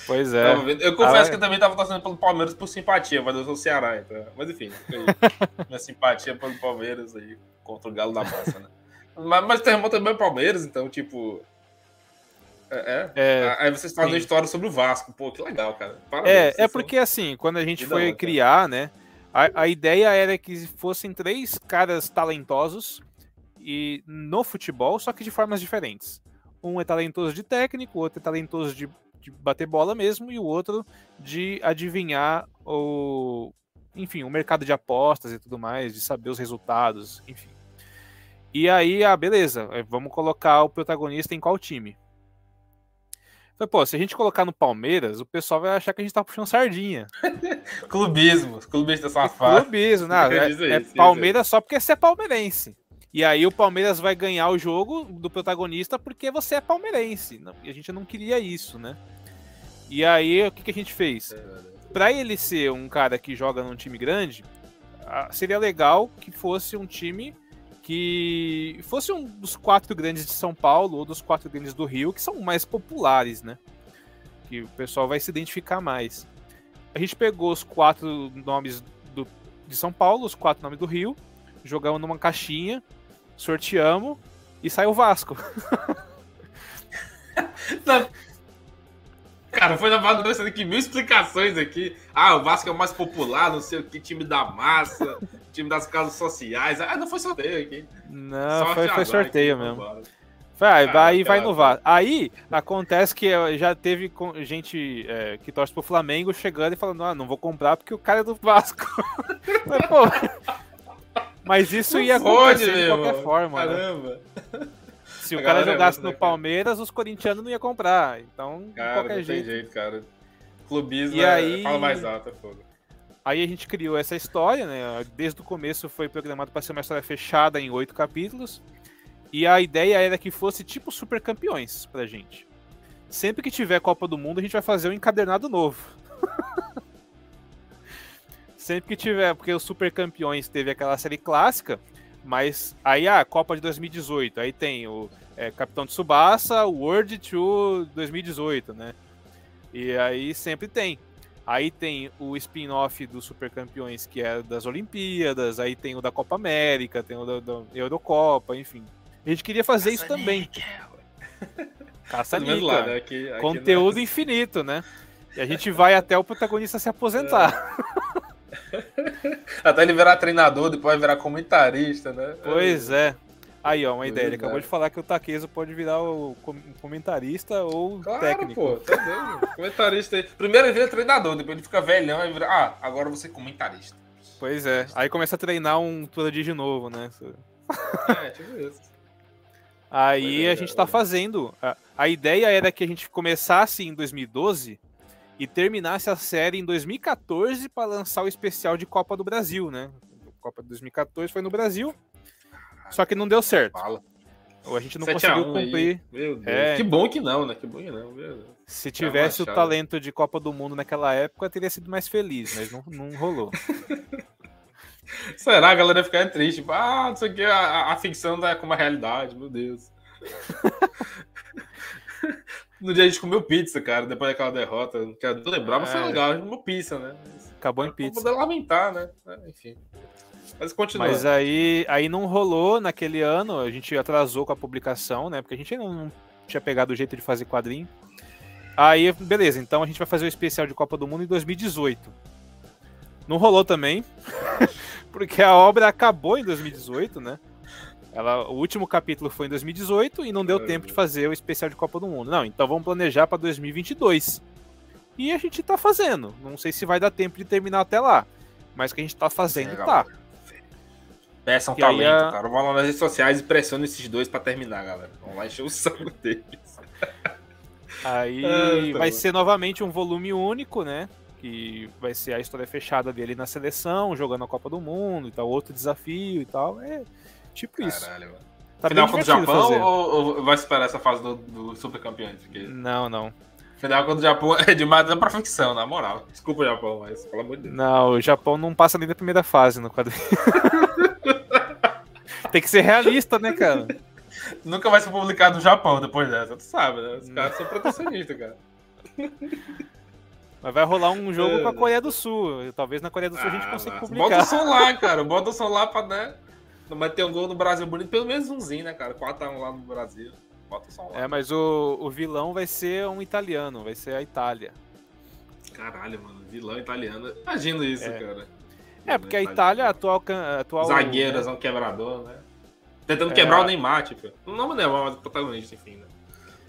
Pois é. Eu confesso ah, que eu também tava torcendo pelo Palmeiras por simpatia, mas eu sou Ceará, então. Mas enfim, minha simpatia pelo Palmeiras aí contra o Galo da Massa, né? Mas, mas terremoto também é Palmeiras, então, tipo. É, é. é Aí vocês fazem uma história sobre o Vasco. Pô, que legal, cara. Parabéns, é, é porque são... assim, quando a gente que foi criar, né? A, a ideia era que fossem três caras talentosos e no futebol, só que de formas diferentes. Um é talentoso de técnico, o outro é talentoso de, de bater bola mesmo, e o outro de adivinhar o, enfim, o mercado de apostas e tudo mais, de saber os resultados, enfim. E aí, ah, beleza, é, vamos colocar o protagonista em qual time? Falei, pô, se a gente colocar no Palmeiras, o pessoal vai achar que a gente tá puxando sardinha. clubismo, clubista safado. Clubismo, não, é, é Palmeiras só porque você é palmeirense. E aí o Palmeiras vai ganhar o jogo do protagonista porque você é palmeirense. E a gente não queria isso, né? E aí o que, que a gente fez? Para ele ser um cara que joga num time grande, seria legal que fosse um time que fosse um dos quatro grandes de São Paulo ou dos quatro grandes do Rio, que são mais populares, né? Que o pessoal vai se identificar mais. A gente pegou os quatro nomes do, de São Paulo, os quatro nomes do Rio, jogamos numa caixinha, sorteamos e saiu o Vasco. Não. Cara, foi na base aqui mil explicações aqui. Ah, o Vasco é o mais popular, não sei o que, time da massa, time das casas sociais. Ah, não foi sorteio aqui. Não, foi, foi sorteio aqui, mesmo. Vai, vai, aí vai no VAR. Aí acontece que já teve gente é, que torce pro Flamengo chegando e falando: ah, não vou comprar porque o cara é do Vasco. Mas, pô, mas isso ia acontecer de qualquer forma. Né? Caramba. Né? Se o cara jogasse no Palmeiras, os corintianos não iam comprar. Então, cara, de qualquer jeito. jeito. cara. Clubismo e é... aí... fala mais alto, é foda. Aí a gente criou essa história, né? Desde o começo foi programado para ser uma história fechada em oito capítulos. E a ideia era que fosse tipo super campeões pra gente. Sempre que tiver Copa do Mundo, a gente vai fazer um encadernado novo. Sempre que tiver, porque os super campeões teve aquela série clássica, mas aí a ah, Copa de 2018, aí tem o é, Capitão de Subasa, World Tour 2018, né? E aí sempre tem. Aí tem o spin-off do Super Campeões, que é das Olimpíadas, aí tem o da Copa América, tem o da, da Eurocopa, enfim. A gente queria fazer Caça isso também. Caça Nica. Né? Aqui, aqui Conteúdo é... infinito, né? E a gente vai até o protagonista se aposentar. É. até ele virar treinador, depois virar comentarista, né? Pois é. Aí, ó, uma ideia. Ele acabou de falar que o Takezo pode virar o comentarista ou claro, técnico. pô, tá vendo? comentarista aí. Primeiro ele vira treinador, depois ele fica velhão e vira. Ah, agora você é comentarista. Pois é. Aí começa a treinar um Turadinho de novo, né? É, tipo isso. Aí é, a gente tá fazendo. A, a ideia era que a gente começasse em 2012 e terminasse a série em 2014 para lançar o especial de Copa do Brasil, né? Copa de 2014 foi no Brasil. Só que não deu certo. Fala. Ou a gente não conseguiu cumprir. Meu Deus. É... Que bom que não, né? Que bom que não. Se tivesse o talento de Copa do Mundo naquela época, teria sido mais feliz, mas não, não rolou. Será? A galera ficar triste. Tipo, ah, não sei o que, a, a ficção tá como a realidade, meu Deus. no dia a gente comeu pizza, cara, depois daquela derrota. Não quero lembrar, mas foi é. legal, a gente comeu pizza, né? Acabou em pizza. Poder lamentar, né? É, enfim. Mas continua. Mas aí, aí não rolou naquele ano, a gente atrasou com a publicação, né? Porque a gente ainda não tinha pegado o jeito de fazer quadrinho. Aí, beleza, então a gente vai fazer o especial de Copa do Mundo em 2018. Não rolou também, Porque a obra acabou em 2018, né? Ela, o último capítulo foi em 2018 e não deu tempo de fazer o especial de Copa do Mundo. Não, então vamos planejar para 2022. E a gente tá fazendo. Não sei se vai dar tempo de terminar até lá. Mas que a gente tá fazendo, Legal. tá. Peçam um talento, a... cara. Vão lá nas redes sociais e pressionam esses dois para terminar, galera. Vamos lá encher o saco deles. Aí ah, tá vai ser novamente um volume único, né? Que vai ser a história fechada dele na seleção, jogando a Copa do Mundo e tal, outro desafio e tal. É tipo Caralho, isso. Mano. Tá Final contra o Japão ou, ou, vai esperar essa fase do, do Super Campeões? Porque... Não, não. Final contra o Japão é demais pra ficção, na moral. Desculpa o Japão, mas pelo amor de Deus. Não, o Japão não passa nem da primeira fase no quadrinho. Tem que ser realista, né, cara? Nunca vai ser publicado no Japão depois dessa, tu sabe, né? Os caras são protecionistas, cara. Mas vai rolar um jogo é. com a Coreia do Sul. Talvez na Coreia do Sul ah, a gente ah, consiga publicar. Bota o som lá, cara. Bota o som lá pra, né? Mas ter um gol no Brasil bonito, pelo menos umzinho, né, cara? 4x1 lá no Brasil. Bota o som lá. É, mas o, o vilão vai ser um italiano, vai ser a Itália. Caralho, mano. Vilão italiano. Imagina isso, é. cara. É, porque a Itália, é atual. atual Zagueiras, né? um quebrador, né? Tentando é. quebrar o Neymar, tipo. Não o Neymar, mas o protagonista, enfim, né?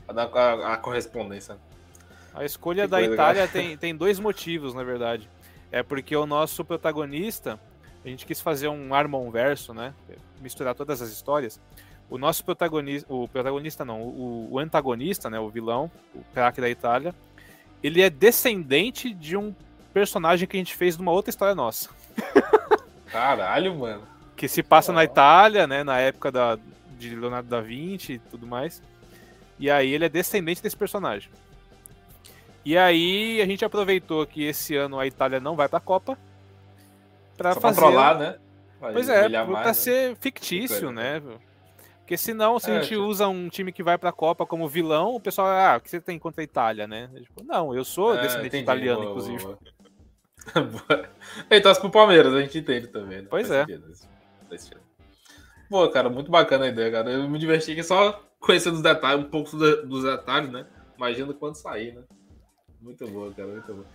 Pra dar a, a correspondência. A escolha que da Itália tem, tem dois motivos, na verdade. É porque o nosso protagonista, a gente quis fazer um Armon verso, né? Misturar todas as histórias. O nosso protagonista, o protagonista não, o, o antagonista, né? O vilão, o craque da Itália, ele é descendente de um personagem que a gente fez numa outra história nossa. Caralho, mano. Que se passa oh. na Itália, né? Na época da, de Leonardo da Vinci e tudo mais. E aí ele é descendente desse personagem. E aí a gente aproveitou que esse ano a Itália não vai pra Copa. Só fazer. controlar, né? Vai pois é, mais, né? ser né? fictício, né? Porque senão, se é, a gente tipo... usa um time que vai pra Copa como vilão, o pessoal, ah, o que você tem contra a Itália, né? Tipo, não, eu sou é, descendente entendi, italiano, boa, inclusive. Boa, boa. Ele torce pro Palmeiras, a gente entende também. Né? Pois é. Pô, cara, muito bacana a ideia, cara. Eu me diverti aqui só conhecendo os detalhes, um pouco dos detalhes, né? Imagina quando sair, né? Muito boa, cara, muito boa.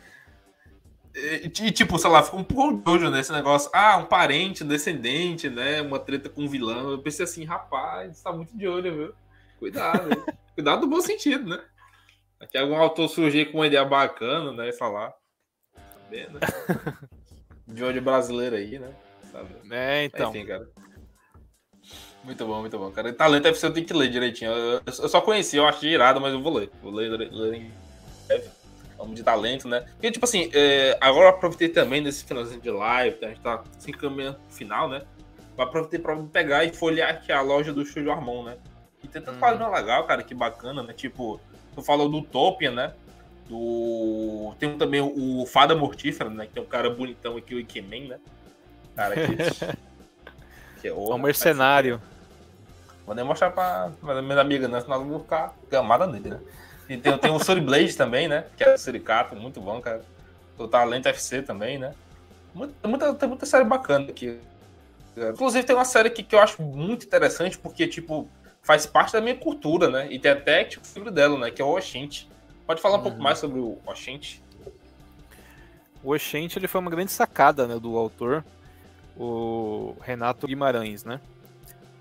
E, e, tipo, sei lá, ficou um pouco doido nesse negócio. Ah, um parente, um descendente, né? Uma treta com um vilão. Eu pensei assim, rapaz, tá muito de olho, viu? Cuidado, Cuidado no bom sentido, né? Aqui algum autor surgir com uma ideia bacana, né? E falar saber, né? De onde brasileiro aí, né? Sabe? É, então. Enfim, cara. Muito bom, muito bom, cara. Talento FC eu tenho que ler direitinho. Eu, eu só conheci, eu achei irado, mas eu vou ler. Vou ler, ler, ler em breve. Vamos de talento, né? Porque, tipo assim, é, agora eu aproveitei também nesse finalzinho de live, tá? a gente tá se encaminhando pro final, né? Eu aproveitei pra pegar e folhear aqui a loja do Estúdio Armon, né? E tem tanto hum. quadrinho legal, cara, que bacana, né? Tipo, tu falou do Utopia, né? Do... Tem também o Fada Mortífera, né? Que é um cara bonitão aqui, o Ikemen, né? Cara, que, que é, o, um mercenário. Vou nem mostrar pra, pra minha amiga, né? Senão eu vou ficar gamada nele, né? E tem, tem o Blade também, né? Que é o Suricato, muito bom, cara. O Talento FC também, né? Muita, tem muita série bacana aqui. Inclusive tem uma série aqui que eu acho muito interessante, porque, tipo, faz parte da minha cultura, né? E tem até, tipo, o filho dela, né? Que é o Oxente. Pode falar um uhum. pouco mais sobre o Oxente? O Oxente ele foi uma grande sacada né, do autor, o Renato Guimarães, né?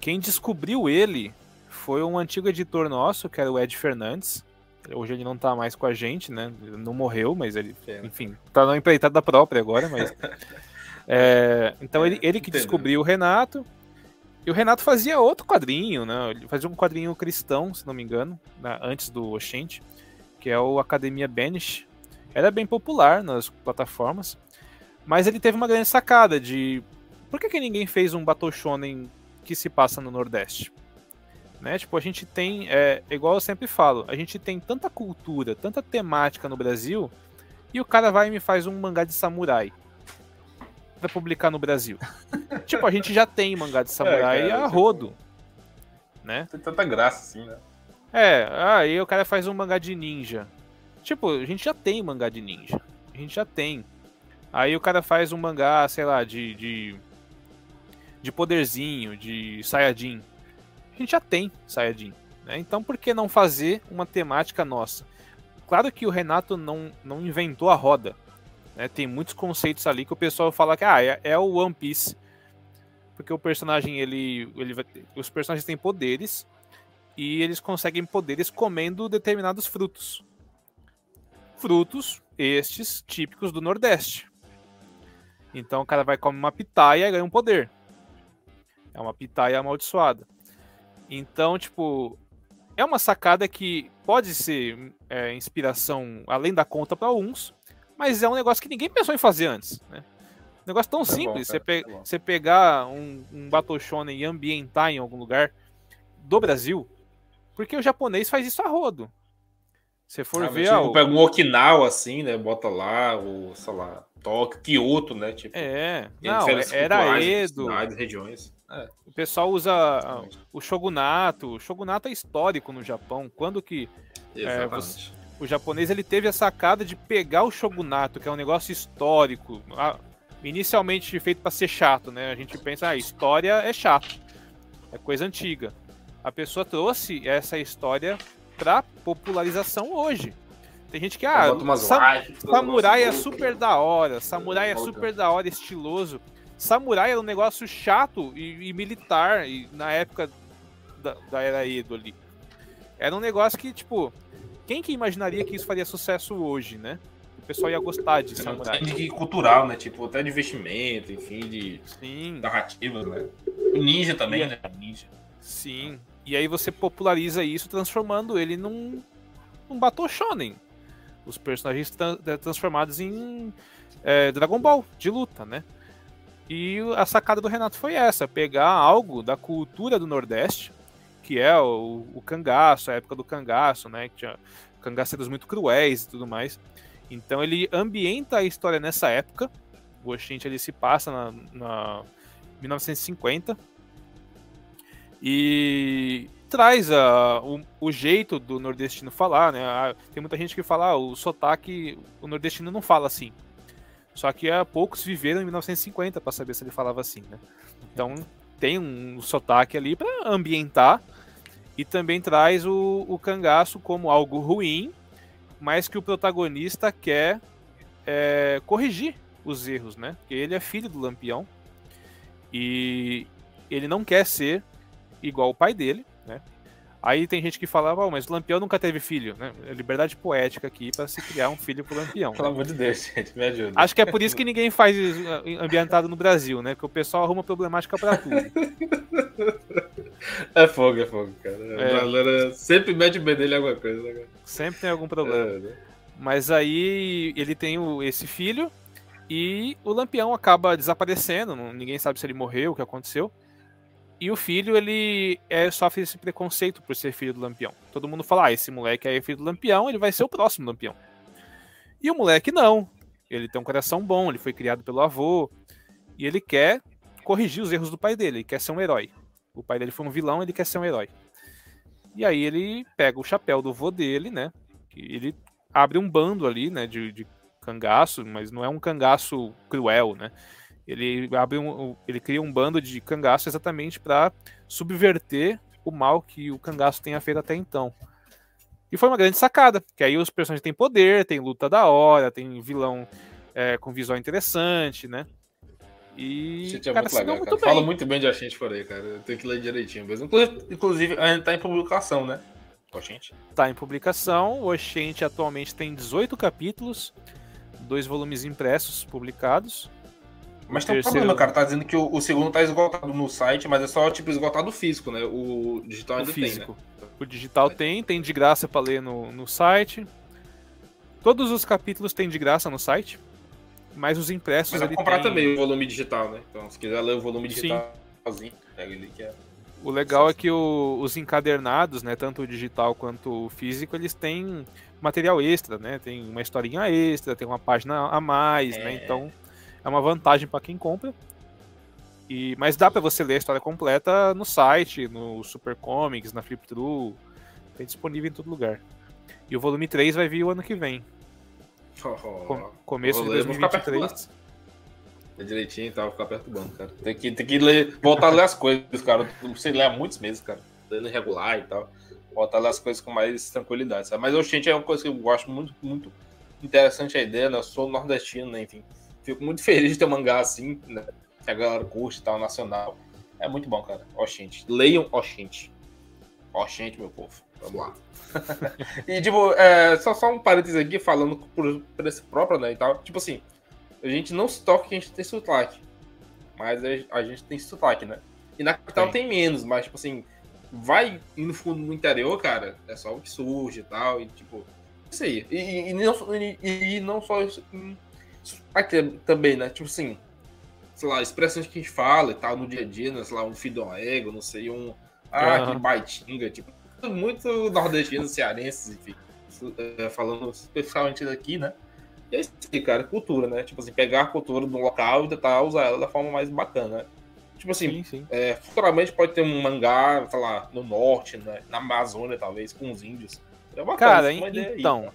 Quem descobriu ele foi um antigo editor nosso, que era o Ed Fernandes. Hoje ele não tá mais com a gente, né? Ele não morreu, mas ele, enfim, tá na empreitada própria agora, mas. é, então ele, ele que descobriu o Renato. E o Renato fazia outro quadrinho, né? Ele fazia um quadrinho cristão, se não me engano, né? antes do Oxente que é o Academia Banish. Era bem popular nas plataformas, mas ele teve uma grande sacada de por que, que ninguém fez um Battle Shonen que se passa no Nordeste? Né? Tipo, a gente tem, é, igual eu sempre falo, a gente tem tanta cultura, tanta temática no Brasil, e o cara vai e me faz um mangá de samurai pra publicar no Brasil. tipo, a gente já tem mangá de é, samurai é, cara, a rodo. Né? Tem tanta graça assim, né? É, aí o cara faz um mangá de ninja. Tipo, a gente já tem mangá de ninja. A gente já tem. Aí o cara faz um mangá, sei lá, de. de, de poderzinho, de Sayajin. A gente já tem Sayajin. Né? Então por que não fazer uma temática nossa? Claro que o Renato não, não inventou a roda. Né? Tem muitos conceitos ali que o pessoal fala que ah, é, é o One Piece. porque o personagem ele, ele os personagens têm poderes e eles conseguem poderes comendo determinados frutos. Frutos estes típicos do Nordeste. Então o cara vai comer uma pitaia e ganha um poder. É uma pitaia amaldiçoada. Então, tipo, é uma sacada que pode ser é, inspiração além da conta para uns, mas é um negócio que ninguém pensou em fazer antes, né? Um negócio tão é simples, bom, você, pe é você pegar um, um e ambientar em algum lugar do Brasil, porque o japonês faz isso a rodo. Se for ah, ver. Tipo, pega um Okinawa assim, né? Bota lá, o, sei lá, Tóquio, Kyoto, né? Tipo, é, não, era Edo. Cidades, regiões. É. O pessoal usa ah, o shogunato. O shogunato é histórico no Japão. Quando que é, você, o japonês ele teve a sacada de pegar o shogunato, que é um negócio histórico, inicialmente feito para ser chato, né? A gente pensa, ah, história é chato, é coisa antiga. A pessoa trouxe essa história para popularização hoje. Tem gente que, ah, sam samurai é super da hora, samurai é super da hora, estiloso. Samurai era um negócio chato e, e militar e na época da, da, era Edo ali. Era um negócio que, tipo, quem que imaginaria que isso faria sucesso hoje, né? O pessoal ia gostar de samurai. De cultural, né? Tipo, até de investimento, enfim, de Sim. narrativas, né? Ninja também, e, né? Ninja. Sim. E aí você populariza isso transformando ele num, num Battle Shonen. Os personagens é, transformados em é, Dragon Ball de luta, né? E a sacada do Renato foi essa: pegar algo da cultura do Nordeste, que é o, o cangaço, a época do cangaço, né? Que tinha cangaceiros muito cruéis e tudo mais. Então ele ambienta a história nessa época. O Oxente ele se passa na, na 1950 e traz a, o, o, jeito do nordestino falar, né? A, tem muita gente que fala, ah, o sotaque, o nordestino não fala assim. Só que há poucos viveram em 1950 para saber se ele falava assim, né? Então tem um sotaque ali para ambientar e também traz o, o cangaço como algo ruim, mas que o protagonista quer é, corrigir os erros, né? Porque ele é filho do Lampião e ele não quer ser igual o pai dele, né? Aí tem gente que falava, oh, mas o Lampião nunca teve filho, né? É liberdade poética aqui para se criar um filho pro Lampião. Pelo amor de Deus, gente, me ajuda. Acho que é por isso que ninguém faz ambientado no Brasil, né? Porque o pessoal arruma problemática para tudo. É fogo, é fogo, cara. É. A galera sempre mete o dele em alguma coisa, né? Sempre tem algum problema. É, né? Mas aí ele tem o, esse filho e o Lampião acaba desaparecendo, ninguém sabe se ele morreu, o que aconteceu. E o filho, ele é, sofre esse preconceito por ser filho do Lampião. Todo mundo fala, ah, esse moleque aí é filho do Lampião, ele vai ser o próximo Lampião. E o moleque não. Ele tem um coração bom, ele foi criado pelo avô. E ele quer corrigir os erros do pai dele, ele quer ser um herói. O pai dele foi um vilão, ele quer ser um herói. E aí ele pega o chapéu do vô dele, né? Ele abre um bando ali, né, de, de cangaço, mas não é um cangaço cruel, né? Ele abre um, ele cria um bando de cangaço exatamente para subverter o mal que o cangaço tenha feito até então. E foi uma grande sacada, que aí os personagens têm poder, tem luta da hora, tem vilão é, com visual interessante, né? E Gente, é cara, muito legal, muito Fala muito bem de a gente por aí, cara. Eu tenho que ler direitinho mesmo. Inclusive, a gente tá em publicação, né? Oxente. Tá em publicação. O Oxente atualmente tem 18 capítulos, dois volumes impressos publicados. Mas tem um problema, cara. Tá dizendo que o, o, segundo tá esgotado no site, mas é só tipo esgotado físico, né? O digital ainda o físico. tem, né? O digital tem, tem de graça para ler no, no site. Todos os capítulos tem de graça no site, mas os impressos. Mas ele comprar tem... também o volume digital, né? Então, se quiser ler o volume digital sozinho, pega ele que é. O legal é que o, os encadernados, né, tanto o digital quanto o físico, eles têm material extra, né? Tem uma historinha extra, tem uma página a mais, né? é... né? Então é uma vantagem para quem compra. E, mas dá para você ler a história completa no site, no Super Comics, na Flip True. Tem disponível em todo lugar. E o volume 3 vai vir o ano que vem. Oh, começo de 2023. É direitinho e tá? Vou ficar perto do banco, cara. Tem que, tem que ler, voltar a ler as coisas, cara. Não sei ler há muitos meses, cara. Lendo regular e tal. Voltar a ler as coisas com mais tranquilidade, sabe? Mas o Oxente é uma coisa que eu gosto muito, muito interessante a ideia, né? Eu sou nordestino, né? Enfim fico muito feliz de ter um mangá assim, né? que a galera curte e tal, nacional. É muito bom, cara. Oxente. Leiam Oxente. Oxente, meu povo. Vamos lá. e, tipo, é, só, só um parênteses aqui, falando por, por esse próprio, né, e tal. Tipo assim, a gente não se toca que a gente tem sotaque. Mas a, gente tem sotaque, né? E na capital tem menos, mas, tipo assim, vai no fundo no interior, cara, é só o que surge e tal, e tipo, isso aí. E, e, e não, e, e, não só isso. Aqui também, né? Tipo assim, sei lá, expressões que a gente fala e tal no dia a dia, né? Sei lá, um ego, não sei, um. Ah, uhum. que baitinga, tipo, muito nordestino, cearense, enfim. É, falando especialmente daqui, né? E é isso aí, cara, cultura, né? Tipo assim, pegar a cultura do local e tentar usar ela da forma mais bacana, né? Tipo assim, sim, sim. É, futuramente pode ter um mangá, sei lá, no norte, né? na Amazônia, talvez, com os índios. É bacana, Cara, então, aí,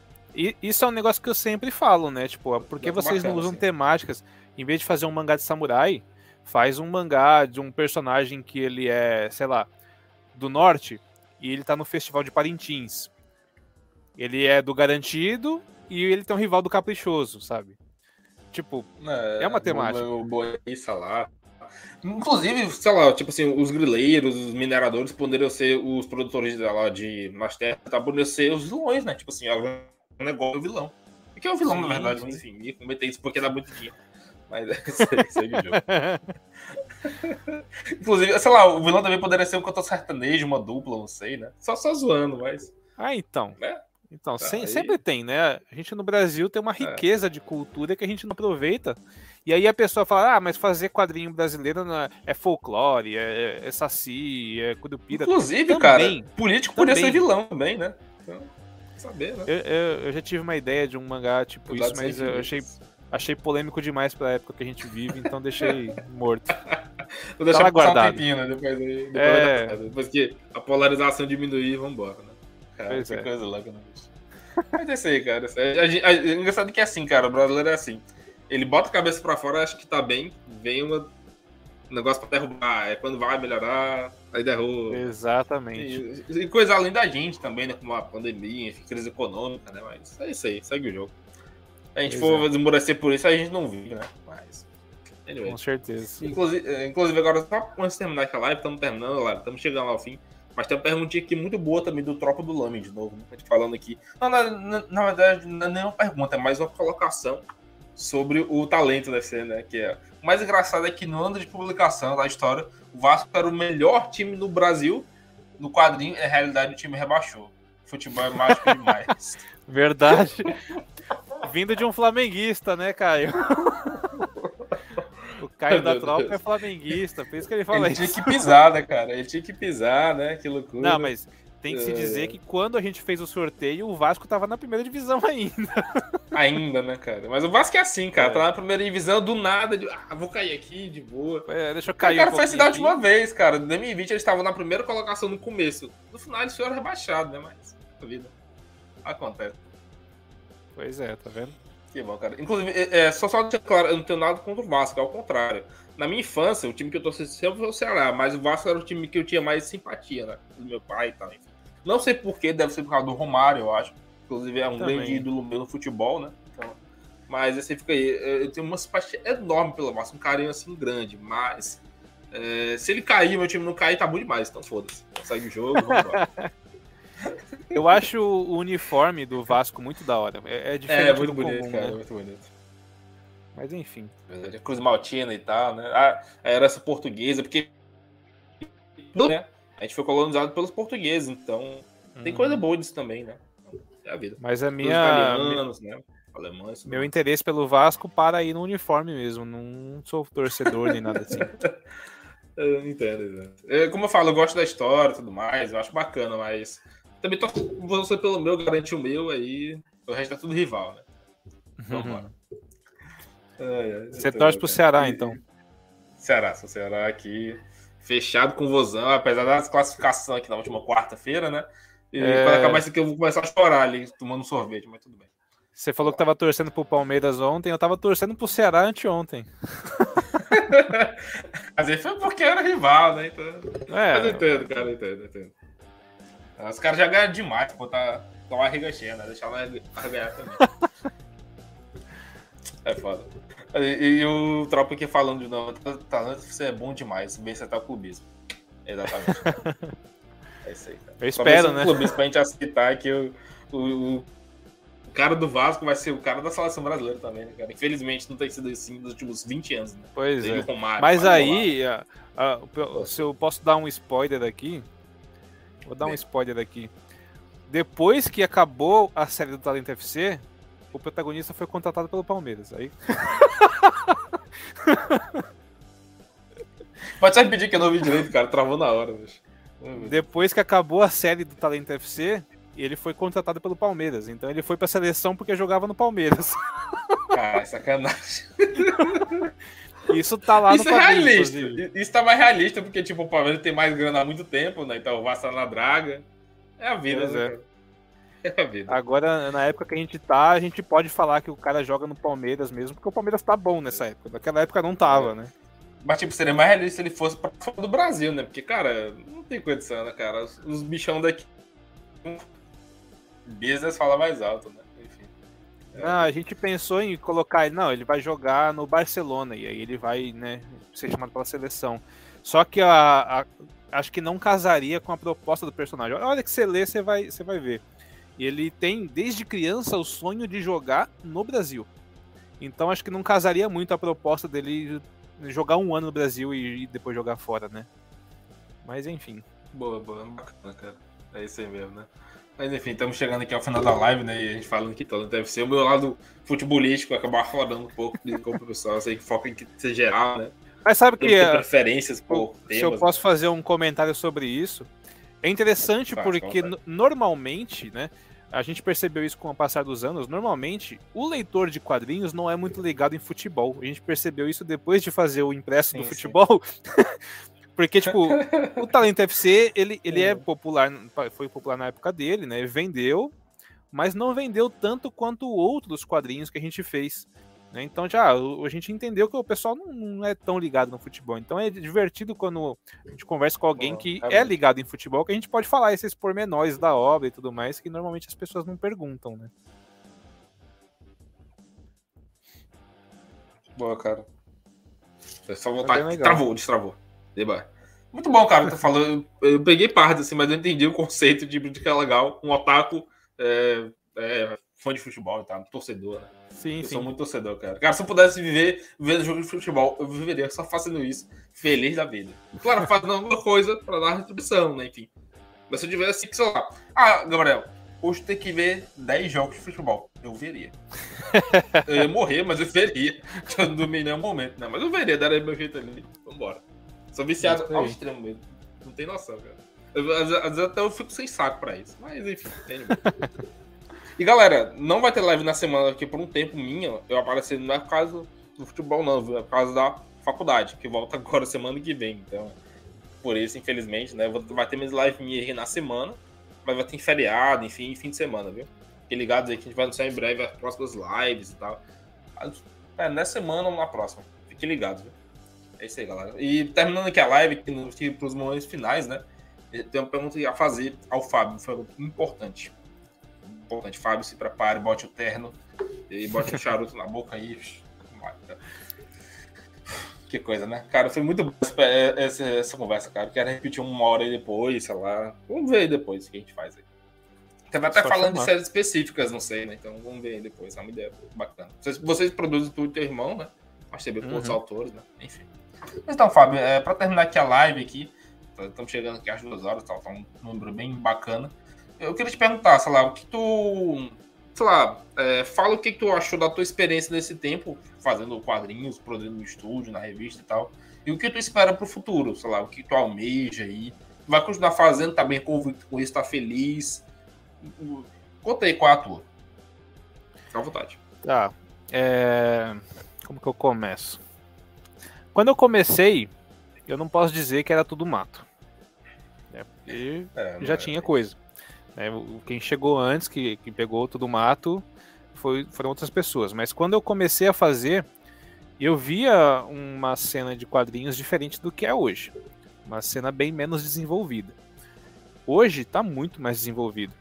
isso é um negócio que eu sempre falo, né? Tipo, por que vocês bacana, não usam sim. temáticas? Em vez de fazer um mangá de samurai, faz um mangá de um personagem que ele é, sei lá, do norte e ele tá no festival de Parintins. Ele é do garantido e ele tem um rival do caprichoso, sabe? Tipo, é, é uma temática. O, o lá, Inclusive, sei lá, tipo assim, os grileiros, os mineradores poderiam ser os produtores lá de Master, tá? poderiam ser os vilões, né? Tipo assim, é um negócio do vilão. O que é o vilão, sim, na verdade, mas enfim, ia cometer isso porque dá muito dinheiro. Mas é isso aí, isso aí jogo. Inclusive, sei lá, o vilão também poderia ser um cantor sertanejo, uma dupla, não sei, né? Só, só zoando, mas. Ah, então. É? Então, tá, sem, sempre tem, né? A gente no Brasil tem uma é. riqueza é. de cultura que a gente não aproveita. E aí a pessoa fala, ah, mas fazer quadrinho brasileiro é, é folclore, é, é, saci, é curupira. Inclusive, também, cara, político também. poderia ser vilão também, né? Então, saber, né? Eu, eu, eu, já tive uma ideia de um mangá tipo isso, mas eu achei, achei polêmico demais pra época que a gente vive, então deixei morto. Vou deixar passar guardado. um tempinho, né? Depois, depois, é... depois que a polarização diminuir, vambora, né? Cara, pois é. coisa louca, né? Mas é isso aí, cara. É, é, engraçado que é assim, cara. O brasileiro é assim ele bota a cabeça para fora, acha que tá bem, vem uma, um negócio para derrubar. É quando vai melhorar, aí derruba. Exatamente. E, e, coisa além da gente também, né? Como a pandemia, enfim, crise econômica, né? Mas é isso aí, segue o jogo. Se a gente Exato. for esmorecer por isso, a gente não vive, né? Mas. Anyway. Com certeza. Inclusive, é, inclusive agora, só antes de terminar aquela live, estamos terminando a live, estamos chegando ao fim. Mas tem uma perguntinha aqui muito boa também do Tropa do Lame, de novo, né? A gente falando aqui. Não, na, na, na verdade, não é nenhuma pergunta, é mais uma colocação sobre o talento da ser, né? Que é. O mais engraçado é que no ano de publicação da história, o Vasco era o melhor time no Brasil. No quadrinho, na realidade, o time rebaixou. Futebol é mágico demais. Verdade. Vindo de um flamenguista, né, Caio? O Caio da tropa é flamenguista, por isso que ele fala ele isso. Ele tinha que pisar, né, cara? Ele tinha que pisar, né? Que loucura. Não, mas tem que se dizer é. que quando a gente fez o sorteio, o Vasco tava na primeira divisão ainda. Ainda, né, cara? Mas o Vasco é assim, cara. É. Tá na primeira divisão, do nada, de, ah, vou cair aqui, de boa. É, deixa eu cair. O cara um foi assim da última vez, cara. Em 2020 eles estavam na primeira colocação no começo. No final eles foram rebaixados, né? Mas a vida acontece. Pois é, tá vendo? Que bom, cara. Inclusive, é, é só só deixar claro, eu não tenho nada contra o Vasco, ao contrário. Na minha infância, o time que eu torci sempre foi o Ceará, mas o Vasco era o time que eu tinha mais simpatia, né? Do meu pai e tal, enfim. Não sei porquê, deve ser por causa do Romário, eu acho. Inclusive é um Também. grande ídolo meu no futebol, né? Então, mas esse fica aí. Eu tenho uma simpatia enorme pelo Vasco, um carinho assim grande, mas. É, se ele cair, meu time não cair, tá bom demais, então foda-se. Segue o jogo, vamos embora. Eu acho o uniforme do Vasco muito da hora. É, é diferente. É, muito bonito, comum, cara. Né? muito bonito. Mas enfim. Cruz Maltina e tal, né? Ah, era essa portuguesa, porque. Né? A gente foi colonizado pelos portugueses, então tem coisa uhum. boa disso também, né? É a vida. Mas a minha. Italianos, né? Alemães. Meu interesse pelo Vasco para ir no uniforme mesmo. Não sou torcedor nem nada assim. eu entendo, é, Como eu falo, eu gosto da história e tudo mais, eu acho bacana, mas também tô você pelo meu, garante o meu, aí o resto é tudo rival, né? Então, uhum. Você torce pro Ceará, então? Ceará, sou Ceará aqui fechado com o Vozão, apesar das classificações aqui na última quarta-feira, né? E é... quando acabar isso aqui, eu vou começar a chorar ali, tomando sorvete, mas tudo bem. Você falou que tava torcendo pro Palmeiras ontem, eu tava torcendo pro Ceará anteontem. Mas aí foi porque era rival, né? Então... É. Mas eu entendo, cara, eu entendo, eu entendo. Os caras já ganham demais, pô, tá com a barriga cheia, né? Deixar lá ganhar também. é foda. E, e, o Tropa aqui falando de novo, talento você é bom demais, bem você tá o clubismo. Exatamente. é isso aí. Cara. Eu espero, né? O clubismo pra gente aceitar que o, o, o, cara do Vasco vai ser o cara da seleção brasileira também, né, cara? Infelizmente não tem sido assim nos últimos 20 anos, né? Pois é. Romário, Mas aí, a, a, se eu posso dar um spoiler aqui, vou dar um spoiler aqui. Depois que acabou a série do Talento FC, o protagonista foi contratado pelo Palmeiras. Aí. Pode só repetir que eu não vi direito, cara. Travou na hora, bicho. Depois que acabou a série do Talento FC, ele foi contratado pelo Palmeiras. Então ele foi pra seleção porque jogava no Palmeiras. Cara, sacanagem. Isso tá lá Isso no é realista. Isso tá mais realista, porque tipo, o Palmeiras tem mais grana há muito tempo, né? Então o tá na draga. É a vida, né? É. É. Agora, na época que a gente tá, a gente pode falar que o cara joga no Palmeiras mesmo, porque o Palmeiras tá bom nessa época. Naquela época não tava, é. né? Mas, tipo, seria mais realista se ele fosse pra fora do Brasil, né? Porque, cara, não tem condição, né, cara? Os, os bichão daqui. Business fala mais alto, né? Enfim. É. Não, a gente pensou em colocar ele. Não, ele vai jogar no Barcelona e aí ele vai, né, ser chamado pela seleção. Só que a, a acho que não casaria com a proposta do personagem. Olha que você lê, você vai, você vai ver. E ele tem, desde criança, o sonho de jogar no Brasil. Então acho que não casaria muito a proposta dele jogar um ano no Brasil e, e depois jogar fora, né? Mas enfim. Boa, boa, bacana, cara. É isso aí mesmo, né? Mas enfim, estamos chegando aqui ao final da live, né? E a gente falando que todo deve ser o meu lado futebolístico, acabar falando um pouco com o pessoal, sei que foca em que ser geral, né? Mas sabe que. É, preferências por Se eu posso fazer um comentário sobre isso. É interessante porque normalmente, né? A gente percebeu isso com o passar dos anos. Normalmente, o leitor de quadrinhos não é muito ligado em futebol. A gente percebeu isso depois de fazer o impresso sim, do futebol. Porque, tipo, o Talento FC, ele, ele é. é popular, foi popular na época dele, né? Vendeu, mas não vendeu tanto quanto outros quadrinhos que a gente fez. Né? Então já a gente entendeu que o pessoal não, não, é tão ligado no futebol. Então é divertido quando a gente conversa com alguém que é ligado em futebol, que a gente pode falar esses pormenores da obra e tudo mais, que normalmente as pessoas não perguntam, né? Boa, cara. É só voltar. Travou, destravou. Deba. Muito bom, cara. Tô falando. Eu peguei parte, assim, mas eu entendi o conceito de, de que é legal. Um otaku é, é, fã de futebol, tá? Torcedor, né? Sim, eu sim. sou muito torcedor, cara. Cara, se eu pudesse viver vendo jogo de futebol, eu viveria só fazendo isso, feliz da vida. Claro, fazendo alguma coisa para dar retribuição, né? Enfim. Mas se eu tivesse, sei lá. Ah, Gabriel, hoje tem que ver 10 jogos de futebol. Eu veria. eu ia morrer, mas eu veria. Eu não dormi em nenhum momento, né? Mas eu veria, daria meu jeito ali. Vambora. Sou viciado ao extremo mesmo. Não tem noção, cara. Eu, às, vezes até eu fico sem saco pra isso. Mas enfim, tem E galera, não vai ter live na semana aqui por um tempo minha. Eu aparecendo não é por causa do futebol, não, viu? É por causa da faculdade, que volta agora semana que vem. Então, por isso, infelizmente, né? Vai ter mais live minha aí na semana, mas vai ter feriado, enfim, fim de semana, viu? Fiquem ligados aí que a gente vai anunciar em breve as próximas lives e tal. É, nessa semana ou na próxima. Fiquem ligados, viu? É isso aí, galera. E terminando aqui a live, aqui para os momentos finais, né? Tem uma pergunta a fazer ao Fábio, foi importante importante. Fábio, se prepare, bote o terno e bote o charuto na boca aí. Que coisa, né? Cara, foi muito bom essa, essa conversa, cara. Quero repetir uma hora aí depois, sei lá. Vamos ver aí depois o que a gente faz aí. Tava até Só falando chamar. de séries específicas, não sei, né? Então vamos ver aí depois. É uma ideia bacana. Vocês, vocês produzem tudo teu irmão, né? Mas também com uhum. outros autores, né? Enfim. Então, Fábio, é, para terminar aqui a live aqui, estamos chegando aqui às duas horas, tá, tá um número bem bacana. Eu queria te perguntar, sei lá, o que tu. Sei lá, é, fala o que, tu achou da tua experiência nesse tempo, fazendo quadrinhos, produzindo no estúdio, na revista e tal. E o que tu espera pro futuro, sei lá, o que tu almeja aí. Vai continuar fazendo, tá bem convicto com isso, tá feliz. Conta aí qual é a tua. Fica à vontade. Tá. É... Como que eu começo? Quando eu comecei, eu não posso dizer que era tudo mato. Né? Porque é, já tinha coisa. Né? Quem chegou antes, que, que pegou todo o mato, foi, foram outras pessoas. Mas quando eu comecei a fazer, eu via uma cena de quadrinhos diferente do que é hoje. Uma cena bem menos desenvolvida. Hoje está muito mais desenvolvido.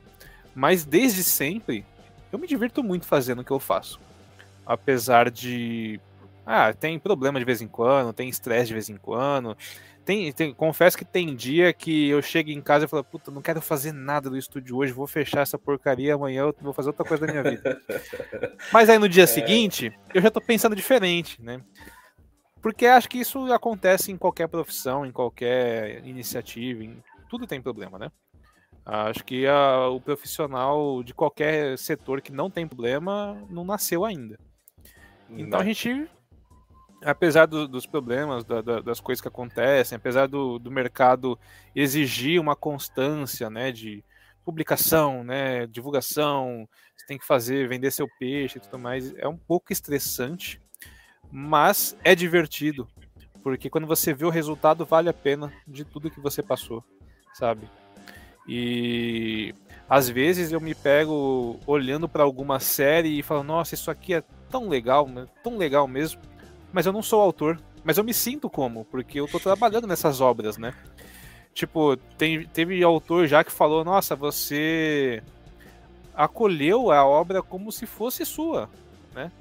Mas desde sempre, eu me divirto muito fazendo o que eu faço. Apesar de Ah, tem problema de vez em quando, tem estresse de vez em quando. Tem, tem, confesso que tem dia que eu chego em casa e falo, puta, não quero fazer nada do estúdio hoje, vou fechar essa porcaria, amanhã eu vou fazer outra coisa da minha vida. Mas aí no dia é... seguinte, eu já tô pensando diferente, né? Porque acho que isso acontece em qualquer profissão, em qualquer iniciativa, em tudo tem problema, né? Acho que a, o profissional de qualquer setor que não tem problema não nasceu ainda. Então a gente apesar do, dos problemas, da, da, das coisas que acontecem, apesar do, do mercado exigir uma constância, né, de publicação, né, divulgação, você tem que fazer, vender seu peixe e tudo mais, é um pouco estressante, mas é divertido, porque quando você vê o resultado, vale a pena de tudo que você passou, sabe? E às vezes eu me pego olhando para alguma série e falo, nossa, isso aqui é tão legal, tão legal mesmo mas eu não sou autor. Mas eu me sinto como, porque eu tô trabalhando nessas obras, né? Tipo, tem, teve autor já que falou: Nossa, você acolheu a obra como se fosse sua, né?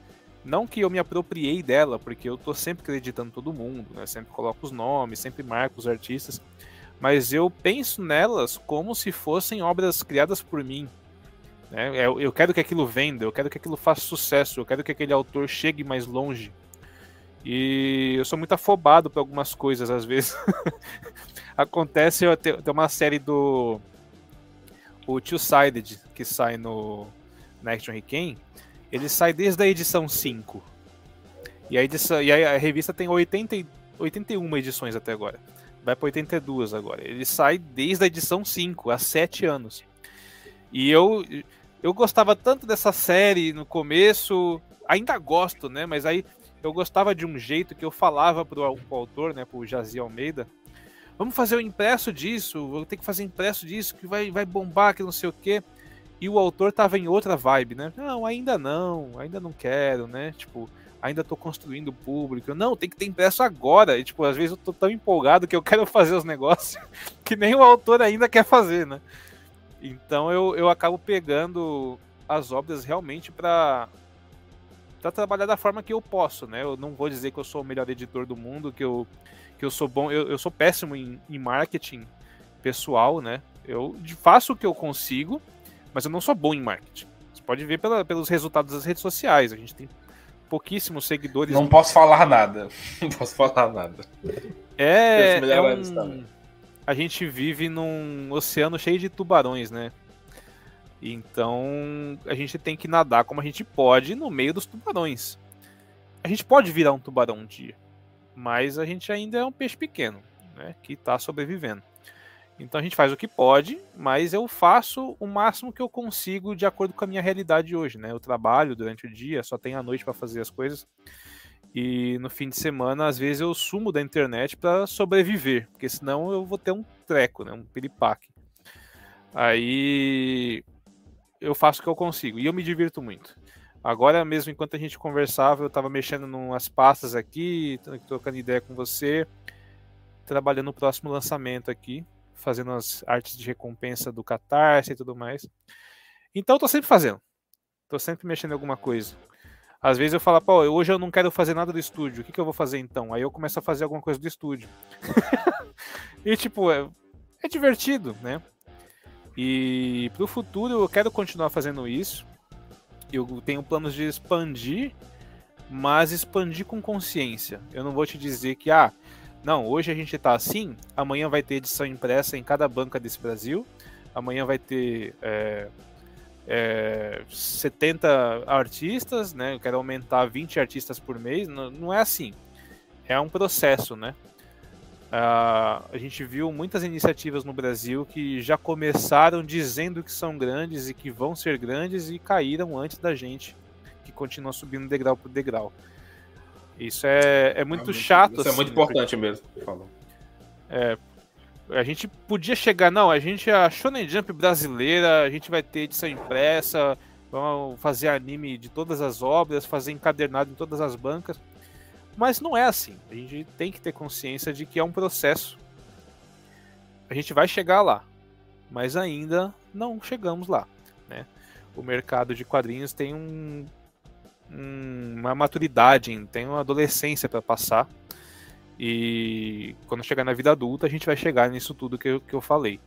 Não que eu me apropriei dela, porque eu tô sempre acreditando todo mundo, né? Sempre coloco os nomes, sempre marco os artistas, mas eu penso nelas como se fossem obras criadas por mim. Né? Eu, eu quero que aquilo venda, eu quero que aquilo faça sucesso, eu quero que aquele autor chegue mais longe. E eu sou muito afobado por algumas coisas, às vezes. Acontece, tem uma série do. O Two-Sided, que sai no na Action Requiem, ele sai desde a edição 5. E a, edição, e a revista tem 80, 81 edições até agora. Vai para 82 agora. Ele sai desde a edição 5, há 7 anos. E eu, eu gostava tanto dessa série no começo, ainda gosto, né? Mas aí eu gostava de um jeito que eu falava pro, pro autor, né, pro Jazir Almeida, vamos fazer o impresso disso, vou ter que fazer impresso disso, que vai, vai bombar, que não sei o quê. E o autor tava em outra vibe, né? Não, ainda não, ainda não quero, né? Tipo, ainda tô construindo o público. Não, tem que ter impresso agora. E, tipo, às vezes eu tô tão empolgado que eu quero fazer os negócios que nem o autor ainda quer fazer, né? Então eu, eu acabo pegando as obras realmente para para trabalhar da forma que eu posso, né? Eu não vou dizer que eu sou o melhor editor do mundo, que eu, que eu sou bom, eu, eu sou péssimo em, em marketing pessoal, né? Eu faço o que eu consigo, mas eu não sou bom em marketing. Você pode ver pela, pelos resultados das redes sociais. A gente tem pouquíssimos seguidores. Não posso falar nada. Não posso falar nada. É, é um... a gente vive num oceano cheio de tubarões, né? Então a gente tem que nadar como a gente pode no meio dos tubarões. A gente pode virar um tubarão um dia, mas a gente ainda é um peixe pequeno, né, que está sobrevivendo. Então a gente faz o que pode, mas eu faço o máximo que eu consigo de acordo com a minha realidade hoje, né? Eu trabalho durante o dia, só tenho a noite para fazer as coisas. E no fim de semana, às vezes eu sumo da internet para sobreviver, porque senão eu vou ter um treco, né? Um piripaque. Aí eu faço o que eu consigo. E eu me divirto muito. Agora mesmo, enquanto a gente conversava, eu estava mexendo umas pastas aqui, trocando ideia com você, trabalhando no próximo lançamento aqui, fazendo as artes de recompensa do Catarse e tudo mais. Então, estou sempre fazendo. Estou sempre mexendo em alguma coisa. Às vezes eu falo, pô, hoje eu não quero fazer nada do estúdio, o que, que eu vou fazer então? Aí eu começo a fazer alguma coisa do estúdio. e tipo, é, é divertido, né? E para o futuro eu quero continuar fazendo isso. Eu tenho planos de expandir, mas expandir com consciência. Eu não vou te dizer que, ah, não, hoje a gente está assim, amanhã vai ter edição impressa em cada banca desse Brasil, amanhã vai ter é, é, 70 artistas, né? Eu quero aumentar 20 artistas por mês. Não, não é assim. É um processo, né? Uh, a gente viu muitas iniciativas no Brasil que já começaram dizendo que são grandes e que vão ser grandes e caíram antes da gente, que continua subindo degrau por degrau. Isso é, é muito, é chato. Isso é assim, é muito importante porque, mesmo. Falou. É, a gente podia chegar, não, a gente é a Shonen Jump brasileira, a gente vai ter edição impressa, vamos fazer anime de todas as obras, fazer encadernado em todas as bancas. Mas não é assim. A gente tem que ter consciência de que é um processo. A gente vai chegar lá, mas ainda não chegamos lá. Né? O mercado de quadrinhos tem um, um, uma maturidade, tem uma adolescência para passar. E quando chegar na vida adulta, a gente vai chegar nisso tudo que eu, que eu falei.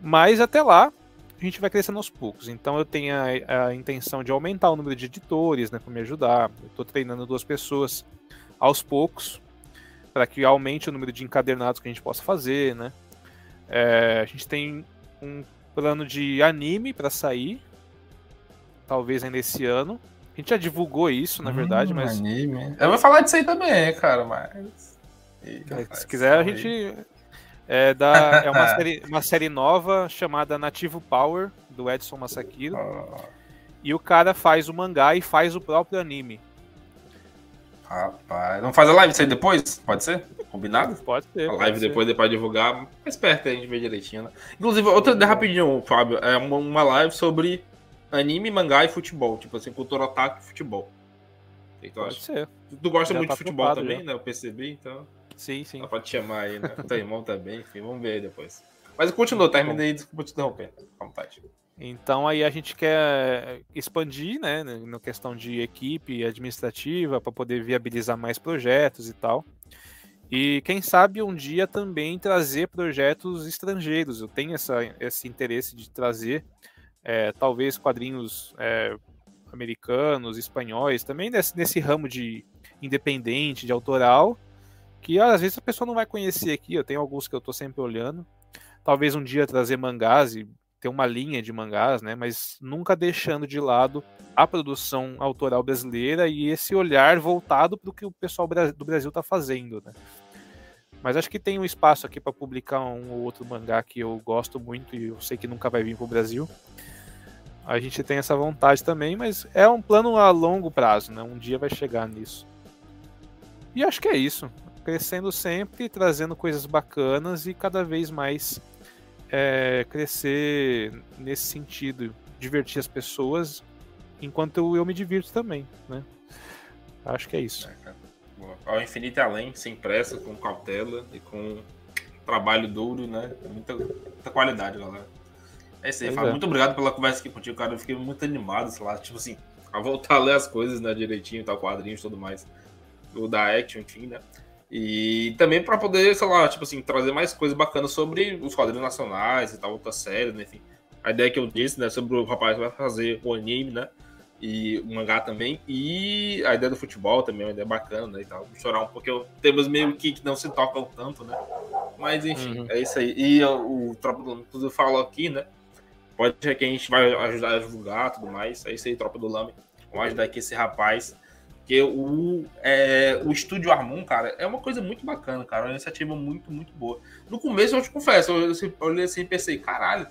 Mas até lá, a gente vai crescendo aos poucos. Então eu tenho a, a intenção de aumentar o número de editores, né, para me ajudar. Eu estou treinando duas pessoas aos poucos para que aumente o número de encadernados que a gente possa fazer, né? É, a gente tem um plano de anime para sair, talvez ainda esse ano. A gente já divulgou isso, na verdade, hum, mas. Anime. Eu vou falar disso aí também, cara, mas. Eita, se quiser, a gente. É, da, é uma, série, uma série nova chamada Nativo Power, do Edson Masakiro. E o cara faz o mangá e faz o próprio anime. Rapaz, vamos fazer a live isso aí depois? Pode ser? Combinado? Pode ser. A live depois, depois divulgar. Mais perto a gente vê direitinho, né? Inclusive, outra, rapidinho, Fábio, é uma, uma live sobre anime, mangá e futebol. Tipo assim, cultura ataque e futebol. O que tu Pode acha? ser. Tu gosta já muito tá de futebol também, já. né? Eu percebi, então. Sim, sim. Pra te chamar aí, né? Teu irmão também, enfim, vamos ver aí depois. Mas continua, terminei, desculpa te interromper. À vontade. Então aí a gente quer expandir, né, na questão de equipe administrativa para poder viabilizar mais projetos e tal. E quem sabe um dia também trazer projetos estrangeiros. Eu tenho essa, esse interesse de trazer é, talvez quadrinhos é, americanos, espanhóis, também nesse, nesse ramo de independente, de autoral, que às vezes a pessoa não vai conhecer aqui. Eu tenho alguns que eu estou sempre olhando. Talvez um dia trazer mangás e ter uma linha de mangás, né? Mas nunca deixando de lado a produção autoral brasileira e esse olhar voltado para o que o pessoal do Brasil está fazendo, né? Mas acho que tem um espaço aqui para publicar um ou outro mangá que eu gosto muito e eu sei que nunca vai vir para o Brasil. A gente tem essa vontade também, mas é um plano a longo prazo, né? Um dia vai chegar nisso. E acho que é isso. Crescendo sempre, trazendo coisas bacanas e cada vez mais é, crescer nesse sentido, divertir as pessoas, enquanto eu, eu me divirto também, né? Acho que é isso. É, Ao infinito e além, sem pressa, com cautela e com trabalho duro, né? Muita, muita qualidade, galera. É isso aí, Fábio. É. Muito obrigado pela conversa aqui contigo, cara. Eu fiquei muito animado, sei lá, tipo assim, a voltar a ler as coisas, né, direitinho, tal, quadrinhos e tudo mais. O da Action, enfim, né? E também para poder, sei lá, tipo assim, trazer mais coisas bacanas sobre os quadrinhos nacionais e tal, outras séries, né? Enfim. A ideia que eu disse, né, sobre o rapaz que vai fazer o anime, né? E o mangá também. E a ideia do futebol também é uma ideia bacana, né? E tal. Chorar um pouquinho. Temos meio que, que não se tocam tanto, né? Mas enfim, uhum. é isso aí. E o, o Tropa do Inclusive, falou aqui, né? Pode ser que a gente vai ajudar a divulgar tudo mais. É isso aí, Tropa do Lame. Vamos ajudar aqui esse rapaz. Porque o, é, o Estúdio Armon, cara, é uma coisa muito bacana, cara. Uma iniciativa muito, muito boa. No começo, eu te confesso, eu, olhei assim e pensei, caralho,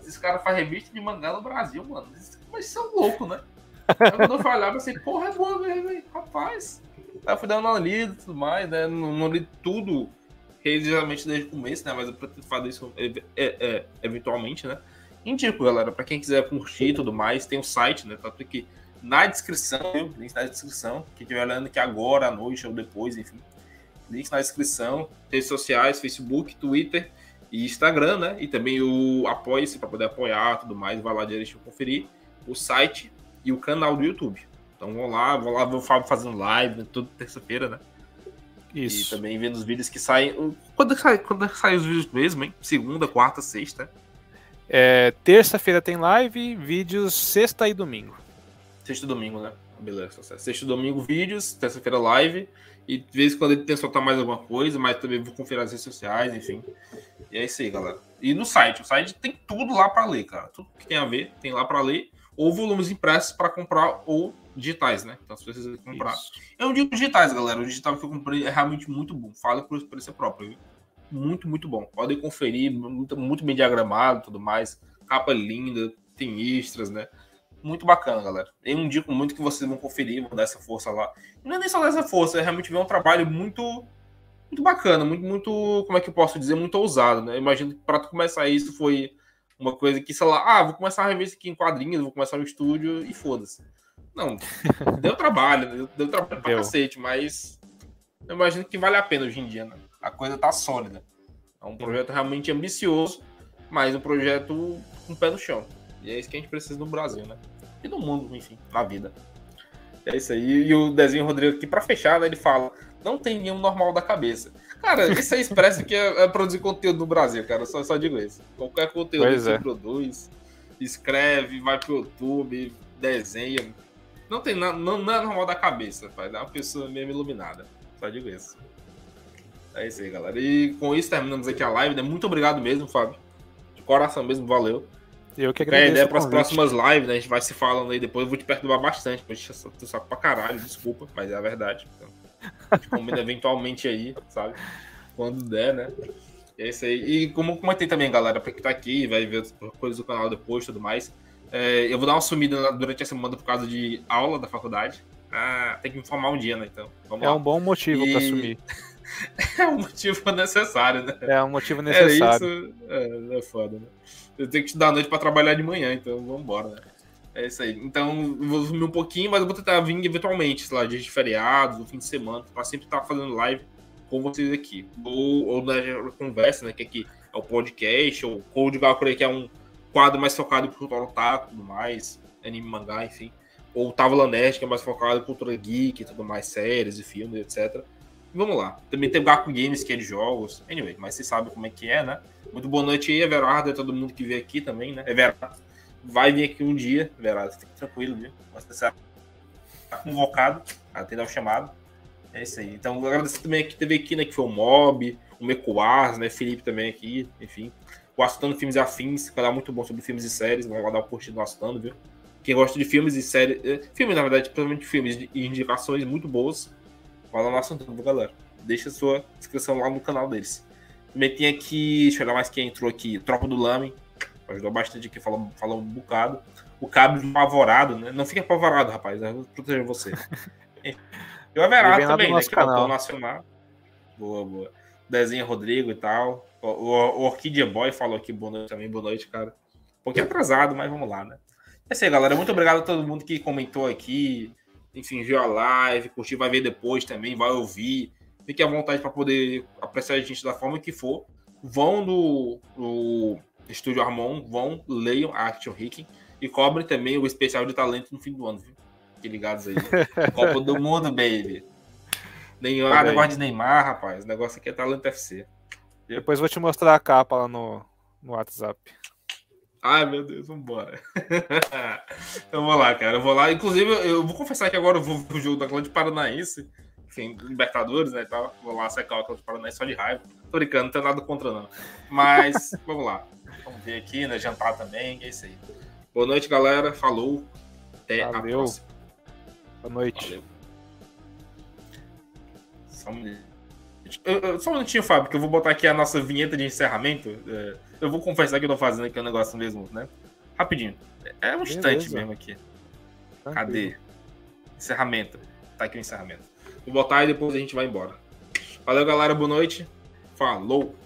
esses caras fazem revista de mangá no Brasil, mano. Mas são loucos, né? Aí quando eu eu pensei, porra, é boa mesmo, hein? rapaz. Aí eu fui dando uma lida e tudo mais, né? Não, não li tudo religiosamente desde o começo, né? Mas eu pretendo fazer isso é, é, é, eventualmente, né? Indico, galera, para quem quiser curtir e tudo mais, tem o site, né? Tanto que na descrição, link na descrição, quem estiver olhando aqui agora, à noite ou depois, enfim. Links na descrição, redes sociais, Facebook, Twitter e Instagram, né? E também o Apoie-se para poder apoiar tudo mais, vai lá direitinho conferir. O site e o canal do YouTube. Então vão lá, vou lá ver o Fábio fazendo live, né? toda terça-feira, né? Isso. E também vendo os vídeos que saem. Quando sai, quando sai os vídeos mesmo, hein? Segunda, quarta, sexta. É, Terça-feira tem live, vídeos sexta e domingo. Sexta e domingo, né? Beleza, tá Sexta e domingo, vídeos, terça-feira live. E de vez em quando ele tem soltar mais alguma coisa, mas também vou conferir as redes sociais, enfim. E é isso aí, galera. E no site, o site tem tudo lá para ler, cara. Tudo que tem a ver, tem lá para ler. Ou volumes impressos para comprar, ou digitais, né? Então, se vocês comprar. Isso. Eu não digo digitais, galera. O digital que eu comprei é realmente muito bom. Fala por experiência própria, viu? muito, muito bom. Podem conferir, muito, muito bem diagramado tudo mais. Capa linda, tem extras, né? Muito bacana, galera. Eu indico muito que vocês vão conferir, vão dar essa força lá. Não é nem só dessa força, é realmente ver um trabalho muito muito bacana, muito, muito, como é que eu posso dizer, muito ousado, né? Eu imagino que para começar isso foi uma coisa que, sei lá, ah, vou começar a revista aqui em quadrinhos, vou começar no estúdio e foda-se. Não, deu trabalho, deu, deu trabalho pra deu. cacete, mas eu imagino que vale a pena hoje em dia, né? a coisa tá sólida. É um projeto realmente ambicioso, mas um projeto com pé no chão. E é isso que a gente precisa no Brasil, né? E no mundo, enfim, na vida. É isso aí. E o Desenho Rodrigo aqui, pra fechar, né, ele fala: não tem nenhum normal da cabeça. Cara, isso aí expressa que é, é, produzir conteúdo no Brasil, cara. Só, só digo isso. Qualquer conteúdo pois que é. você produz, escreve, vai pro YouTube, desenha. Não tem nada, não, não é normal da cabeça, pai. É uma pessoa mesmo iluminada. Só digo isso. É isso aí, galera. E com isso terminamos aqui a live, né? Muito obrigado mesmo, Fábio. De coração mesmo, valeu. Eu que agradeço. É, ideia para as próximas lives, né? A gente vai se falando aí depois. Eu vou te perturbar bastante, porque tô saco pra caralho, desculpa, mas é a verdade. Então, a gente combina eventualmente aí, sabe? Quando der, né? É isso aí. E como comentei também, galera, pra quem tá aqui, vai ver coisas do canal depois e tudo mais. É, eu vou dar uma sumida durante a semana por causa de aula da faculdade. Ah, tem que me informar um dia, né? Então, é lá. um bom motivo e... para sumir. é um motivo necessário, né? É um motivo necessário. É isso. É, é foda, né? Eu tenho que te dar a noite para trabalhar de manhã, então vamos embora, né? É isso aí. Então, vou sumir um pouquinho, mas eu vou tentar vir eventualmente, sei lá, dias de feriados, no fim de semana, para sempre estar fazendo live com vocês aqui. Ou, ou na conversa, né? Que aqui é o podcast, ou Code Valkyrie, que é um quadro mais focado em cultura otaku tudo mais, anime, mangá, enfim. Ou Távola Nerd, que é mais focado em cultura geek e tudo mais, séries e filmes, etc. Vamos lá. Também tem o Gaku Games, que é de jogos. Anyway, mas vocês sabem como é que é, né? Muito boa noite aí, Everardo, e todo mundo que veio aqui também, né? Everardo vai vir aqui um dia, Everardo, fique tranquilo, viu? Você está convocado, atender o chamado. É isso aí. Então, agradecer também que teve aqui, né? Que foi o Mob, o Mecoars, né? Felipe também aqui, enfim. O Astando Filmes e Afins, canal muito bom sobre filmes e séries. Vai lá dar um curtido no Astando, viu? Quem gosta de filmes e séries. Eh, filmes, na verdade, principalmente filmes e indicações muito boas. Lá no Astando, viu, galera? Deixa sua inscrição lá no canal deles. Também tem aqui, deixa eu olhar mais quem entrou aqui. Tropa do Lame. Ajudou bastante aqui, falou, falou um bocado. O Cabo apavorado, né? Não fique apavorado, rapaz. Eu vou proteger você. E o Everardo também, né? Que é nacional. Boa, boa. Desenho Rodrigo e tal. O, o, o Orquídea Boy falou aqui boa noite também, boa noite, cara. Um pouquinho atrasado, mas vamos lá, né? É isso aí, galera. Muito obrigado a todo mundo que comentou aqui. Enfim, viu a live, curtiu, vai ver depois também, vai ouvir. Fique à vontade para poder apreciar a gente da forma que for. Vão no, Estúdio Armon, vão, leiam a Action Hicking e cobrem também o especial de talento no fim do ano, viu? Fiquem ligados aí. Copa do Mundo, baby. Neymar, ah, negócio de Neymar, rapaz. O negócio aqui é talento FC. Depois vou te mostrar a capa lá no, no WhatsApp. Ai, meu Deus, vambora. então vou lá, cara. Eu vou lá. Inclusive, eu vou confessar que agora eu vou pro jogo da Atlético Paranaense. Enfim, Libertadores, né? Tal. Vou lá secar o Atlético Paranaense só de raiva. Tô brincando, não tem nada contra, não. Mas, vamos lá. Vamos ver aqui, né? Jantar também. É isso aí. Boa noite, galera. Falou. Até Valeu. a próxima. Boa noite. Valeu. Um. Só um minutinho, Fábio, que eu vou botar aqui a nossa vinheta de encerramento. É, eu vou confessar que eu tô fazendo aqui um negócio mesmo, né? Rapidinho. É um instante mesmo aqui. Cadê? Encerramento. Tá aqui o encerramento. Vou botar e depois a gente vai embora. Valeu, galera. Boa noite. Falou.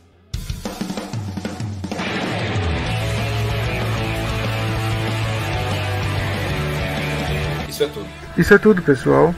Isso é tudo. Isso é tudo, pessoal.